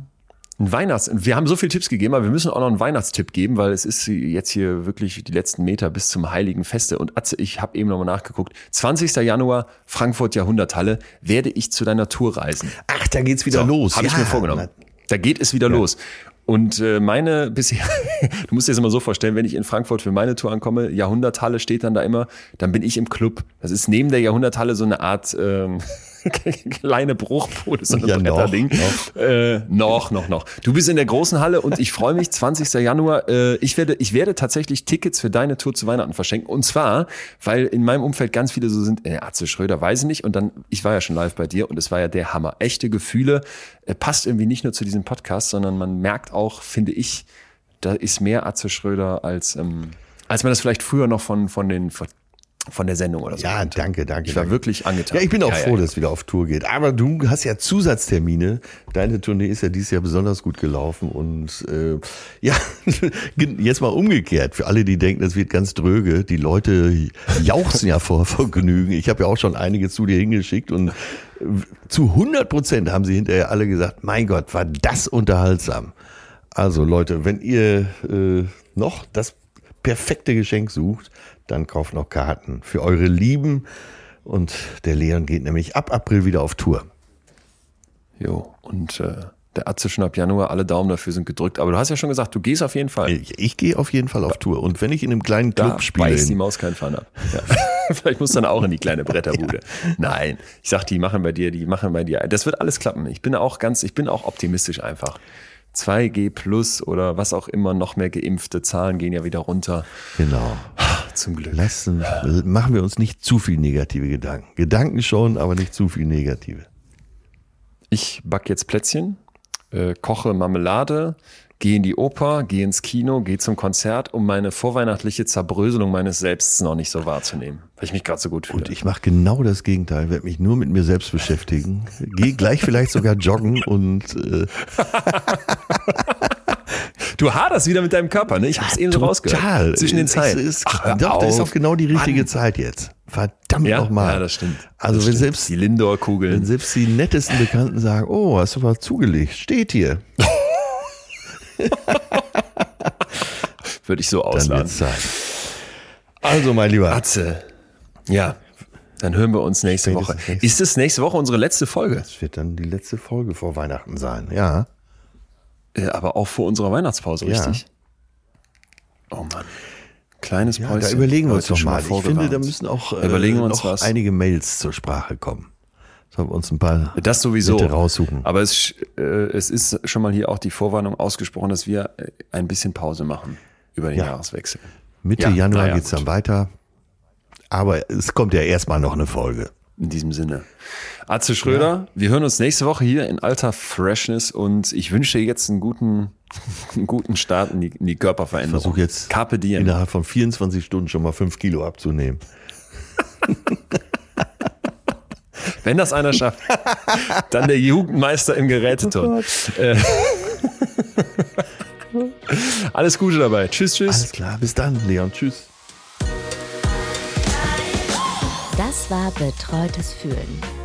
ein Weihnachts. Wir haben so viele Tipps gegeben, aber wir müssen auch noch einen Weihnachtstipp geben, weil es ist jetzt hier wirklich die letzten Meter bis zum Heiligen Feste. Und Atze, ich habe eben noch mal nachgeguckt. 20. Januar, Frankfurt Jahrhunderthalle, werde ich zu deiner Tour reisen.
Ach, da geht's wieder los.
Habe ich
Ja,
mir vorgenommen. Da geht es wieder los. Und äh, meine bisher, du musst dir das immer so vorstellen, wenn ich in Frankfurt für meine Tour ankomme, Jahrhunderthalle steht dann da immer, dann bin ich im Club. Das ist neben der Jahrhunderthalle so eine Art ähm, kleine Bruchbude, so ein
Ja, noch,
Bretterding.
noch.
Äh, noch, noch, noch. Du bist in der großen Halle und ich freue mich, 20. Januar, äh, ich werde, ich werde tatsächlich Tickets für deine Tour zu Weihnachten verschenken. Und zwar, weil in meinem Umfeld ganz viele so sind, äh, Atze Schröder, weiß ich nicht. Und dann, ich war ja schon live bei dir und es war ja der Hammer. Echte Gefühle, äh, passt irgendwie nicht nur zu diesem Podcast, sondern man merkt auch, finde ich, da ist mehr Atze Schröder als, ähm, als man das vielleicht früher noch von, von den, von, von der Sendung oder so.
Ja,
kannte.
danke, danke.
Ich war
danke.
wirklich angetan.
Ja, ich bin auch
Ja, ja,
froh,
ja.
dass es wieder auf Tour geht. Aber du hast ja Zusatztermine. Deine Tournee ist ja dieses Jahr besonders gut gelaufen. Und äh, ja, jetzt mal umgekehrt. Für alle, die denken, das wird ganz dröge. Die Leute jauchzen ja vor Vergnügen. Ich habe ja auch schon einige zu dir hingeschickt. Und zu 100 Prozent haben sie hinterher alle gesagt, mein Gott, war das unterhaltsam. Also Leute, wenn ihr äh, noch das perfekte Geschenk sucht, dann kauft noch Karten für eure Lieben. Und der Leon geht nämlich ab April wieder auf Tour.
Jo, und äh, der Atze schon ab Januar, alle Daumen dafür sind gedrückt. Aber du hast ja schon gesagt, du gehst auf jeden Fall.
Ich, ich gehe auf jeden Fall auf Tour. Und wenn ich in einem kleinen Club
Da
spiele,
beißt die Maus keinen Pfann ab. Ja. Vielleicht musst du dann auch in die kleine Bretterbude. Nein, ich sag, die machen bei dir, die machen bei dir. Das wird alles klappen. Ich bin auch ganz, ich bin auch optimistisch einfach. 2G plus oder was auch immer, noch mehr geimpfte Zahlen gehen ja wieder runter.
Genau.
Zum Glück.
Lassen, machen wir uns nicht zu viel negative Gedanken. Gedanken schon, aber nicht zu viel negative.
Ich back jetzt Plätzchen, äh, koche Marmelade, gehe in die Oper, gehe ins Kino, gehe zum Konzert, um meine vorweihnachtliche Zerbröselung meines Selbsts noch nicht so wahrzunehmen, weil ich mich gerade so gut fühle.
Und ich mache genau das Gegenteil, werde mich nur mit mir selbst beschäftigen. Gehe gleich vielleicht sogar joggen und äh,
du haderst wieder mit deinem Körper, ne? Ich habe es eben so rausgehört.
total.
Zwischen den Zeiten.
Ist,
Ach, hör
doch, das ist
auf.
auch genau die richtige
Mann.
Zeit jetzt. Verdammt
Ja?
nochmal.
Ja, das stimmt.
Also
Das
wenn
stimmt.
selbst
die
wenn
Lindor-Kugeln.
selbst die nettesten Bekannten sagen, oh, hast du was zugelegt, steht hier,
Würde ich so ausladen.
Also mein Lieber,
Atze. Ja, dann hören wir uns nächste Woche.
Nächste-
Ist es nächste Woche unsere letzte Folge?
das wird dann die letzte Folge vor Weihnachten sein. Ja,
aber auch vor unserer Weihnachtspause,
Ja.
richtig? Oh Mann. Kleines
ja
Päuschen.
da überlegen wir uns doch mal. Ich finde, da müssen auch äh,
Überlegen wir uns
noch
was.
einige Mails zur Sprache kommen. Sollen wir uns ein paar
Das sowieso.
Bitte raussuchen.
Aber es, äh, es ist schon mal hier auch die Vorwarnung ausgesprochen, dass wir äh, ein bisschen Pause machen über den
Ja.
Jahreswechsel.
Mitte
Ja,
Januar
naja,
geht's
gut.
dann weiter. Aber es kommt ja erstmal noch eine Folge.
In diesem Sinne. Atze Schröder, wir hören uns nächste Woche hier in alter Freshness und ich wünsche dir jetzt einen guten, einen guten Start in die, in die Körperveränderung.
Versuch jetzt
Carpe diem.
innerhalb von 24 Stunden schon mal 5 Kilo abzunehmen.
Wenn das einer schafft, dann der Jugendmeister im Geräteton. Äh, Alles Gute dabei. Tschüss, tschüss.
Alles klar, bis dann, Leon. Tschüss.
Das war Betreutes Fühlen.